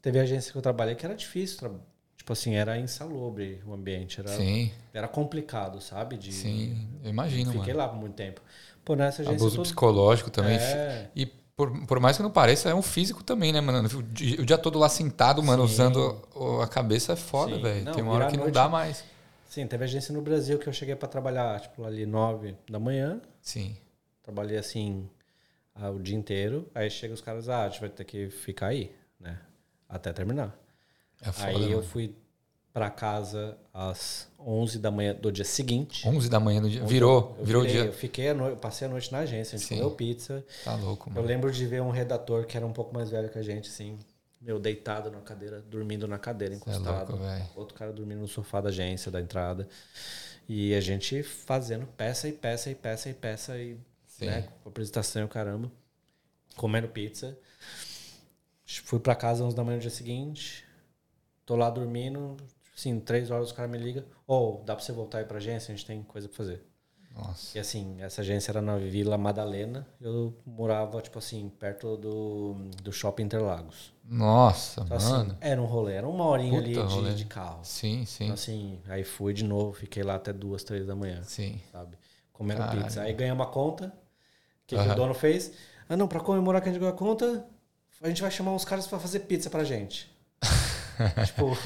B: teve agência que eu trabalhei que era difícil. Tipo assim, era insalubre o ambiente. Era,
A: Sim,
B: era complicado, sabe? De,
A: sim, eu imagino,
B: Fiquei
A: mano.
B: lá por muito tempo. Pô, nessa agência.
A: Abuso
B: todo-
A: psicológico também.
B: É,
A: E por, por mais que não pareça, é um físico também, né, mano? O dia, o dia todo lá sentado, mano,
B: Sim.
A: usando a cabeça é foda, velho. Tem uma hora que não
B: noite-
A: dá mais.
B: sim, teve agência no Brasil que eu cheguei pra trabalhar, tipo, ali nove da manhã.
A: Sim.
B: Trabalhei assim ah, o dia inteiro. Aí chega os caras, ah, a gente vai ter que ficar aí, né? Até terminar.
A: É foda.
B: aí eu
A: mano.
B: fui pra casa às 11 da manhã do dia seguinte.
A: 11 da manhã do dia. Virou,
B: Eu
A: virou o
B: virei,
A: dia.
B: Eu fiquei a noite, passei a noite na agência, a gente
A: Sim.
B: comeu pizza.
A: Tá louco,
B: Eu
A: mano.
B: lembro de ver um redator que era um pouco mais velho que a gente, assim, meu, deitado na cadeira, dormindo na cadeira,
A: Cê é
B: encostado.
A: louco.
B: Outro cara dormindo no sofá da agência, da entrada. E a gente fazendo peça e peça e peça e peça e,
A: Sim.
B: né, com apresentação e o caramba. Comendo pizza. Fui pra casa às 11 da manhã no dia seguinte. Tô lá dormindo. Assim, três horas o cara me liga. Ou, dá pra você voltar aí pra agência? A gente tem coisa pra fazer.
A: Nossa.
B: E assim, essa agência era na Vila Madalena. Eu morava, tipo assim, perto do, do Shopping Interlagos.
A: Nossa,
B: Então, assim,
A: mano.
B: era um rolê. Era uma horinha
A: Puta
B: ali
A: rolê.
B: de, de carro.
A: Sim, sim.
B: Então, assim, aí fui de novo. Fiquei lá até duas, três da manhã,
A: Sim.
B: sabe? Comendo
A: Caralho.
B: pizza. Aí ganhei uma conta. O que, que
A: Aham.
B: o dono fez? Ah, não, pra comemorar que a gente ganhou a conta, a gente vai chamar uns caras pra fazer pizza pra gente. tipo,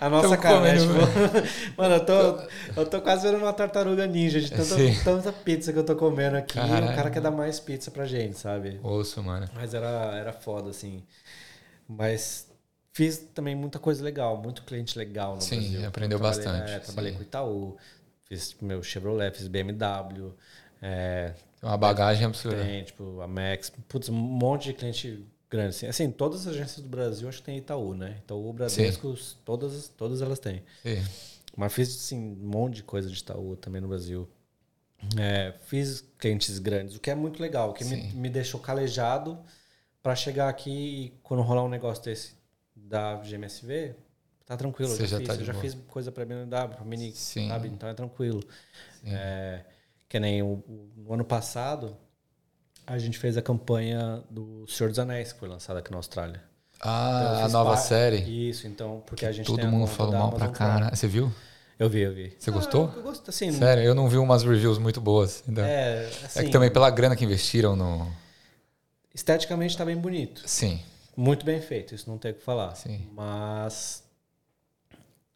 B: a nossa cara, né? Tipo, mano, eu tô, eu tô quase vendo uma tartaruga ninja de tanta,
A: Sim.
B: tanta pizza que eu tô comendo aqui.
A: Caralho.
B: O cara quer dar mais pizza pra gente, sabe?
A: Osso, mano.
B: Mas era, era foda, assim. Mas fiz também muita coisa legal, muito cliente legal no
A: Sim,
B: Brasil.
A: aprendeu
B: Trabalhei-
A: bastante,
B: É, trabalhei
A: sim.
B: com Itaú, fiz meu Chevrolet, fiz BMW, é,
A: uma bagagem absurda.
B: tem, tipo, a Max, putz, um monte de cliente grande. Assim, assim, todas as agências do Brasil acho que tem Itaú, né? Itaú, Bradesco, todas, todas elas têm.
A: Sim.
B: Mas fiz, assim, um monte de coisa de Itaú também no Brasil. É, fiz clientes grandes, o que é muito legal, o que me, me deixou calejado para chegar aqui e quando rolar um negócio desse da GMSV, tá tranquilo. eu
A: Você
B: já,
A: já
B: fiz,
A: tá
B: eu já
A: boa.
B: fiz coisa para BMW, para Mini,
A: Sim.
B: sabe? Então é tranquilo. É, que nem o, o- no ano passado, a gente fez a campanha do Senhor dos Anéis, que foi lançada aqui na Austrália. Então,
A: Ah, a
B: fiz
A: nova
B: par-
A: série.
B: Isso, então, porque a gente
A: Todo
B: tem a
A: mundo falou mal pra cara. Você viu?
B: Eu vi, eu vi.
A: Você gostou?
B: Ah, eu gosto, assim,
A: Sério, eu não vi umas reviews muito boas. ainda. É,
B: É, assim,
A: que também pela grana que investiram no.
B: esteticamente tá bem bonito.
A: Sim,
B: Muito bem feito, isso não tem o que falar.
A: Sim.
B: Mas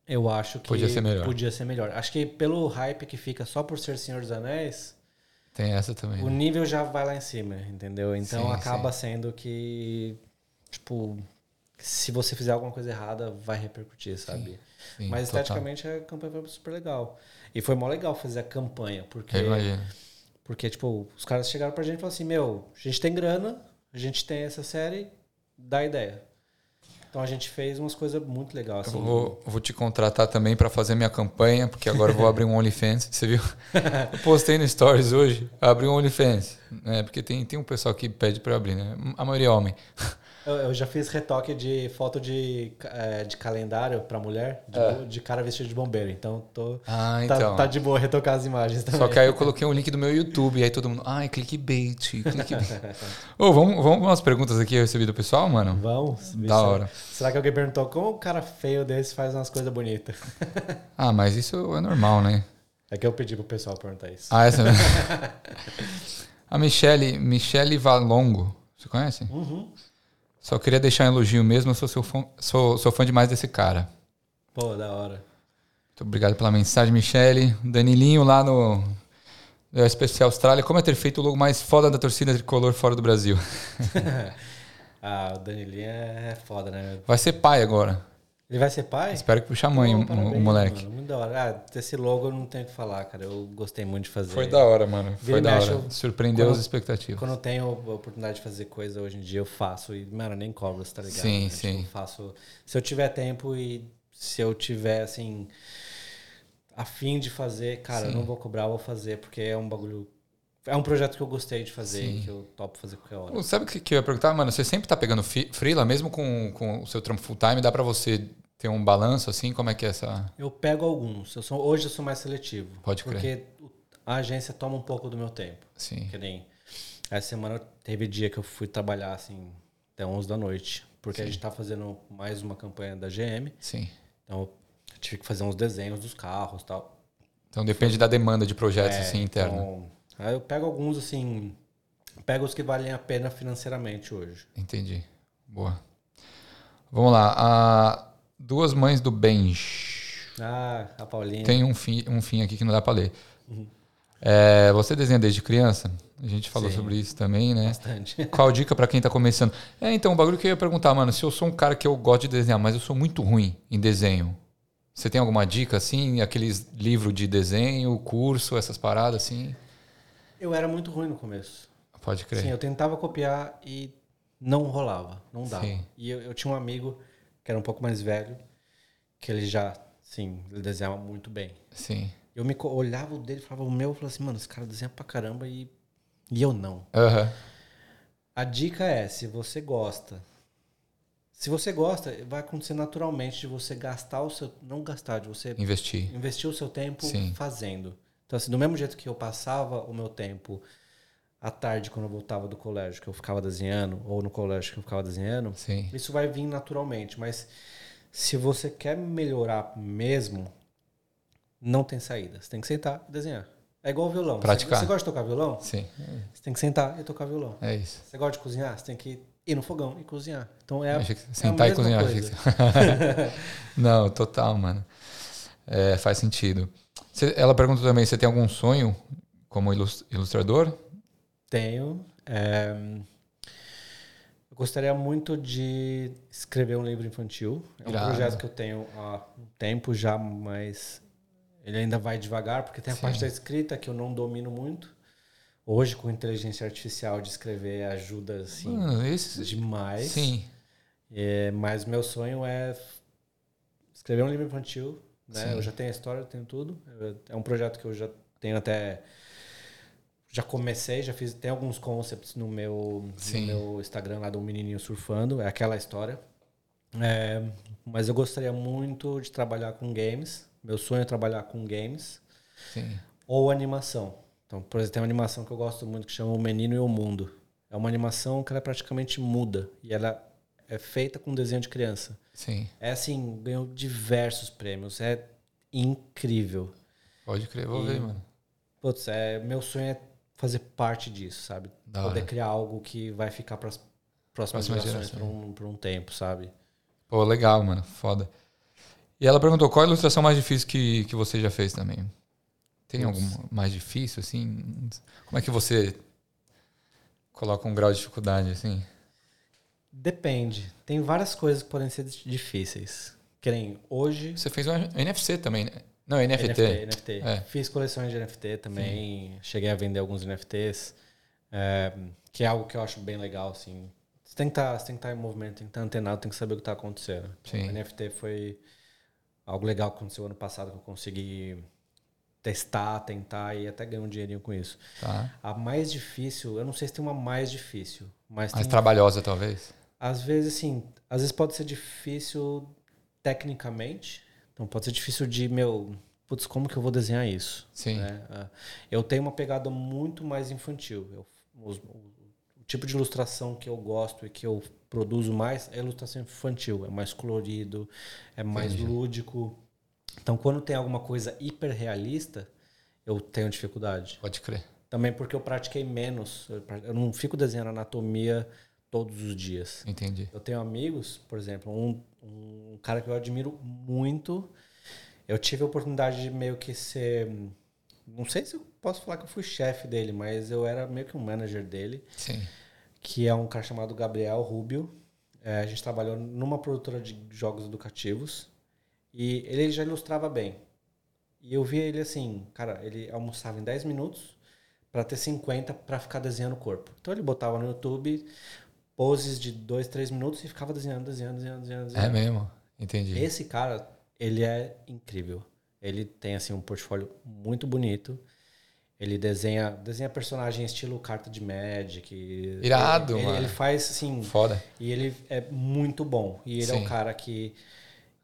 B: eu acho que
A: Podia ser melhor.
B: Podia ser melhor. Acho que pelo hype que fica só por ser Senhor dos Anéis,
A: tem essa também.
B: o
A: né?
B: nível já vai lá em cima, entendeu? Então
A: Sim,
B: acaba sendo que tipo se você fizer alguma coisa errada, vai repercutir, sabe?
A: Sim,
B: Mas
A: total.
B: esteticamente a campanha foi super legal. E foi mó legal fazer a campanha, porque. Porque, tipo, os caras chegaram pra gente e falaram assim: Meu, a gente tem grana, a gente tem essa série, dá ideia. Então a gente fez umas coisas muito legais. Assim.
A: Eu vou, vou te contratar também pra fazer minha campanha, porque agora eu vou abrir um OnlyFans. Você viu? Eu postei no Stories hoje, abri um OnlyFans. Né? Porque tem, tem um pessoal que pede eu abrir, né? A maioria é homem.
B: Eu, eu já fiz retoque de foto de, eh, de calendário pra mulher, de,
A: É.
B: de cara vestido de bombeiro. Então tô,
A: Ah,
B: tá,
A: então.
B: tá de boa retocar as imagens também.
A: Só que aí eu coloquei um link do meu YouTube, e aí todo mundo, ai, clickbait, clickbait. Ô, vamos, vamos umas perguntas aqui que eu recebi do pessoal, mano?
B: Vamos. ver
A: Da hora.
B: Será que alguém perguntou como um cara feio desse faz umas coisas bonitas?
A: Ah, mas isso é normal, né?
B: É que eu pedi pro pessoal perguntar isso.
A: Ah, essa mesmo. A Michele, Michele Valongo, você conhece?
B: Uhum.
A: Só queria deixar um elogio mesmo, eu sou, seu fã, sou, sou fã demais desse cara.
B: Pô, da hora.
A: Muito obrigado pela mensagem, Michele. Danilinho lá no no Especial Austrália. Como é ter feito o logo mais foda da torcida tricolor fora do Brasil?
B: ah, o Danilinho é foda, né?
A: Vai ser pai agora.
B: Ele vai ser pai?
A: Espero que puxe a mãe,
B: Pô,
A: o- o,
B: parabéns,
A: moleque.
B: Mano, muito da hora. Ah, esse logo eu não tenho o que falar, cara. Eu gostei muito de fazer.
A: Foi da hora, mano. Foi da hora.
B: eu-
A: Surpreendeu
B: quando-
A: as expectativas.
B: Quando eu tenho a oportunidade de fazer coisa hoje em dia, eu faço. E, mano, eu nem cobro, tá ligado?
A: Sim,
B: né?
A: Sim.
B: eu faço. Se eu tiver tempo e se eu tiver, assim, a fim de fazer, cara, eu
A: Sim.
B: não vou cobrar, eu vou fazer, porque é um bagulho. É um projeto que eu gostei de fazer,
A: Sim.
B: que eu topo fazer qualquer hora.
A: Sabe o que, que eu ia perguntar? Mano, você sempre tá pegando freela, mesmo com, com o seu trampo full time, dá pra você ter um balanço assim? Como é que é essa...
B: Eu pego alguns. Eu sou, hoje eu sou mais seletivo.
A: Pode crer.
B: Porque a agência toma um pouco do meu tempo.
A: Sim,
B: Que nem essa semana teve dia que eu fui trabalhar assim até 11 da noite, porque a gente tá fazendo mais uma campanha da GM,
A: sim.
B: então eu tive que fazer uns desenhos dos carros, e tal.
A: Então depende da demanda de projetos
B: É,
A: assim interno.
B: Então, aí eu pego alguns assim, pego os que valem a pena financeiramente hoje.
A: Entendi. Boa. Vamos lá. A Duas Mães do Benj.
B: Ah, a Paulinha.
A: Tem um fim, um fim aqui que não dá pra ler. É, você desenha desde criança? A gente falou
B: Sim.
A: sobre isso também, né?
B: bastante.
A: Qual dica pra quem tá começando? É, então, o bagulho que eu ia perguntar, mano, se eu sou um cara que eu gosto de desenhar, mas eu sou muito ruim em desenho. Você tem alguma dica, assim? Aqueles livros de desenho, curso, essas paradas, assim?
B: Eu era muito ruim no começo.
A: Pode crer.
B: Sim, eu tentava copiar e não rolava, não dava.
A: Sim.
B: E eu, eu tinha um amigo que era um pouco mais velho, que ele já, sim, ele desenhava muito bem.
A: Sim.
B: Eu me olhava o dele falava o meu, eu falava assim, mano, esse cara desenha pra caramba e, e eu não.
A: Aham.
B: A dica é, se você gosta, se você gosta, vai acontecer naturalmente de você gastar o seu, não gastar, de você
A: Investir.
B: investir o seu tempo
A: Sim.
B: fazendo. Então, assim, do mesmo jeito que eu passava o meu tempo à tarde, quando eu voltava do colégio, que eu ficava desenhando, ou no colégio que eu ficava desenhando,
A: Sim.
B: isso vai vir naturalmente. Mas se você quer melhorar mesmo, não tem saída. Você tem que sentar e desenhar. É igual violão. Você-
A: Praticar.
B: Você, gosta de tocar violão?
A: Sim.
B: Você tem que sentar e tocar violão.
A: É isso.
B: Você gosta de cozinhar? Você tem que ir no fogão e cozinhar. Então é a,
A: que
B: é a
A: sentar e
B: mesma
A: cozinhar.
B: coisa.
A: que- Não, total, mano. É, faz sentido. Você- ela perguntou também, você tem algum sonho como ilus- ilustrador?
B: Tenho. é, eu gostaria muito de escrever um livro infantil. É um projeto que eu tenho há um tempo já, mas ele ainda vai devagar, porque tem a
A: Sim.
B: parte da escrita que eu não domino muito. Hoje, com inteligência artificial de escrever, ajuda assim,
A: Mano, esse...
B: demais.
A: Sim,
B: É, mas meu sonho é escrever um livro infantil. Né? Eu já tenho a história, eu tenho tudo. É um projeto que eu já tenho até. Já comecei, já fiz. Tem alguns concepts no meu, no meu Instagram lá do Menininho Surfando. É aquela história. É, mas eu gostaria muito de trabalhar com games. Meu sonho é trabalhar com games
A: sim.
B: ou animação. Então, por exemplo, tem uma animação que eu gosto muito que chama O Menino e o Mundo. É uma animação que ela praticamente muda e ela é feita com desenho de criança.
A: Sim,
B: É assim, ganhou diversos prêmios, é incrível.
A: pode crer, vou
B: E-
A: ver, mano.
B: Putz, é, meu sonho é fazer parte disso, sabe?
A: Da
B: Poder
A: hora.
B: criar algo que vai ficar para as próximas
A: Próxima
B: gerações por um, por um tempo, sabe?
A: Pô, legal, mano, foda. E ela perguntou qual a ilustração mais difícil que, que você já fez também? Tem
B: Putz.
A: alguma mais difícil, assim? Como é que você coloca um grau de dificuldade, assim?
B: Depende. Tem várias coisas que podem ser difíceis. Que nem hoje.
A: Você fez um NFC também, né? Não, NFT.
B: NFT. NFT.
A: É.
B: Fiz coleções de NFT também. Cheguei a vender alguns NFTs. é, que é algo que eu acho bem legal, assim. Você tem que tá, estar em movimento, tem que estar antenado, tem que saber o que está acontecendo.
A: Sim.
B: o NFT foi algo legal que aconteceu ano passado que eu consegui testar, tentar e até ganhar um dinheirinho com isso.
A: Tá.
B: A mais difícil, eu não sei se tem uma mais difícil, mas
A: Mais trabalhosa, talvez.
B: às vezes, assim, às vezes pode ser difícil tecnicamente. Então pode ser difícil de, meu, putz, como que eu vou desenhar isso?
A: Sim.
B: né? Ah, Eu tenho uma pegada muito mais infantil. Eu- os- o, tipo de ilustração que eu gosto e que eu produzo mais é ilustração infantil. É mais colorido, é mais
A: Entendi.
B: lúdico. Então, quando tem alguma coisa hiperrealista, eu tenho dificuldade.
A: Pode crer.
B: Também porque eu pratiquei menos. Eu não fico desenhando anatomia todos os dias.
A: Entendi.
B: Eu tenho amigos, por exemplo, um, um cara que eu admiro muito. Eu tive a oportunidade de meio que ser. Não sei se eu posso falar que eu fui chefe dele, mas eu era meio que um manager dele,
A: Sim.
B: que é um cara chamado Gabriel Rubio. É, a gente trabalhou numa produtora de jogos educativos e ele já ilustrava bem. E eu via ele assim, cara, ele almoçava em 10 minutos para ter 50 para ficar desenhando o corpo. Então ele botava no YouTube poses de 2, 3 minutos e ficava desenhando, desenhando, desenhando, desenhando.
A: É
B: desenhando.
A: mesmo. Entendi.
B: Esse cara, ele é incrível. Ele tem assim um portfólio muito bonito. Ele desenha, desenha personagem estilo carta de Magic.
A: Irado,
B: ele,
A: mano.
B: ele faz assim,
A: Foda.
B: e ele é muito bom. E ele é
A: Sim.
B: o cara que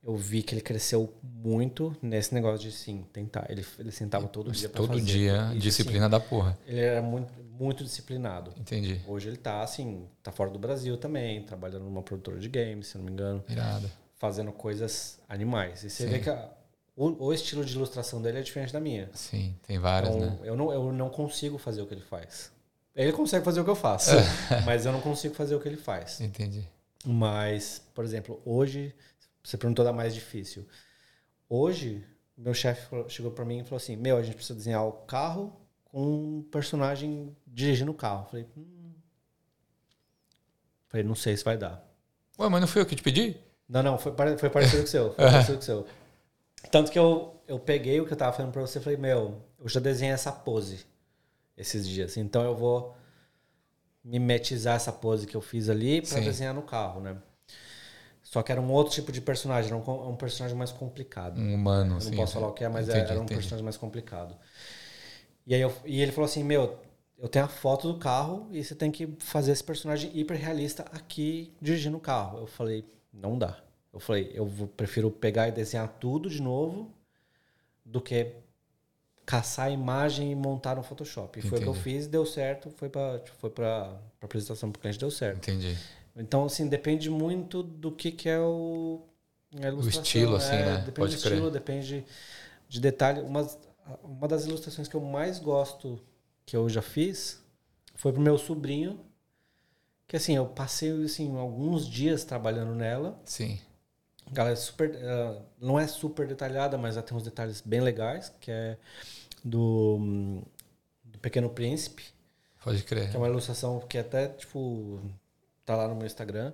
B: eu vi que ele cresceu muito nesse negócio de sim, tentar. Ele, ele sentava todo dia pra
A: Todo
B: fazer.
A: dia,
B: E,
A: disciplina da porra.
B: assim, ele era muito, muito disciplinado.
A: Entendi.
B: Hoje ele tá assim, tá fora do Brasil também, trabalhando numa produtora de games, se não me engano
A: Irado.
B: fazendo coisas animais. E você
A: Sim.
B: vê que a- o, o estilo de ilustração dele é diferente da minha.
A: Sim, tem várias,
B: Então,
A: né?
B: eu, não, eu não consigo fazer o que ele faz. Ele consegue fazer o que eu faço, mas eu não consigo fazer o que ele faz.
A: Entendi.
B: Mas, por exemplo, hoje, você perguntou da mais difícil. Hoje, meu chefe chegou pra mim e falou assim: Meu, a gente precisa desenhar o carro com um personagem dirigindo o carro. Falei, hum. Falei, não sei se vai dar.
A: Ué, mas não fui eu que te pedi?
B: Não, não, foi, foi parecido com o seu. Foi parecido com o seu. Tanto que eu, eu peguei o que eu tava falando pra você e falei, meu, eu já desenhei essa pose esses dias. Então eu vou mimetizar essa pose que eu fiz ali pra
A: Sim.
B: desenhar no carro, né? Só que era um outro tipo de personagem, era um, um personagem mais complicado.
A: Um humano,
B: Eu não
A: sim.
B: posso falar o que é, mas
A: Entendi,
B: era um
A: entendi.
B: personagem mais complicado. E aí eu- e ele falou assim, meu, eu tenho a foto do carro e você tem que fazer esse personagem hiper realista aqui dirigindo o carro. Eu falei, não dá. Eu falei, eu prefiro pegar e desenhar tudo de novo do que caçar a imagem e montar no Photoshop. E foi o que eu fiz, deu certo, foi para foi para apresentação pro cliente, deu certo.
A: Entendi.
B: Então, assim, depende muito do que, que é o. a ilustração,
A: estilo, assim, né?
B: Depende
A: Pode
B: do
A: crer.
B: estilo, depende de, de detalhe. Uma, uma das ilustrações que eu mais gosto que eu já fiz foi pro meu sobrinho, Que assim, eu passei assim, alguns dias trabalhando nela.
A: Sim.
B: Ela é super. ela não é super detalhada, mas ela tem uns detalhes bem legais, que é do, do Pequeno Príncipe,
A: Pode crer.
B: que é uma ilustração que até, tipo, tá lá no meu Instagram.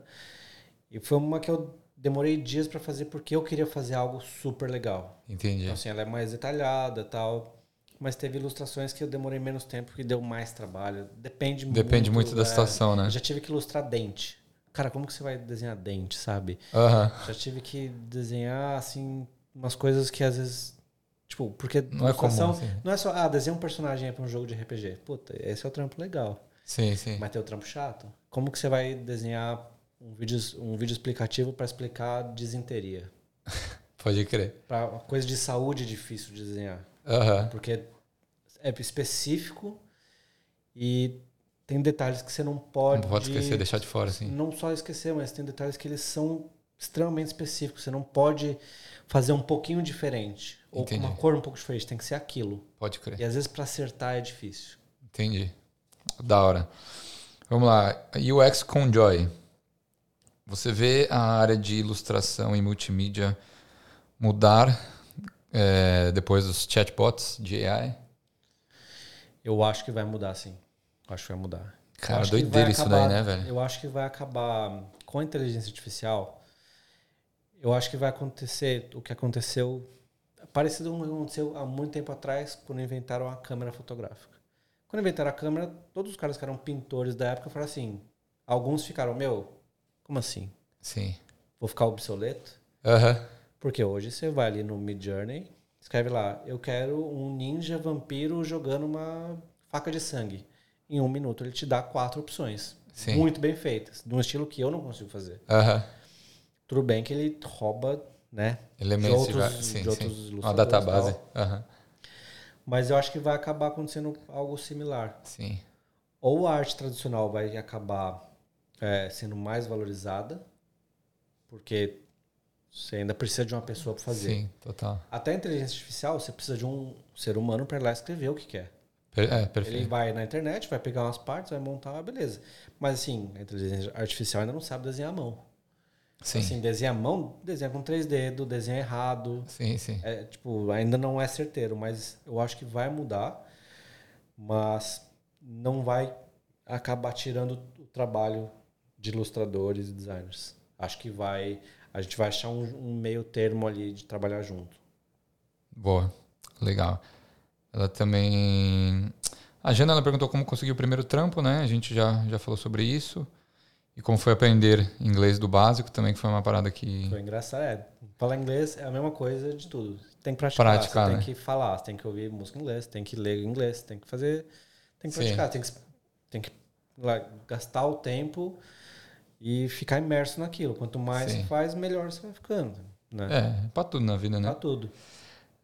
B: E foi uma que eu demorei dias pra fazer porque eu queria fazer algo super legal.
A: Entendi.
B: Então, assim, ela é mais detalhada tal. Mas teve ilustrações que eu demorei menos tempo e deu mais trabalho. Depende,
A: Depende muito da
B: é,
A: situação, né?
B: Eu já tive que ilustrar dente. Cara, como que você vai desenhar dente, sabe?
A: Aham.
B: Já tive que desenhar, assim, umas coisas que às vezes. Tipo, porque
A: Não é comum, assim.
B: não é só, ah, desenha um personagem aí pra um jogo de RPG. Puta, esse é o trampo legal.
A: Sim, sim.
B: Mas tem o trampo chato. Como que você vai desenhar um vídeo, um vídeo explicativo pra explicar desinteria?
A: Pode crer.
B: Pra coisa de saúde é difícil de desenhar.
A: Aham.
B: Porque é específico e tem detalhes que você não pode.
A: Não pode esquecer, deixar de fora, assim.
B: Não só esquecer, mas tem detalhes que eles são extremamente específicos. Você não pode fazer um pouquinho diferente. Ou com
A: Entendi.
B: uma cor um pouco diferente. Tem que ser aquilo.
A: Pode crer.
B: E às vezes pra acertar é difícil.
A: Entendi. Da hora. Vamos lá. UX com Joy. Você vê a área de ilustração e multimídia mudar é, depois dos chatbots de AI?
B: Eu acho que vai mudar, sim. Eu acho que vai mudar.
A: Cara, doideira isso daí, né, velho?
B: Eu acho que vai acabar com a inteligência artificial. Eu acho que vai acontecer o que aconteceu parecido com o que aconteceu há muito tempo atrás quando inventaram a câmera fotográfica. Quando inventaram a câmera, todos os caras que eram pintores da época falaram assim. Alguns ficaram, meu, como assim?
A: Sim.
B: Vou ficar obsoleto?
A: Aham.
B: Porque hoje você vai ali no Mid Journey, escreve lá, eu quero um ninja vampiro jogando uma faca de sangue. Em um minuto ele te dá quatro opções.
A: Sim.
B: Muito bem feitas. De um estilo que eu não consigo fazer.
A: Aham.
B: Tudo bem que ele rouba, né?
A: Elementos
B: de
A: de,
B: outros,
A: sim,
B: de outros
A: sim. Uma database.
B: tal.
A: Aham.
B: Mas eu acho que vai acabar acontecendo algo similar.
A: Sim.
B: Ou a arte tradicional vai acabar é, sendo mais valorizada, porque você ainda precisa de uma pessoa para fazer.
A: Sim, total.
B: Até a inteligência artificial, você precisa de um ser humano para lá escrever o que quer.
A: É,
B: Ele
A: perfeito.
B: vai na internet, vai pegar umas partes, vai montar, beleza. Mas assim, a inteligência artificial ainda não sabe desenhar a mão.
A: Sim.
B: Assim, desenha a mão, desenha com três dedos, desenha errado.
A: Sim, sim.
B: É, tipo, ainda não é certeiro, mas eu acho que vai mudar, mas não vai acabar tirando o trabalho de ilustradores e designers. Acho que vai, a gente vai achar um, um meio termo ali de trabalhar junto.
A: Boa. Legal. Ela também. A Jana ela perguntou como conseguiu o primeiro trampo, né? A gente já, já falou sobre isso. E como foi aprender inglês do básico também, que foi uma parada que.
B: Foi engraçado. É, falar inglês é a mesma coisa de tudo. Tem que praticar,
A: Praticar,
B: você
A: né?
B: tem que falar, você tem que ouvir música em inglês, tem que ler inglês, tem que fazer, tem que
A: Sim.
B: praticar, tem que, tem que lá, gastar o tempo e ficar imerso naquilo. Quanto mais
A: Sim.
B: você faz, melhor você vai ficando. Né?
A: É, pra tudo na vida, né?
B: Pra tudo.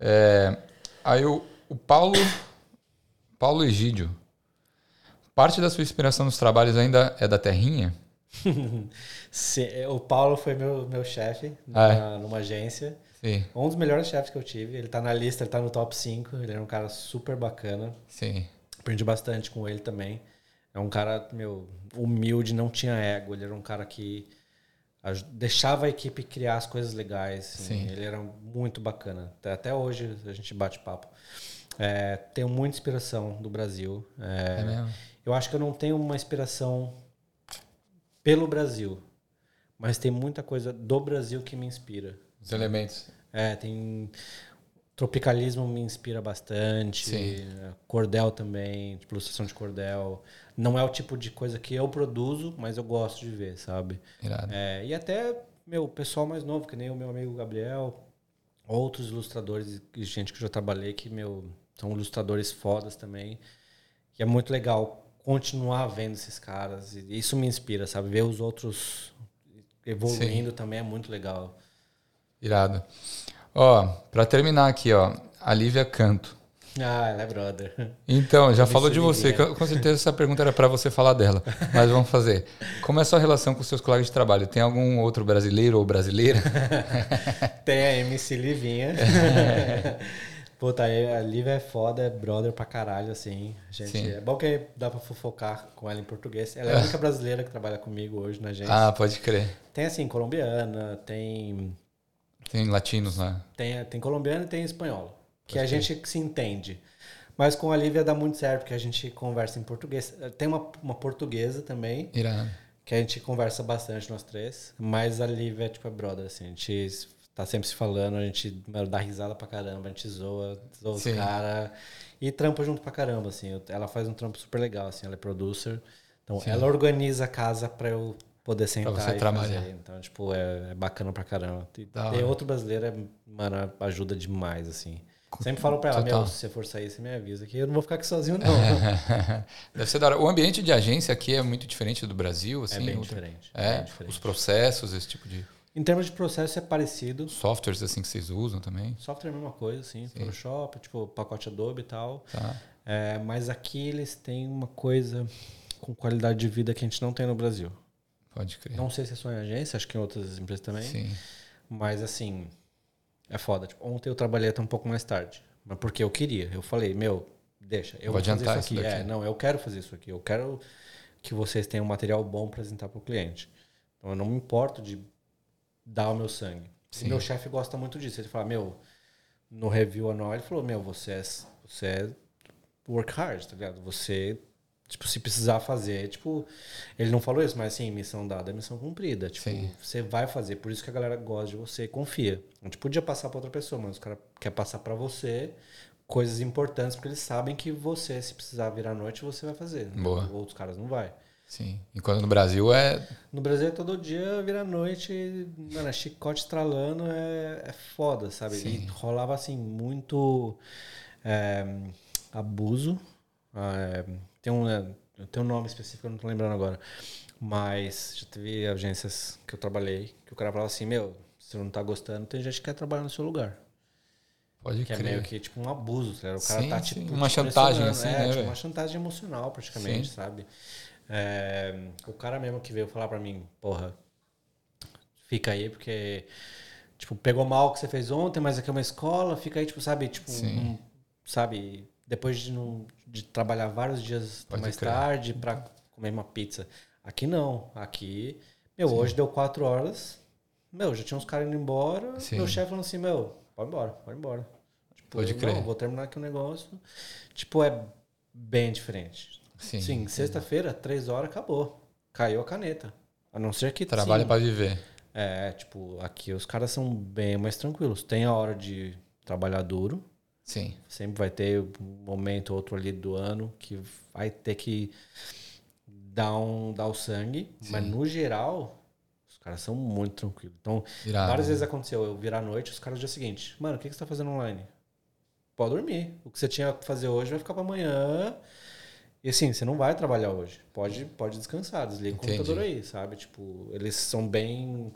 A: É, aí o, o Paulo, Paulo Egídio. Parte da sua inspiração nos trabalhos ainda é da terrinha?
B: Sim, é, o Paulo foi meu, meu chefe
A: Ah, é?
B: numa agência.
A: Sim,
B: Um dos melhores chefes que eu tive. Ele tá na lista, ele tá no top 5. Ele era um cara super bacana.
A: sim.
B: Aprendi bastante com ele também. É um cara, meu, humilde, não tinha ego. Ele era um cara que deixava a equipe criar as coisas legais. assim.
A: Sim.
B: Ele era muito bacana. Até, até hoje a gente bate papo. É, tenho muita inspiração do Brasil. É,
A: É mesmo?
B: eu acho que eu não tenho uma inspiração pelo Brasil, mas tem muita coisa do Brasil que me inspira.
A: Os elementos.
B: É, tem. Tropicalismo me inspira bastante.
A: Sim.
B: Cordel também, tipo, ilustração de cordel. Não é o tipo de coisa que eu produzo, mas eu gosto de ver, sabe? É, e até, meu, pessoal mais novo, que nem o meu amigo Gabriel, outros ilustradores e gente que eu já trabalhei, que, meu, são ilustradores fodas também. E é muito legal continuar vendo esses caras. E isso me inspira, sabe? Ver os outros evoluindo também é muito legal.
A: Irado. Ó, pra terminar aqui, ó. A Lívia Canto.
B: Ah, ela é brother.
A: Então, já falou de você.
B: Livinha.
A: Com certeza essa pergunta era pra você falar dela. Mas vamos fazer. Como é a sua relação com seus colegas de trabalho? Tem algum outro brasileiro ou brasileira?
B: Tem a MC Livinha. Puta, aí a Lívia é foda, é brother pra caralho, assim. Gente,
A: Sim.
B: é bom que dá pra fofocar com ela em português. Ela é a única brasileira que trabalha comigo hoje na agência.
A: Ah, pode crer.
B: Tem, assim, colombiana, tem,
A: Tem latinos lá.
B: tem, tem colombiana e tem espanhola. Que
A: Pode
B: a gente se entende. Mas com a Lívia dá muito certo, porque a gente conversa em português. Tem uma, uma portuguesa também,
A: Irado.
B: que a gente conversa bastante, nós três. Mas a Lívia é tipo a brother, assim. A gente tá sempre se falando, a gente dá risada pra caramba, a gente zoa, zoa os caras. E trampa junto pra caramba, assim. Ela faz um trampo super legal, assim. Ela é producer. Então,
A: Sim.
B: ela organiza a casa pra eu poder sentar
A: você
B: e
A: trabalhar.
B: fazer. Então, tipo, é, é bacana pra caramba. E
A: Da
B: ter
A: hora.
B: outro brasileiro, é, mano, ajuda demais, assim. Sempre falo pra ela,
A: Total.
B: meu, se você for sair, você me avisa que eu não vou ficar aqui sozinho, não.
A: Deve ser da hora. O ambiente de agência aqui é muito diferente do Brasil, assim.
B: é bem
A: outra-
B: diferente.
A: É,
B: bem diferente.
A: os processos, esse tipo de
B: Em termos de processo, é parecido.
A: softwares assim que vocês usam também.
B: Software é a mesma coisa, assim. Photoshop, tipo, pacote Adobe e tal.
A: Tá.
B: É, mas aqui eles têm uma coisa com qualidade de vida que a gente não tem no Brasil.
A: Pode crer.
B: Não sei se é só em agência, acho que em outras empresas também.
A: Sim.
B: Mas assim, é foda. Tipo, ontem eu trabalhei até um pouco mais tarde. Mas porque eu queria. Eu falei, meu, deixa, eu
A: Vou
B: vou, fazer
A: adiantar
B: isso
A: isso
B: aqui.
A: daqui.
B: É, não, eu quero fazer isso aqui. Eu quero que vocês tenham um material bom para apresentar para o cliente. Então eu não me importo de dar o meu sangue.
A: Sim.
B: E meu chefe gosta muito disso. Ele fala, meu, no review anual, ele falou, meu, você é, você é work hard, tá ligado? Você, tipo, se precisar fazer, tipo, ele não falou isso, mas assim, missão dada é missão cumprida. Tipo,
A: Sim.
B: você vai fazer, por isso que a galera gosta de você confia. A gente podia passar para outra pessoa, mas os caras querem passar para você coisas importantes, porque eles sabem que você, se precisar virar à noite, você vai fazer.
A: Boa.
B: Outros caras não vai.
A: Sim. Enquanto no Brasil é.
B: No Brasil, todo dia vira noite, mano, é chicote estralando é, é foda, sabe?
A: Sim.
B: E rolava, assim, muito é, abuso. É, tem, um, é, tem um nome específico, eu não tô lembrando agora. Mas já teve agências que eu trabalhei que o cara falava assim: Meu, se você não tá gostando, tem gente que quer trabalhar no seu lugar.
A: Pode
B: Que é
A: crer.
B: meio que tipo um abuso, tá? O cara
A: Sim,
B: tá
A: sim.
B: tipo.
A: Uma
B: te
A: chantagem, assim,
B: é,
A: né,
B: tipo, uma chantagem emocional, praticamente,
A: Sim.
B: sabe? É, o cara mesmo que veio falar pra mim, porra, fica aí porque. Tipo, pegou mal o que você fez ontem, mas aqui é uma escola, fica aí, tipo, sabe, tipo,
A: Sim.
B: um- sabe, depois de, não, de trabalhar vários dias
A: Pode
B: mais tarde pra comer uma pizza. Aqui não. Aqui, meu, hoje deu quatro horas. Meu, já tinha uns caras indo embora.
A: Sim.
B: Meu chefe falando assim, meu, pode embora, pode embora. Tipo,
A: Pode
B: eu,
A: crer.
B: Não, vou terminar aqui o negócio. Tipo, é bem diferente.
A: Sim.
B: Sim, sexta-feira, três horas, acabou. Caiu a caneta. A não ser que
A: Trabalha
B: sim,
A: pra viver.
B: É, tipo, aqui os caras são bem mais tranquilos. Tem a hora de trabalhar duro.
A: Sim.
B: Sempre vai ter um momento ou outro ali do ano que vai ter que dar, um, dar o sangue. Mas no geral, os caras são muito tranquilos. Então,
A: Irado.
B: várias vezes aconteceu eu virar à noite, os caras no dia seguinte, mano, o que, que você tá fazendo online? Pode dormir. O que você tinha que fazer hoje vai ficar pra amanhã. E assim, você não vai trabalhar hoje. Pode, pode descansar, desliga
A: Entendi.
B: o computador aí, sabe? Tipo, eles são bem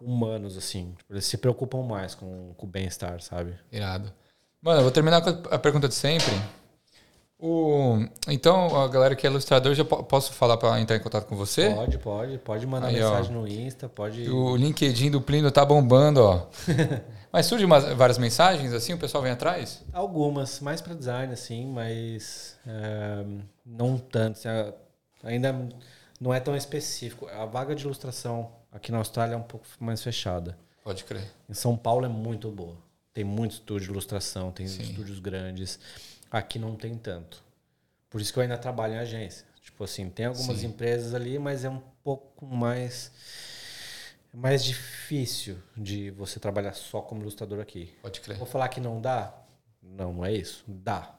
B: humanos, assim. Tipo, eles se preocupam mais com, com o bem-estar, sabe?
A: Irado. Mano, eu vou terminar com a pergunta de sempre. O, então, a galera que é ilustrador, já po- posso falar para entrar em contato com você?
B: Pode, pode. Pode mandar
A: Aí, ó.
B: mensagem no Insta, pode.
A: O LinkedIn do Plínio tá bombando, ó. Mas surgem umas- várias mensagens assim, o pessoal vem atrás?
B: Algumas, mais para design, assim, mas é, não tanto. assim, ainda não é tão específico. A vaga de ilustração aqui na Austrália é um pouco mais fechada.
A: Pode crer.
B: Em São Paulo é muito boa. Tem muito estúdio de ilustração, tem
A: Sim.
B: estúdios grandes. Aqui não tem tanto. Por isso que eu ainda trabalho em agência. Tipo assim, tem algumas
A: Sim.
B: empresas ali, mas é um pouco mais é mais difícil de você trabalhar só como ilustrador aqui.
A: Pode crer.
B: Vou falar que não dá? Não, não é isso. Dá.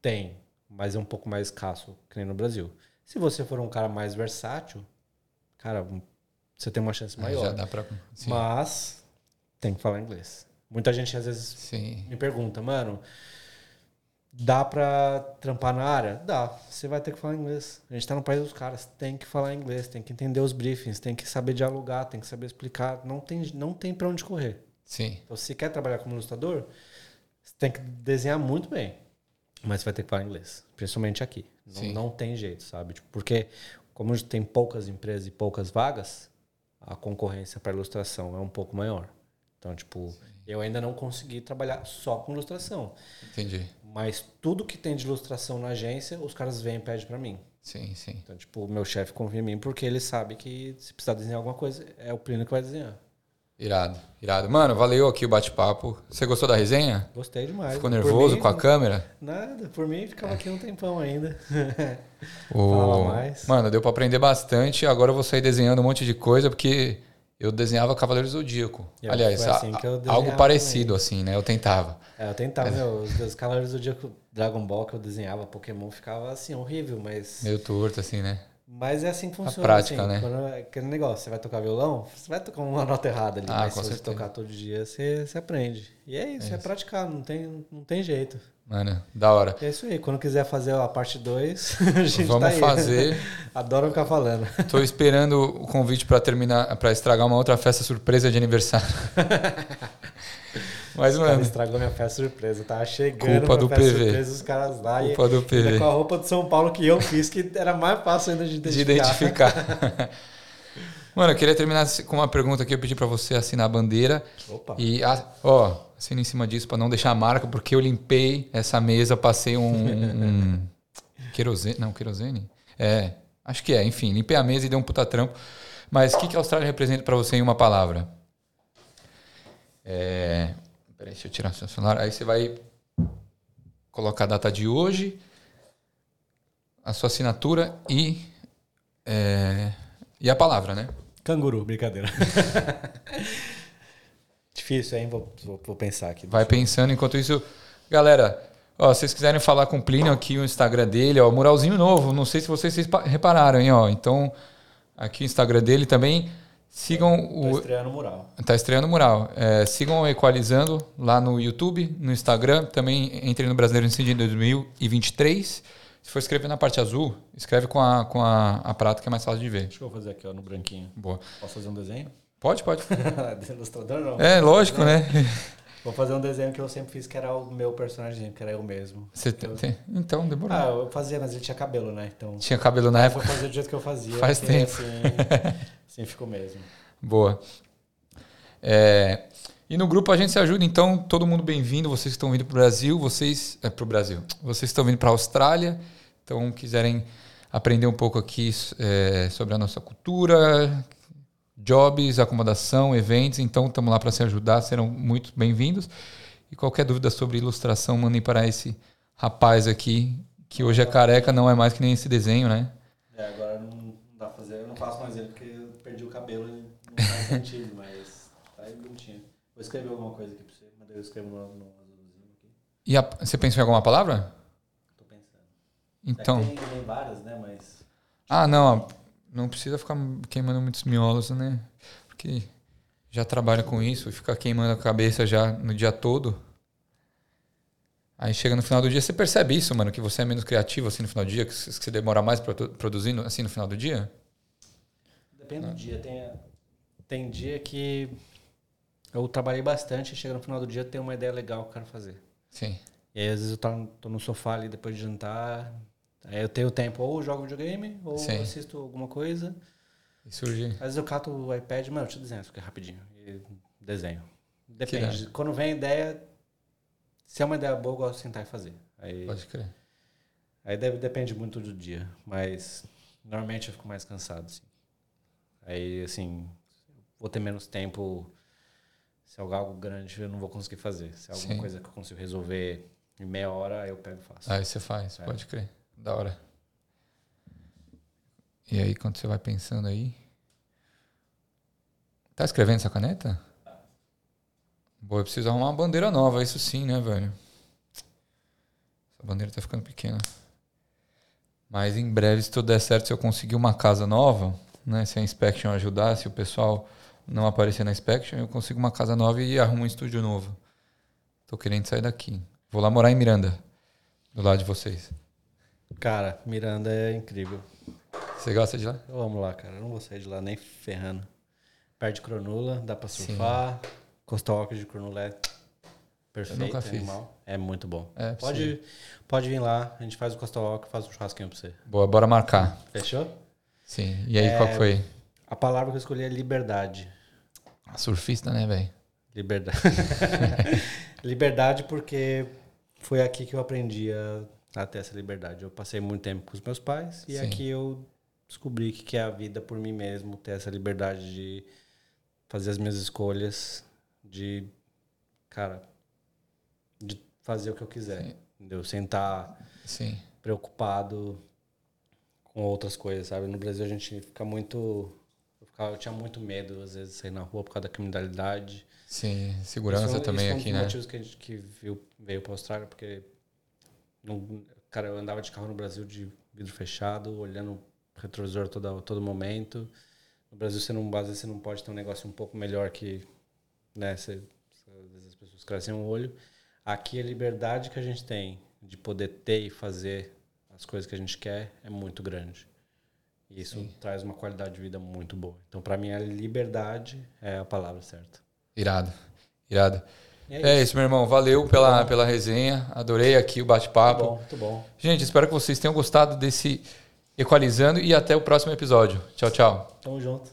B: Tem, mas é um pouco mais escasso que nem no Brasil. Se você for um cara mais versátil, cara, você tem uma chance
A: Aí
B: maior.
A: já dá pra. Sim.
B: Mas tem que falar inglês. Muita gente às vezes
A: Sim.
B: me pergunta, mano, dá pra trampar na área? Dá. Você vai ter que falar inglês. A gente tá no país dos caras, tem que falar inglês, tem que entender os briefings, tem que saber dialogar, tem que saber explicar. Não tem, não tem pra onde correr.
A: Sim.
B: Então, se quer trabalhar como ilustrador, você tem que desenhar muito bem. Mas você vai ter que falar inglês. Principalmente aqui.
A: Sim.
B: Não, não tem jeito, sabe? Tipo, porque, como tem poucas empresas e poucas vagas, a concorrência para ilustração é um pouco maior. Então, tipo, eu ainda não consegui trabalhar só com ilustração.
A: Entendi.
B: Mas tudo que tem de ilustração na agência, os caras vêm e pedem pra mim.
A: Sim, sim.
B: Então, tipo, o meu chefe confia em mim porque ele sabe que se precisar desenhar alguma coisa, é o Plínio que vai desenhar.
A: Irado, irado. Mano, valeu aqui o bate-papo. Você gostou da resenha?
B: Gostei demais.
A: Ficou nervoso
B: mim,
A: com a câmera?
B: Nada, por mim ficava aqui um tempão ainda.
A: Ô,
B: Fala mais.
A: Mano, deu pra aprender bastante. Agora eu vou sair desenhando um monte de coisa, porque eu desenhava Cavaleiro Zodíaco.
B: Eu-
A: Aliás,
B: assim
A: algo parecido, assim, né? Eu tentava.
B: É, eu tentava, meu, os, os Cavaleiros do dia que o Dragon Ball que eu desenhava, Pokémon, ficava assim, horrível, mas.
A: Meio torto, assim, né?
B: Mas é assim que funciona.
A: prática,
B: assim,
A: né?
B: Quando, é aquele negócio, você vai tocar violão, você vai tocar uma nota errada ali,
A: Ah,
B: mas se você
A: certeza.
B: tocar todo dia, você, você aprende. E é isso, é, praticar, não tem, não tem jeito.
A: Mano, da hora.
B: É isso aí, quando quiser fazer a parte 2, a gente
A: Vamos
B: tá aí.
A: fazer.
B: Adoram ficar falando.
A: Tô esperando o convite pra terminar, para estragar uma outra festa surpresa de aniversário. Mas,
B: cara
A: mano,
B: estragou minha festa surpresa. Tava chegando
A: Culpa do PV.
B: surpresa, os caras lá
A: Culpa
B: e
A: do PV.
B: com a roupa de São Paulo que eu fiz, que era mais fácil ainda de
A: de
B: identificar.
A: identificar. Mano, eu queria terminar com uma pergunta que eu pedi pra você assinar a bandeira.
B: Opa.
A: E, ah, ó, assina em cima disso pra não deixar a marca, porque eu limpei essa mesa, passei um. um, um querosene. Não, querosene? É, acho que é. Enfim, limpei a mesa e dei um puta trampo. Mas o que, que a Austrália representa pra você em uma palavra? É. Peraí, deixa eu tirar seu celular. Aí você vai colocar a data de hoje, a sua assinatura e. é, e a palavra, né?
B: Canguru, brincadeira. Difícil, hein? Vou, vou, vou pensar aqui.
A: Vai pensando. Enquanto isso, galera, ó, se vocês quiserem falar com o Plínio aqui, o Instagram dele, ó, muralzinho novo. Não sei se vocês, vocês pa- repararam, hein, ó. Então, aqui o Instagram dele também. Sigam
B: Tô
A: o.
B: estreando o mural.
A: Tá estreando o mural. É, sigam o Equalizando lá no YouTube, no Instagram. Também entrem no Brasileiro Incide 2023. Se for escrever na parte azul, escreve com a, com a, a prata que é mais fácil de ver.
B: Deixa eu fazer aqui, ó, no branquinho.
A: Boa.
B: Posso fazer um desenho?
A: Pode, pode.
B: De ilustrador não.
A: É, lógico, né?
B: Vou fazer um desenho que eu sempre fiz, que era o meu personagem, que era eu mesmo.
A: Você tem, tem- Então, demorou.
B: Ah, eu fazia, mas ele tinha cabelo, né? Então,
A: Tinha cabelo na
B: eu
A: época.
B: vou fazer do jeito que eu fazia.
A: Faz tempo.
B: Assim, assim ficou mesmo.
A: Boa. É, e no grupo a gente se ajuda, então, todo mundo bem-vindo. Vocês que estão vindo para o Brasil, vocês. É, para o Brasil. Vocês que estão vindo para a Austrália, então quiserem aprender um pouco aqui é, sobre a nossa cultura, jobs, acomodação, eventos, então estamos lá para se ajudar, serão muito bem-vindos. E qualquer dúvida sobre ilustração, mandem para esse rapaz aqui, que hoje é careca, não é mais que nem esse desenho, né?
B: É, agora não dá pra fazer, eu não faço mais ele porque eu perdi o cabelo e não faz sentido, mas tá aí bonitinho. Vou escrever alguma coisa aqui pra você, mas eu escrevo no, no azulzinho aqui.
A: E a- você pensou em alguma palavra?
B: Tô pensando.
A: Então.
B: É tem, tem várias, né? Mas.
A: Ah, não. Não precisa ficar queimando muitos miolos, né? Porque já trabalha com isso e fica queimando a cabeça já no dia todo. Aí chega no final do dia, você percebe isso, mano, que você é menos criativo assim no final do dia, que você demora mais produ- produzindo assim no final do dia?
B: Depende do dia. Tem, tem dia que eu trabalhei bastante e chega no final do dia tem uma ideia legal que eu quero fazer.
A: Sim.
B: E aí, às vezes eu tô, tô no sofá ali depois de jantar. Aí eu tenho tempo, ou jogo videogame, ou
A: Sim.
B: assisto alguma coisa.
A: E surge.
B: Às vezes eu cato o iPad, mano, eu desenhar isso aqui rapidinho. E desenho. Depende. Quando vem a ideia, se é uma ideia boa, eu gosto de sentar e fazer. Aí,
A: Pode crer.
B: aí deve, depende muito do dia. Mas normalmente eu fico mais cansado, assim. Aí, assim, vou ter menos tempo. Se é algo grande, eu não vou conseguir fazer. Se é alguma
A: Sim.
B: coisa que eu consigo resolver em meia hora, eu pego e faço.
A: Aí você faz,
B: É.
A: pode crer. Da hora. E aí, quando você vai pensando aí. Tá escrevendo essa caneta? Boa, eu preciso arrumar uma bandeira nova, isso sim, né, velho? Essa bandeira tá ficando pequena. Mas em breve, se tudo der certo, se eu conseguir uma casa nova, né? Se a Inspection ajudar, se o pessoal não aparecer na Inspection, eu consigo uma casa nova e arrumo um estúdio novo. Tô querendo sair daqui. Vou lá morar em Miranda, do lado de vocês.
B: Cara, Miranda é incrível.
A: Você gosta de lá?
B: Eu amo lá, cara. Eu não vou sair de lá nem ferrando. Perto de Cronula, dá pra surfar. Costa Walker de Cronula é perfeito,
A: nunca fiz.
B: animal. É muito bom.
A: É,
B: pode, pode vir lá, a gente faz o Costa Walker, faz um churrasquinho pra você.
A: Boa, bora marcar.
B: Fechou?
A: Sim. E aí,
B: É,
A: qual foi?
B: A palavra que eu escolhi é liberdade.
A: Surfista, né, velho?
B: Liberdade. liberdade porque foi aqui que eu aprendi a, a, ter essa liberdade. Eu passei muito tempo com os meus pais e Sim. aqui eu descobri que é a vida por mim mesmo, ter essa liberdade de fazer as minhas escolhas, de, cara, de fazer o que eu quiser. Sim. Entendeu? Sentar
A: Sim.
B: preocupado com outras coisas, sabe? No Brasil a gente fica muito. Eu, ficava, eu tinha muito medo, às vezes, de sair na rua por causa da criminalidade.
A: Sim, segurança isso, também
B: isso
A: aqui, né?
B: um dos motivos que a gente que viu, veio para a Austrália, porque. Cara, eu andava de carro no Brasil de vidro fechado, olhando retrovisor todo, todo momento. No Brasil, você não, às vezes, você não pode ter um negócio um pouco melhor que. Né, você, às vezes as pessoas crescem o olho. Aqui a liberdade que a gente tem de poder ter e fazer as coisas que a gente quer é muito grande. E isso Sim. traz uma qualidade de vida muito boa. Então, para mim, a liberdade é a palavra certa.
A: Irado. Irado. É isso. é isso, meu irmão. Valeu pela, pela resenha. Adorei aqui o bate-papo.
B: Muito bom, muito bom.
A: Gente, espero que vocês tenham gostado desse Equalizando e até o próximo episódio. Tchau, tchau.
B: Tamo junto.